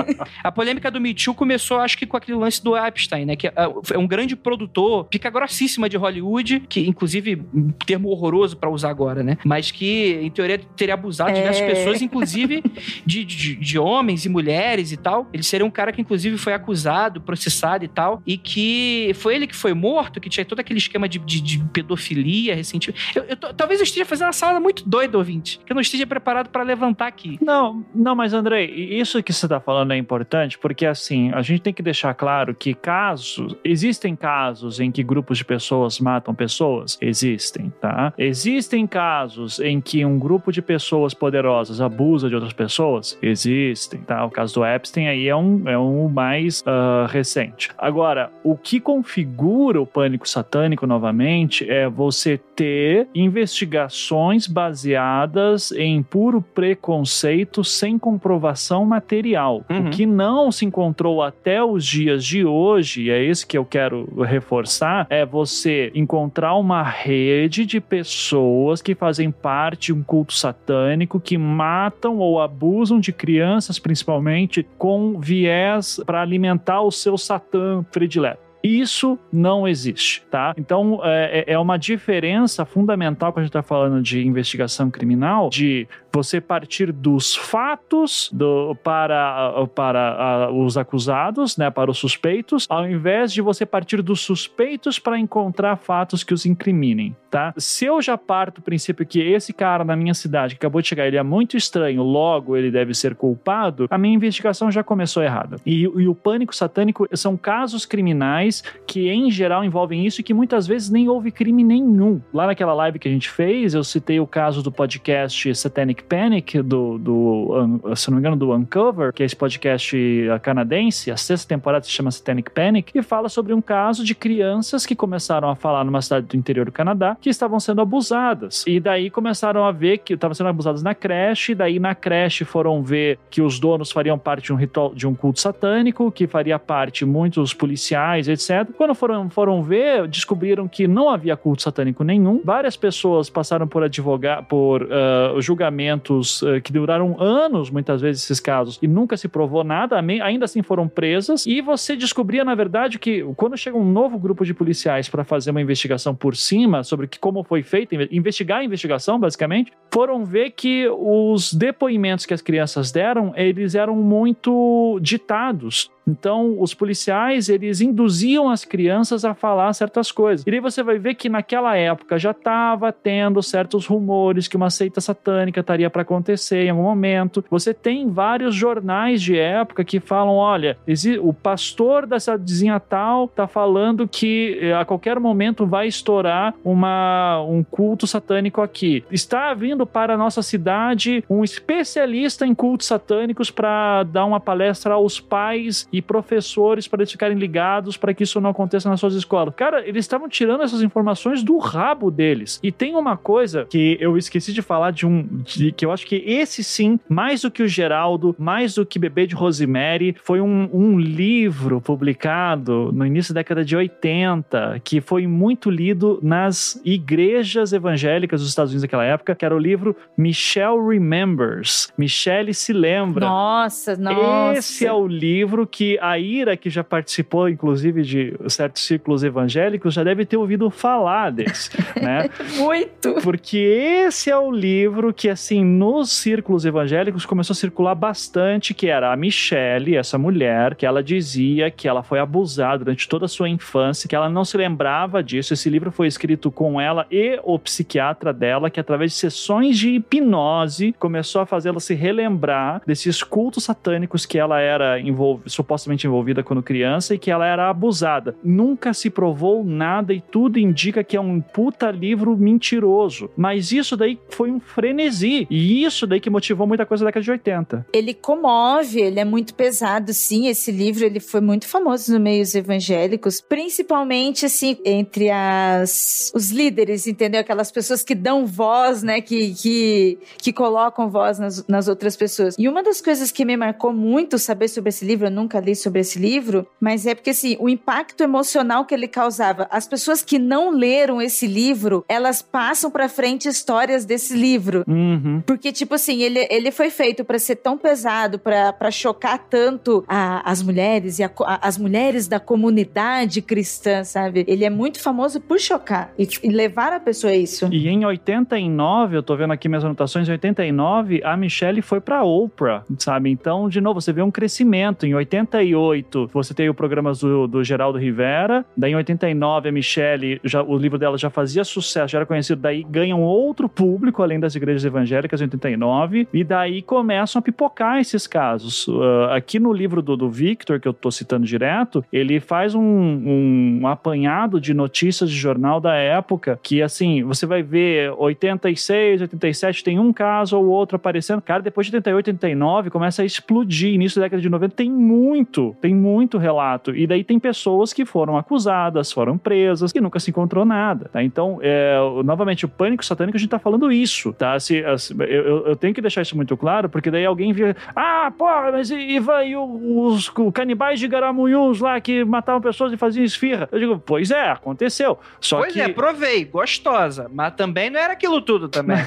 a polêmica do Me Too começou, acho que com aquele lance do Epstein, né? Que é, é um grande produtor, pica grossíssima de Hollywood, que inclusive, um termo horroroso para usar agora, né? Mas que, em teoria, teria abusado de É. diversas pessoas, inclusive de, de, de homens e mulheres e tal. Ele seria um cara que, inclusive, foi acusado, processado e tal, e que foi ele que foi morto, que tinha todo aquele esquema de, de, pedofilia recentemente. Eu, eu talvez eu esteja fazendo uma salada muito doida, ouvinte, que eu não esteja preparado para levantar aqui. Não, não, mas Andrei, isso que você tá falando é importante, porque assim, a gente tem que deixar claro que casos, existem casos em que grupos de pessoas matam pessoas? Existem, tá? Existem casos em que um grupo de pessoas poderosas abusa de outras pessoas? Existem, tá? O caso do Epstein aí é um, é um mais ah, recente. Agora, o que configura o pânico satânico novamente é você ter investigações baseadas em puro preconceito sem comprovação material. Uhum. O que não se encontrou até os dias de hoje, e é isso que eu quero reforçar, é você encontrar uma rede de pessoas que fazem parte de um culto satânico que matam ou abusam de crianças, principalmente, com viés para alimentar o seu satã predileto. Isso não existe, tá? Então é, é uma diferença fundamental quando a gente está falando de investigação criminal, de você partir dos fatos do, para, para ah, os acusados, né, para os suspeitos, ao invés de você partir dos suspeitos para encontrar fatos que os incriminem, tá? Se eu já parto do princípio que esse cara na minha cidade que acabou de chegar, ele é muito estranho, logo ele deve ser culpado, a minha investigação já começou errada. E, e o pânico satânico são casos criminais que em geral envolvem isso e que muitas vezes nem houve crime nenhum. Lá naquela live que a gente fez, eu citei o caso do podcast Satanic Panic, do, do se não me engano, do Uncover, que é esse podcast canadense, a sexta temporada se chama Satanic Panic, e fala sobre um caso de crianças que começaram a falar numa cidade do interior do Canadá que estavam sendo abusadas. E daí começaram a ver que estavam sendo abusadas na creche, e daí na creche foram ver que os donos fariam parte de um ritual, de um culto satânico, que faria parte muitos policiais, etc. Quando foram, foram ver, descobriram que não havia culto satânico nenhum. Várias pessoas passaram por advogar, por uh, julgamentos uh, que duraram anos, muitas vezes, esses casos, e nunca se provou nada, ainda assim foram presas. E você descobria, na verdade, que quando chega um novo grupo de policiais para fazer uma investigação por cima sobre que, como foi feita, investigar a investigação, basicamente, foram ver que os depoimentos que as crianças deram, eles eram muito ditados. Então, os policiais, eles induziam as crianças a falar certas coisas. E daí você vai ver que naquela época já estava tendo certos rumores que uma seita satânica estaria para acontecer em algum momento. Você tem vários jornais de época que falam, olha, o pastor dessa cidadezinha tal tá falando que eh, a qualquer momento vai estourar uma, um culto satânico aqui. Está vindo para a nossa cidade um especialista em cultos satânicos para dar uma palestra aos pais e professores para eles ficarem ligados para que isso não aconteça nas suas escolas. Cara, eles estavam tirando essas informações do rabo deles. E tem uma coisa que eu esqueci de falar de um de, que eu acho que esse sim, mais do que o Geraldo, mais do que Bebê de Rosemary, foi um, um livro publicado no início da década de 80 que foi muito lido nas igrejas evangélicas dos Estados Unidos naquela época, que era o livro Michelle Remembers. Michelle se lembra. Nossa, nossa. Esse é o livro que a Ira, que já participou, inclusive, de certos círculos evangélicos, já deve ter ouvido falar desse, né? Muito! Porque esse é o livro que, assim, nos círculos evangélicos começou a circular bastante, que era a Michelle, essa mulher, que ela dizia que ela foi abusada durante toda a sua infância, que ela não se lembrava disso. Esse livro foi escrito com ela e o psiquiatra dela, que através de sessões de hipnose começou a fazê-la se relembrar desses cultos satânicos que ela era envolvida supostamente envolvida quando criança e que ela era abusada. Nunca se provou nada e tudo indica que é um puta livro mentiroso. Mas isso daí foi um frenesi. E isso daí que motivou muita coisa da década de 80. Ele comove, ele é muito pesado, sim. Esse livro ele foi muito famoso no meios evangélicos, principalmente assim entre as os líderes, entendeu? Aquelas pessoas que dão voz, né? Que, que, que colocam voz nas, nas outras pessoas. E uma das coisas que me marcou muito saber sobre esse livro, eu nunca li sobre esse livro, mas é porque assim, o impacto emocional que ele causava. As pessoas que não leram esse livro, elas passam para frente histórias desse livro. Uhum. Porque, tipo assim, ele, ele foi feito para ser tão pesado, para chocar tanto a, as mulheres e a, a, as mulheres da comunidade cristã, sabe? Ele é muito famoso por chocar e, e levar a pessoa a isso. E em 89, eu tô vendo aqui minhas anotações, em 89, a Michelle foi pra Oprah, sabe? Então, de novo, você vê um crescimento. Em 88, você tem o programa do, do Geraldo Rivera. Daí, em 89, a Michelle, já, o livro dela já fazia sucesso, já era conhecido. Daí ganha um outro público, além das igrejas evangélicas, em 89. E daí começam a pipocar esses casos. Uh, aqui no livro do, do Victor, que eu tô citando direto, ele faz um, um apanhado de notícias de jornal da época que, assim, você vai ver 86, 87, tem um caso ou outro aparecendo. Cara, depois de 88, 89, começa a explodir. Início da década de 90 tem muito, tem muito relato. E daí tem pessoas que foram acusadas, foram presas, e nunca se encontrou nada. Tá? Então, é, novamente, o pânico satânico, a gente tá falando isso, tá? Se, eu, eu, tenho que deixar isso muito claro, porque daí alguém vira, ah, pô, mas Ivan, e os, os canibais de Garamunhuns lá que matavam pessoas e faziam esfirra? Eu digo, pois é, aconteceu. Só pois que... é, provei, gostosa, mas também não era aquilo tudo também.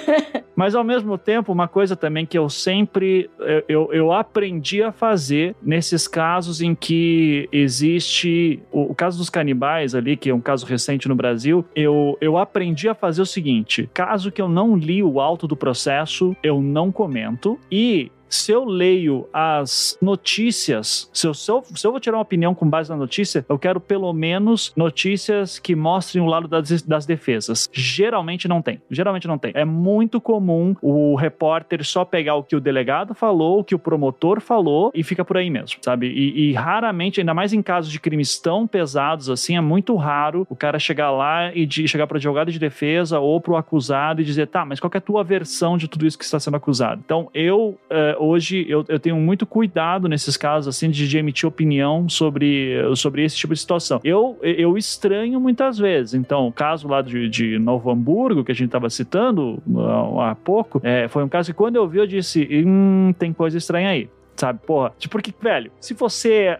mas ao mesmo tempo, uma coisa também que eu sempre eu, eu, eu aprendi a fazer nesses casos em que existe o, o, caso dos canibais ali, que é um caso recente no Brasil, eu, eu aprendi a fazer o seguinte: caso que eu não li o auto do processo, eu não comento e se eu leio as notícias, se eu, se, eu, se eu, vou tirar uma opinião com base na notícia, eu quero pelo menos notícias que mostrem o lado das, das defesas. Geralmente não tem. Geralmente não tem. É muito comum o repórter só pegar o que o delegado falou, o que o promotor falou e fica por aí mesmo, sabe? E, e raramente, ainda mais em casos de crimes tão pesados assim, é muito raro o cara chegar lá e de, chegar para o advogado de defesa ou para o acusado e dizer, tá, mas qual é a tua versão de tudo isso que está sendo acusado? Então, eu. Eh, hoje eu, eu tenho muito cuidado nesses casos assim de, de, emitir opinião sobre, sobre esse tipo de situação. Eu, eu estranho muitas vezes. Então, o caso lá de, de Novo Hamburgo, que a gente estava citando há pouco, é, foi um caso que quando eu vi, eu disse: hum, tem coisa estranha aí sabe? Porra, tipo, porque, velho, se você,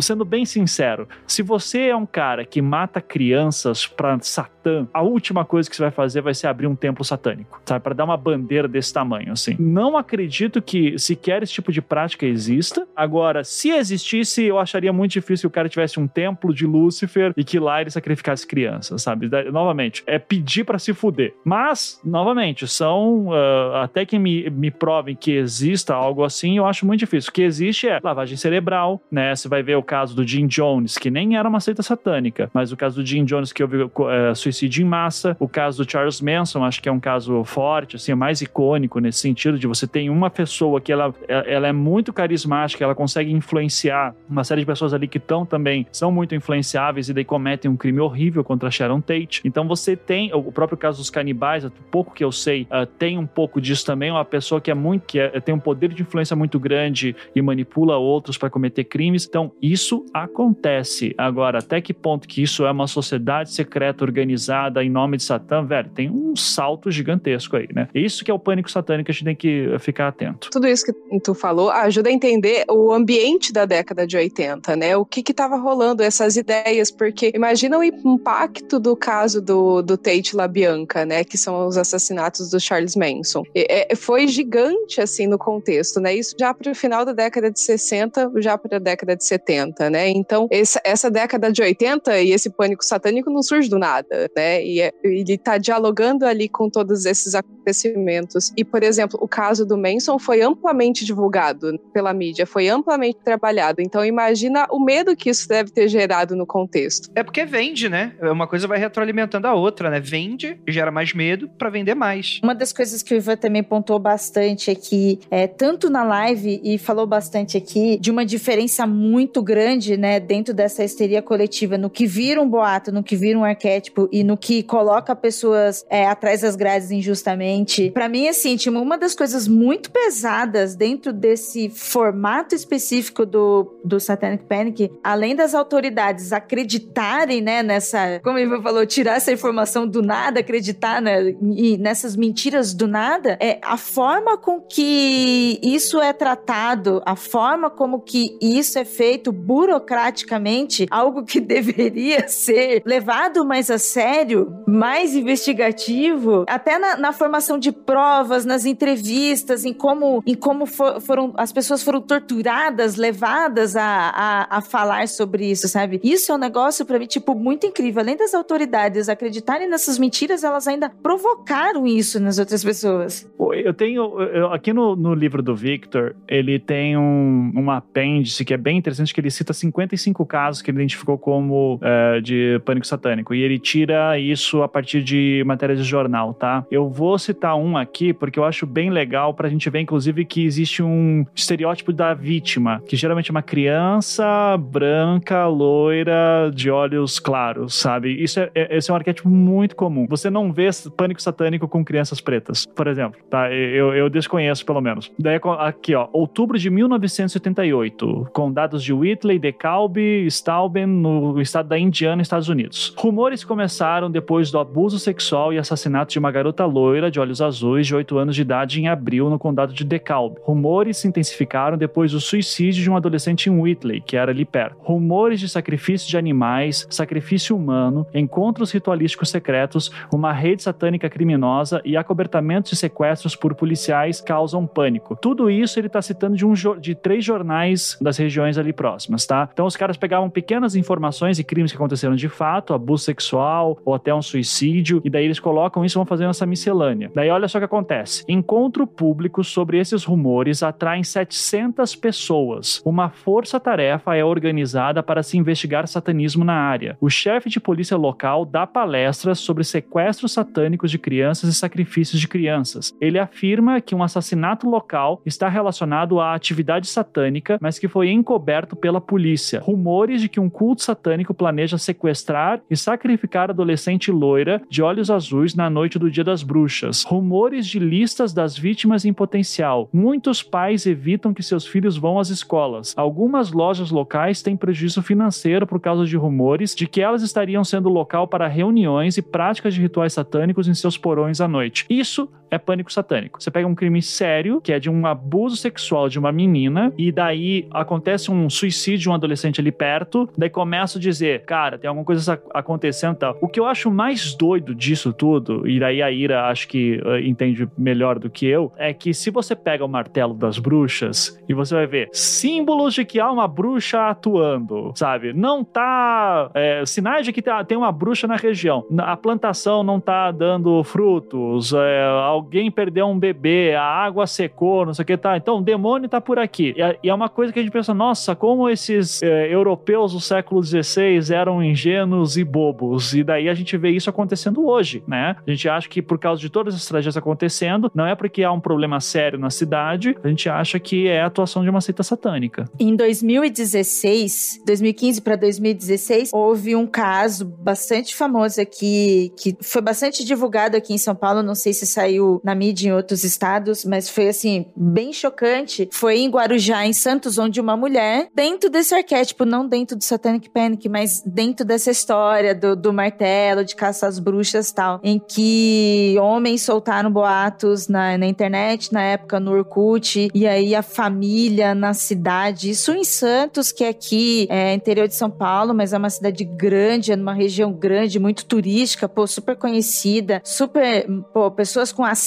sendo bem sincero, se você é um cara que mata crianças pra Satã, a última coisa que você vai fazer vai ser abrir um templo satânico, sabe? Pra dar uma bandeira desse tamanho, assim. Não acredito que sequer esse tipo de prática exista. Agora, se existisse, eu acharia muito difícil que o cara tivesse um templo de Lúcifer e que lá ele sacrificasse crianças, sabe? Novamente, é pedir para se fuder. Mas, novamente, são. Uh, até que me, me provem que exista algo assim, eu acho muito difícil. O que existe é lavagem cerebral, né? Você vai ver o caso do Jim Jones, que nem era uma seita satânica, mas o caso do Jim Jones que houve é, suicídio em massa, o caso do Charles Manson, acho que é um caso forte, assim, é mais icônico nesse sentido de você tem uma pessoa que ela, é, ela é muito carismática, ela consegue influenciar uma série de pessoas ali que estão também, são muito influenciáveis e daí cometem um crime horrível contra Sharon Tate. Então você tem, o próprio caso dos canibais, pouco que eu sei, uh, tem um pouco disso também, uma pessoa que é muito, que é, tem um poder de influência muito grande e manipula outros para cometer crimes. Então, isso acontece. Agora, até que ponto que isso é uma sociedade secreta organizada em nome de Satã, velho, tem um salto gigantesco aí, né? Isso que é o pânico satânico a gente tem que ficar atento. Tudo isso que tu falou ajuda a entender o ambiente da década de 80, né? O que que tava rolando, essas ideias, porque imagina o impacto do caso do, do Tate LaBianca, né? Que são os assassinatos do Charles Manson. E, é, foi gigante, assim, no contexto, né? Isso já pro final final da década de 60 já para a década de 70, né? Então, essa, essa década de 80 e esse pânico satânico não surge do nada, né? E é, ele está dialogando ali com todos esses acontecimentos. E, por exemplo, o caso do Manson foi amplamente divulgado pela mídia, foi amplamente trabalhado. Então, imagina o medo que isso deve ter gerado no contexto. É porque vende, né? Uma coisa vai retroalimentando a outra, né? Vende, gera mais medo para vender mais. Uma das coisas que o Ivan também pontuou bastante é que, é, tanto na live e falou bastante aqui de uma diferença muito grande, né, dentro dessa histeria coletiva, no que vira um boato, no que vira um arquétipo e no que coloca pessoas é, atrás das grades injustamente. Para mim, assim, tipo, uma das coisas muito pesadas dentro desse formato específico do, do Satanic Panic, além das autoridades acreditarem, né, nessa, como ele falou, tirar essa informação do nada, acreditar né, e nessas mentiras do nada, é a forma com que isso é tratado, a forma como que isso é feito burocraticamente, algo que deveria ser levado mais a sério, mais investigativo, até na, na formação de provas, nas entrevistas, em como, em como for, foram as pessoas foram torturadas, levadas a, a, a falar sobre isso, sabe? Isso é um negócio para mim tipo muito incrível. Além das autoridades acreditarem nessas mentiras, elas ainda provocaram isso nas outras pessoas. Eu tenho eu, aqui no, no livro do Victor, ele tem um, um apêndice que é bem interessante que ele cita 55 casos que ele identificou como é, de pânico satânico e ele tira isso a partir de matérias de jornal, tá? Eu vou citar um aqui porque eu acho bem legal pra gente ver, inclusive, que existe um estereótipo da vítima, que geralmente é uma criança branca, loira, de olhos claros, sabe? Isso é, é, esse é um arquétipo muito comum. Você não vê pânico satânico com crianças pretas, por exemplo, tá? Eu, eu desconheço, pelo menos. Daí, aqui, ó, outubro de 1978, com dados de Whitley, DeKalb, Stauben, no estado da Indiana, Estados Unidos. Rumores começaram depois do abuso sexual e assassinato de uma garota loira de olhos azuis de 8 anos de idade em abril no condado de DeKalb. Rumores se intensificaram depois do suicídio de um adolescente em Whitley, que era ali perto. Rumores de sacrifício de animais, sacrifício humano, encontros ritualísticos secretos, uma rede satânica criminosa e acobertamentos de sequestros por policiais causam pânico. Tudo isso ele está citando de, um, de três jornais das regiões ali próximas, tá? Então os caras pegavam pequenas informações e crimes que aconteceram de fato, abuso sexual ou até um suicídio, e daí eles colocam isso e vão fazendo essa miscelânea. Daí olha só o que acontece. Encontro público sobre esses rumores atraem 700 pessoas. Uma força-tarefa é organizada para se investigar satanismo na área. O chefe de polícia local dá palestras sobre sequestros satânicos de crianças e sacrifícios de crianças. Ele afirma que um assassinato local está relacionado à atividade satânica, mas que foi encoberto pela polícia. Rumores de que um culto satânico planeja sequestrar e sacrificar adolescente loira de olhos azuis na noite do Dia das Bruxas. Rumores de listas das vítimas em potencial. Muitos pais evitam que seus filhos vão às escolas. Algumas lojas locais têm prejuízo financeiro por causa de rumores de que elas estariam sendo local para reuniões e práticas de rituais satânicos em seus porões à noite. Isso é pânico satânico. Você pega um crime sério, que é de um abuso sexual de uma menina, e daí acontece um suicídio de um adolescente ali perto, daí começa a dizer, cara, tem alguma coisa acontecendo e tal. O que eu acho mais doido disso tudo, e daí a Ira acho que uh, entende melhor do que eu, é que se você pega o martelo das bruxas e você vai ver símbolos de que há uma bruxa atuando, sabe? Não tá. É, sinais de que tá, tem uma bruxa na região. A plantação não tá dando frutos, é, alguém perdeu um bebê, a água secou, não sei o que tá. Então o demônio tá por aqui. E é, uma coisa que a gente pensa, nossa, como esses é, europeus do século XVI eram ingênuos e bobos. E daí a gente vê isso acontecendo hoje, né? A gente acha que por causa de todas essas tragédias acontecendo, não é porque há um problema sério na cidade, a gente acha que é a atuação de uma seita satânica. Em 2016, 2015 para 2016, houve um caso bastante famoso aqui, que foi bastante divulgado aqui em São Paulo, não sei se saiu na mídia em outros estados, mas foi assim, bem chocante. Foi em Guarujá, em Santos, onde uma mulher, dentro desse arquétipo, não dentro do Satanic Panic, mas dentro dessa história do, do martelo, de caça às bruxas tal, em que homens soltaram boatos na, na internet, na época no Orkut, e aí a família na cidade, isso em Santos, que é aqui, é interior de São Paulo, mas é uma cidade grande, é numa região grande, muito turística, pô, super conhecida, super, pô, pessoas com acesso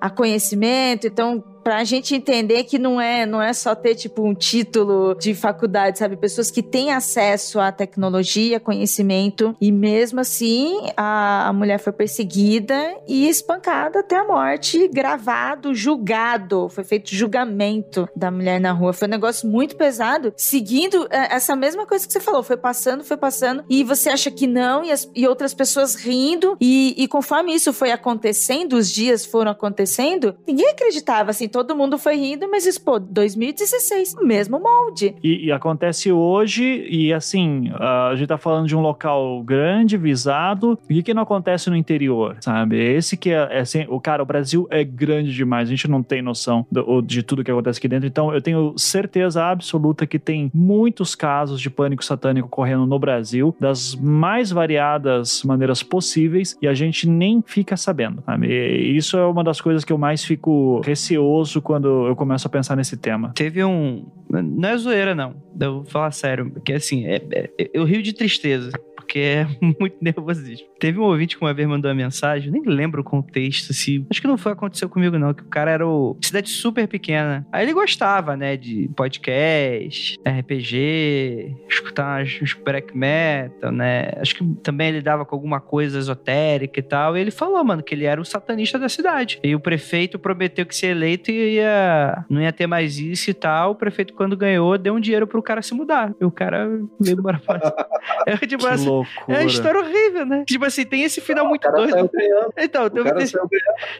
a conhecimento, então pra gente entender que não é, não é só ter tipo um título de faculdade, sabe? Pessoas que têm acesso à tecnologia, conhecimento e mesmo assim a, a mulher foi perseguida e espancada até a morte, gravado, julgado, foi feito julgamento da mulher na rua. Foi um negócio muito pesado, seguindo é, essa mesma coisa que você falou, foi passando, foi passando e você acha que não e, as, e outras pessoas rindo e, e conforme isso foi acontecendo, os dias foram acontecendo, ninguém acreditava assim todo mundo foi rindo, mas isso, pô, 2016, mesmo molde. E, e acontece hoje, e assim, a gente tá falando de um local grande, visado, e que não acontece no interior, sabe? Esse que é, é assim, o cara, o Brasil é grande demais, a gente não tem noção do, de tudo que acontece aqui dentro, então eu tenho certeza absoluta que tem muitos casos de pânico satânico ocorrendo no Brasil, das mais variadas maneiras possíveis, e a gente nem fica sabendo, sabe? E isso é uma das coisas que eu mais fico receoso quando eu começo a pensar nesse tema. Teve um. Não é zoeira, não. Eu vou falar sério. Porque assim, é, é- eu rio de tristeza. Porque é muito nervosismo. Teve um ouvinte que uma vez mandou uma mensagem, nem lembro o contexto, se. Acho que não foi aconteceu comigo, não. Que o cara era o. Cidade super pequena. Aí ele gostava, né? De podcast, RPG, escutar uns, black metal, né? Acho que também ele dava com alguma coisa esotérica e tal. E ele falou, mano, que ele era o satanista da cidade. E o prefeito prometeu que se eleito ia. Não ia ter mais isso e tal. O prefeito, quando ganhou, deu um dinheiro pro cara se mudar. E o cara veio embora pra É tipo Que assim, loucura. é uma história horrível, né? Tipo assim, tem esse final muito cara doido. Então, tem,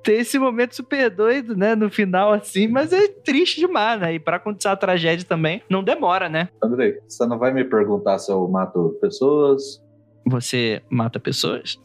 tem esse momento super doido, né? No final, assim, mas é triste demais, né? E pra acontecer a tragédia também, não demora, né? Andrei, você não vai me perguntar se eu mato pessoas? Você mata pessoas?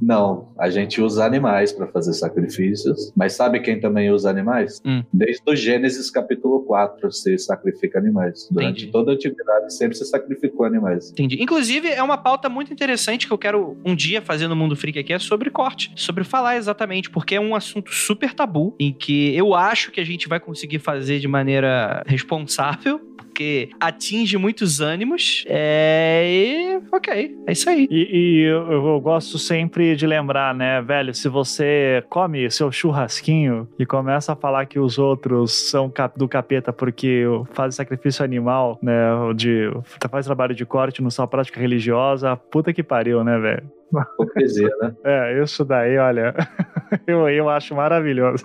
Não, a gente usa animais para fazer sacrifícios. Mas sabe quem também usa animais? Hum. Desde o Gênesis capítulo 4, se sacrifica animais. Durante Entendi. toda a antiguidade sempre se sacrificou animais. Entendi. Inclusive, é uma pauta muito interessante que eu quero um dia fazer no Mundo Freak aqui, é sobre corte. Sobre falar exatamente, porque é um assunto super tabu, em que eu acho que a gente vai conseguir fazer de maneira responsável, porque atinge muitos ânimos. É. E. Ok, é isso aí. E, e eu, eu gosto sempre de lembrar, né, velho, se você come seu churrasquinho e começa a falar que os outros são cap- do capeta porque fazem sacrifício animal, né, de faz trabalho de corte no sua prática religiosa, puta que pariu, né, velho? Hipocrisia, né? É, isso daí, olha, eu, eu acho maravilhoso.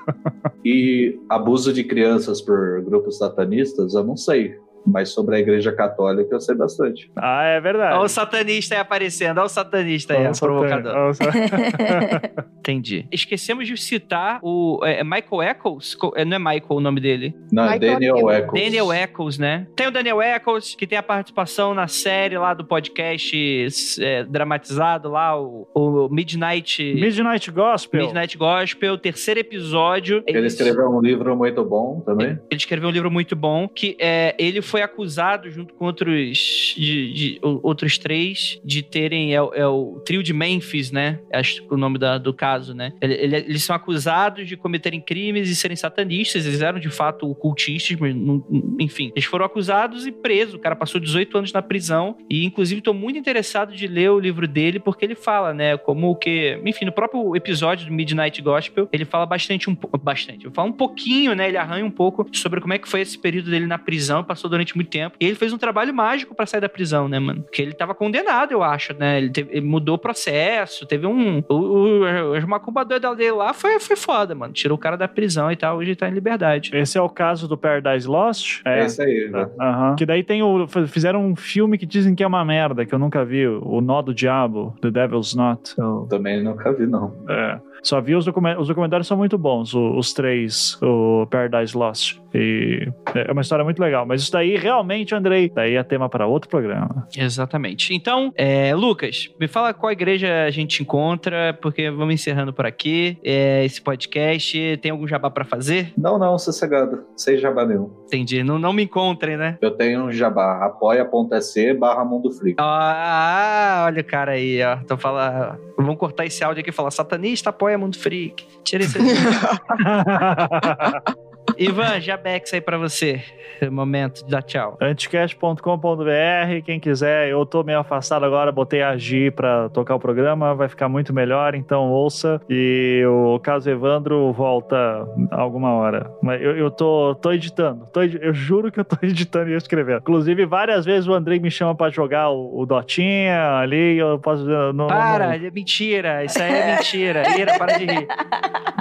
E abuso de crianças por grupos satanistas, eu não sei. Mas sobre a igreja católica eu sei bastante. Ah, é verdade. Olha o satanista aí aparecendo, olha o satanista aí, Olha o provocador. olha o sa- Entendi. Esquecemos de citar o é, é Michael Eccles? É, Não é Michael o nome dele? Não, é Michael Daniel Newman. Eccles. Daniel Eccles, né? Tem o Daniel Eccles, que tem a participação na série lá do podcast é, dramatizado lá, o, o Midnight... Midnight Gospel. Midnight Gospel, terceiro episódio. Ele escreveu um livro muito bom também. Ele escreveu um livro muito bom que é, ele foi acusado junto com outros de, de- outros três de terem é, é o trio de Memphis, né? Acho o nome da- do caso, né? Ele- ele- eles são acusados de cometerem crimes e serem satanistas. Eles eram de fato cultistas, mas não- enfim, eles foram acusados e presos. O cara passou 18 anos na prisão e inclusive estou muito interessado de ler o livro dele porque ele fala, né? Como que, enfim, no próprio episódio do Midnight Gospel ele fala bastante um bastante, fala um pouquinho, né? Ele arranha um pouco sobre como é que foi esse período dele na prisão, passou durante muito tempo. E ele fez um trabalho mágico pra sair da prisão, né, mano? Porque ele tava condenado, eu acho, né? Ele, teve- ele mudou o processo, teve um. O, o, o macumba doida dele lá foi, foi foda, mano. Tirou o cara da prisão e tal, hoje ele tá em liberdade. Esse é o caso do Paradise Lost? É, isso aí. né? Aham. Que daí tem o. Fizeram um filme que dizem que é uma merda, que eu nunca vi. O Nó do Diabo, The Devil's Knot. Eu- Também nunca vi, não. é. Só vi os documentários. Os documentários são muito bons, o- os três, o Paradise Lost. E é uma história muito legal. Mas isso daí, realmente, Andrei, daí é tema para outro programa. Exatamente. Então, é, Lucas, me fala qual igreja a gente encontra, porque vamos encerrando por aqui é, esse podcast. Tem algum jabá pra fazer? Não, não, sossegado. Sem jabá nenhum. Entendi. Não, não me encontrem, né? Eu tenho um jabá, apoia.se barra Mundo Freak. Ah, olha o cara aí, ó. Tô falando. Vamos cortar esse áudio aqui e falar: satanista apoia Mundo Freak. Tira esse. Ivan, Jabex aí pra você. Momento de dar tchau. Anticast.com.br, quem quiser, eu tô meio afastado agora, botei a Gi pra tocar o programa, vai ficar muito melhor, então ouça. E o caso Evandro volta alguma hora. Mas eu, eu tô, tô editando, tô eu juro que eu tô editando e escrevendo. Inclusive, várias vezes o Andrei me chama pra jogar o, o Dotinha ali, eu posso. Não, Para, não- é mentira. Isso aí é mentira. Ira, para de rir.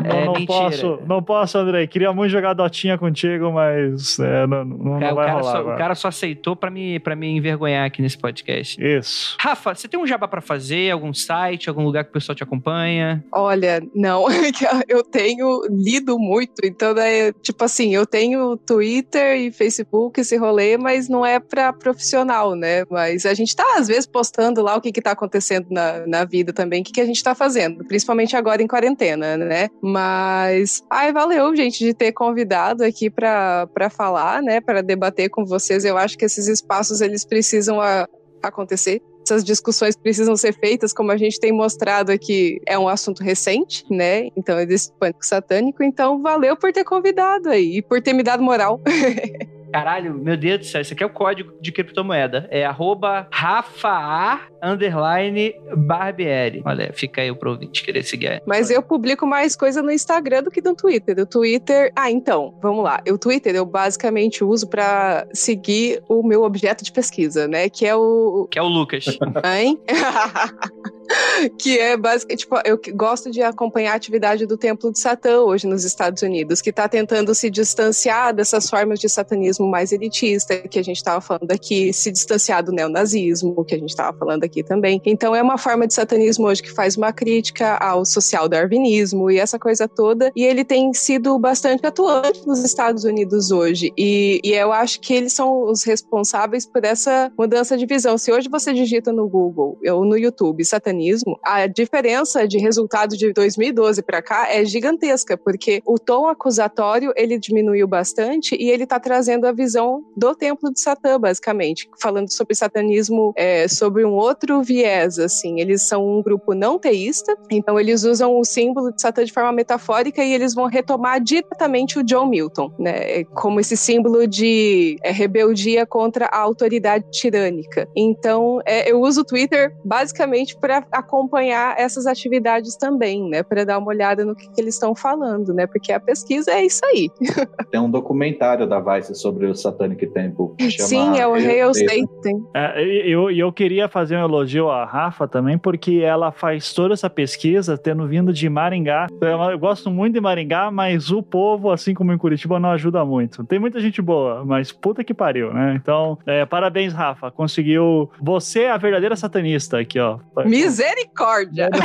Não, é não mentira. posso, não posso, Andrei. Queria muito jogar anedotinha contigo, mas é, não, não, Cara, não vai o, cara rolar. só, agora. o cara só aceitou pra me, pra me envergonhar aqui nesse podcast. Isso. Rafa, você tem um jabá pra fazer? Algum site, algum lugar que o pessoal te acompanha? Olha, não, eu tenho lido muito, então, né, tipo assim, eu tenho Twitter e Facebook, esse rolê, mas não é pra profissional, né? Mas a gente tá, às vezes, postando lá o que que tá acontecendo na, na vida também, o que que a gente tá fazendo, principalmente agora em quarentena, né? Mas, ai, valeu, gente, de ter convidado aqui pra, pra falar, né, pra debater com vocês. Eu acho que esses espaços, eles precisam a- acontecer essas discussões precisam ser feitas, como a gente tem mostrado aqui, é um assunto recente, né? Então, é desse pânico satânico. Então, valeu por ter convidado aí e por ter me dado moral. Caralho, meu Deus do céu, isso aqui é o código de criptomoeda. É arroba Rafa underline Barbieri. Olha, fica aí pro ouvinte querer seguir. Mas eu publico mais coisa no Instagram do que no Twitter. O Twitter. Ah, então, vamos lá. O Twitter eu basicamente uso pra seguir o meu objeto de pesquisa, né? Que é o. Que é o Lucas. Hein? que é basicamente, tipo, eu gosto de acompanhar a atividade do Templo de Satã hoje nos Estados Unidos, que está tentando se distanciar dessas formas de satanismo mais elitista que a gente estava falando aqui, se distanciar do neonazismo, que a gente estava falando aqui também. Então é uma forma de satanismo hoje que faz uma crítica ao social darwinismo e essa coisa toda, e ele tem sido bastante atuante nos Estados Unidos hoje, e, e eu acho que eles são os responsáveis por essa mudança de visão. Se hoje você digita no Google ou no YouTube satanismo, a diferença de resultado de 2012 para cá é gigantesca, porque o tom acusatório ele diminuiu bastante e ele está trazendo a visão do templo de Satã, basicamente, falando sobre satanismo é, sobre um outro viés, assim. Eles são um grupo não teísta, então eles usam o símbolo de Satã de forma metafórica e eles vão retomar diretamente o John Milton, né, como esse símbolo de é, rebeldia contra a autoridade tirânica. Então, é, eu uso o Twitter basicamente para acompanhar essas atividades também, né, para dar uma olhada no que, que eles estão falando, né, porque a pesquisa é isso aí. Tem um documentário da Vice sobre o Satanic Temple. que chama Sim, é o Hail Hail Satan. É, e eu, e eu queria fazer elogio à Rafa também, porque ela faz toda essa pesquisa tendo vindo de Maringá. Eu, eu gosto muito de Maringá, mas o povo, assim como em Curitiba, não ajuda muito. Tem muita gente boa, mas puta que pariu, né? Então, é, parabéns, Rafa. Conseguiu. Você é a verdadeira satanista aqui, ó. Misericórdia!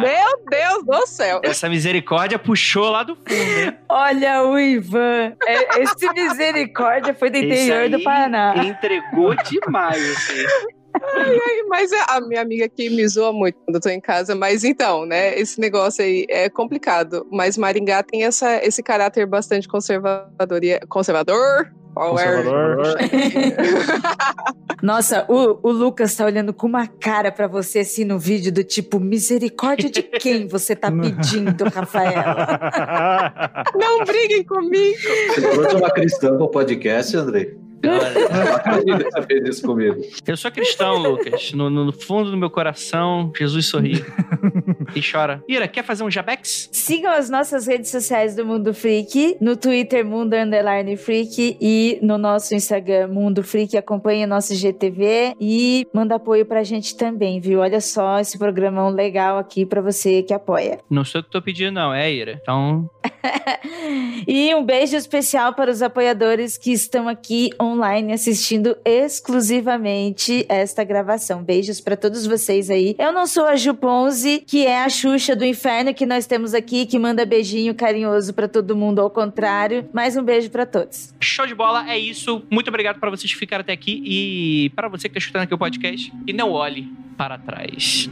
Meu Deus do céu! Essa misericórdia puxou lá do fundo, hein? Olha o Ivan. É- Esse misericórdia foi do Esse interior aí do Paraná. Entregou demais, assim. Ai, ai, mas é- a minha amiga aqui me zoa muito quando eu tô em casa. Mas então, né? Esse negócio aí é complicado. Mas Maringá tem essa, esse caráter bastante conservador. e- Conservador? Conservador. Nossa, o, o Lucas tá olhando com uma cara pra você assim no vídeo do tipo, misericórdia de quem você tá pedindo, Rafaela? Não briguem comigo! Você trouxe uma cristã pro podcast, Andrei? Olha, você fez isso comigo. eu sou cristão, Lucas. No, no fundo do meu coração, Jesus sorri e chora. Ira, quer fazer um jabex? Sigam as nossas redes sociais do Mundo Freak, no Twitter Mundo Underline Freak e no nosso Instagram Mundo Freak. Acompanhe nosso GTV e manda apoio pra gente também, viu? Olha só esse programão legal aqui pra você que apoia. Não sou eu que tô pedindo, não, é Ira. Então, E um beijo especial para os apoiadores que estão aqui online assistindo exclusivamente esta gravação. Beijos para todos vocês aí. Eu não sou a Ju Ponzi, que é a Xuxa do inferno que nós temos aqui, que manda beijinho carinhoso para todo mundo, ao contrário. Mais um beijo para todos. show de bola, é isso. Muito obrigado para vocês que ficaram até aqui e para você que tá escutando aqui o podcast. E não olhe para trás.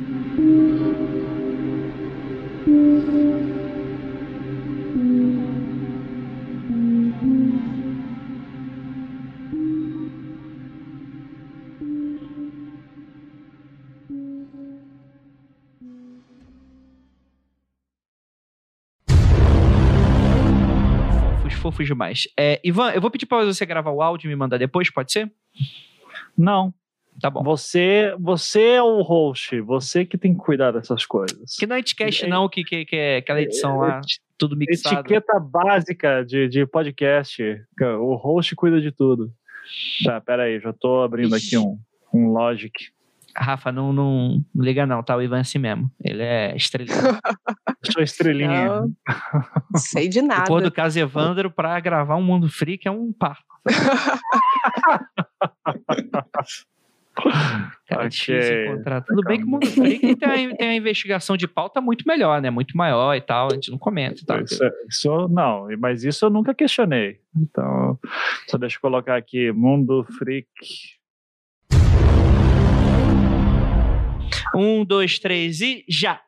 Fofos, fofos demais. É, Ivan, eu vou pedir pra você gravar o áudio e me mandar depois, pode ser? Não. Tá bom. Você, você é o host, você que tem que cuidar dessas coisas. Que não é Edcast, não, que, que, que é aquela edição lá, tudo mixado. Etiqueta básica de, de podcast. O host cuida de tudo. Tá, pera aí, já tô abrindo aqui um, um Logic. Rafa, não, não, não liga não, tá? O Ivan é assim mesmo. Ele é Sou estrelinha. Não, sei de nada. pôr do caso Evandro pra gravar um Mundo Freak é um parto. Cara, é difícil encontrar. Tudo bem que o Mundo Freak tem a, tem a investigação de pauta muito melhor, né? Muito maior e tal. A gente não comenta e tal. Isso, isso não, mas isso eu nunca questionei. Então, só deixa eu colocar aqui, Mundo Freak. Um, dois, três e já!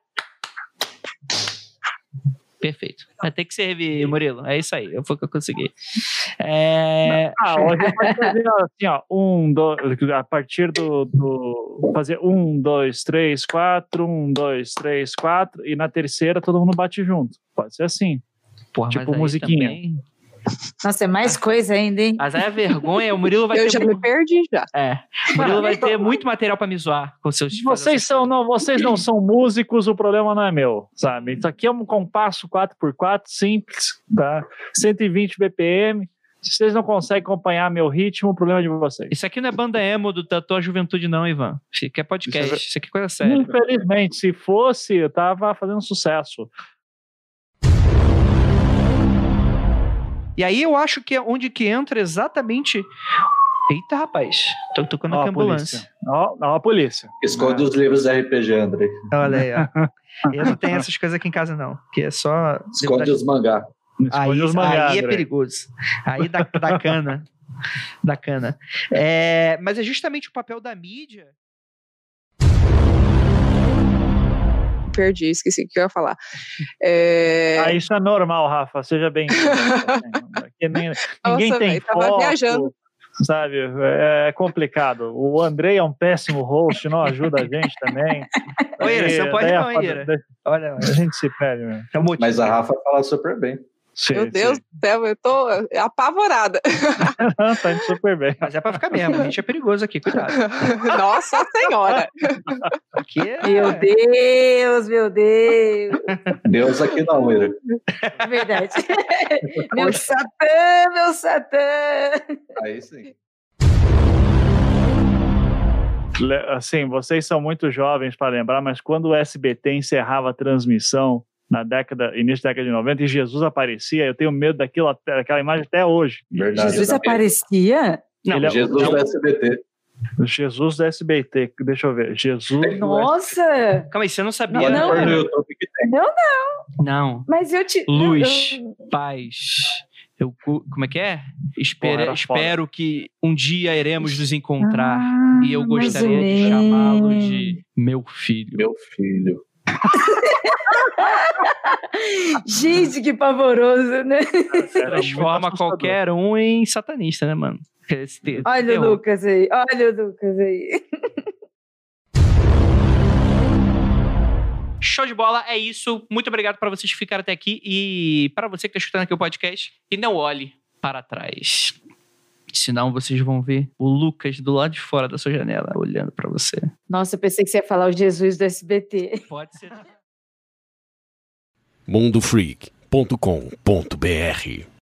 Perfeito. Vai ter que servir, Murilo. É isso aí. Foi o que eu consegui. É... Ah, hoje pode fazer assim, ó, um, dois, a partir do, do fazer um, dois, três, quatro, um, dois, três, quatro, e na terceira todo mundo bate junto. Pode ser assim. Porra, tipo musiquinha. também- Nossa, é mais coisa ainda, hein? Mas aí a vergonha, o Murilo vai Eu ter. já mu- me perdi já. É. O Murilo vai ter muito material pra me zoar com seus. Vocês são, não, vocês não são músicos, o problema não é meu, sabe? Isso aqui é um compasso 4x4 simples, tá? 120 BPM. Se vocês não conseguem acompanhar meu ritmo, o problema é de vocês. Isso aqui não é banda emo do Tatu Juventude, não, Ivan. Isso aqui é podcast. Isso Isso aqui é coisa séria. Infelizmente, se fosse, eu tava fazendo sucesso. E aí eu acho que é onde que entra exatamente. Eita, rapaz. Tô tocando Ó aqui a ambulância. Ó, ó a polícia. Esconde os livros da RPG, André. Olha aí, ó. Eu não tenho essas coisas aqui em casa, não. Que é só. Esconde os mangá. Aí, Esconde os mangá, aí é perigoso. Aí dá, dá cana. Da cana. É, mas é justamente o papel da mídia. Perdi, esqueci o que eu ia falar. É... Ah, isso é normal, Rafa. Seja bem. Ninguém Nossa, tem tava foco, viajando. sabe? É complicado. O Andrei é um péssimo host, não ajuda a gente também. Ira, você pode não, Ira? Olha, A gente se perde, é o motivo. Mas a Rafa fala super bem. Sim, Meu Deus sim. do céu, eu tô apavorada. tá indo super bem. Mas é pra ficar mesmo. A gente é perigoso aqui, cuidado. Nossa Senhora. Aqui é. Meu Deus, meu Deus. Deus aqui não, Ira. É verdade. meu Satã, meu Satã. Aí sim. Assim, vocês são muito jovens para lembrar, mas quando o SBT encerrava a transmissão na década, início da década de 90 e Jesus aparecia, eu tenho medo daquilo, daquela imagem até hoje. Verdade. Jesus também. aparecia? Não, Ele é- Jesus não. do SBT. Jesus do SBT, deixa eu ver. Jesus. Nossa! Calma aí, você não sabia. Não, não. pôr no YouTube que tem. Não, não. Não. Mas eu te. Luz, eu- paz. Eu, como é que é? Espera- Porra, era foda. espero que um dia iremos nos encontrar. Ah, e eu gostaria de chamá-lo de meu filho. Meu filho. Gente, que pavoroso, né? Transforma qualquer um em satanista, né, mano? Olha o. Lucas aí, olha o Lucas aí. Show de bola, é isso. Muito obrigado para vocês que ficaram até aqui e para você que está escutando aqui o podcast. E não olhe para trás. Senão vocês vão ver o Lucas do lado de fora da sua janela olhando para você. Nossa, eu pensei que você ia falar o Jesus do SBT. Pode ser. mundofreak.com.br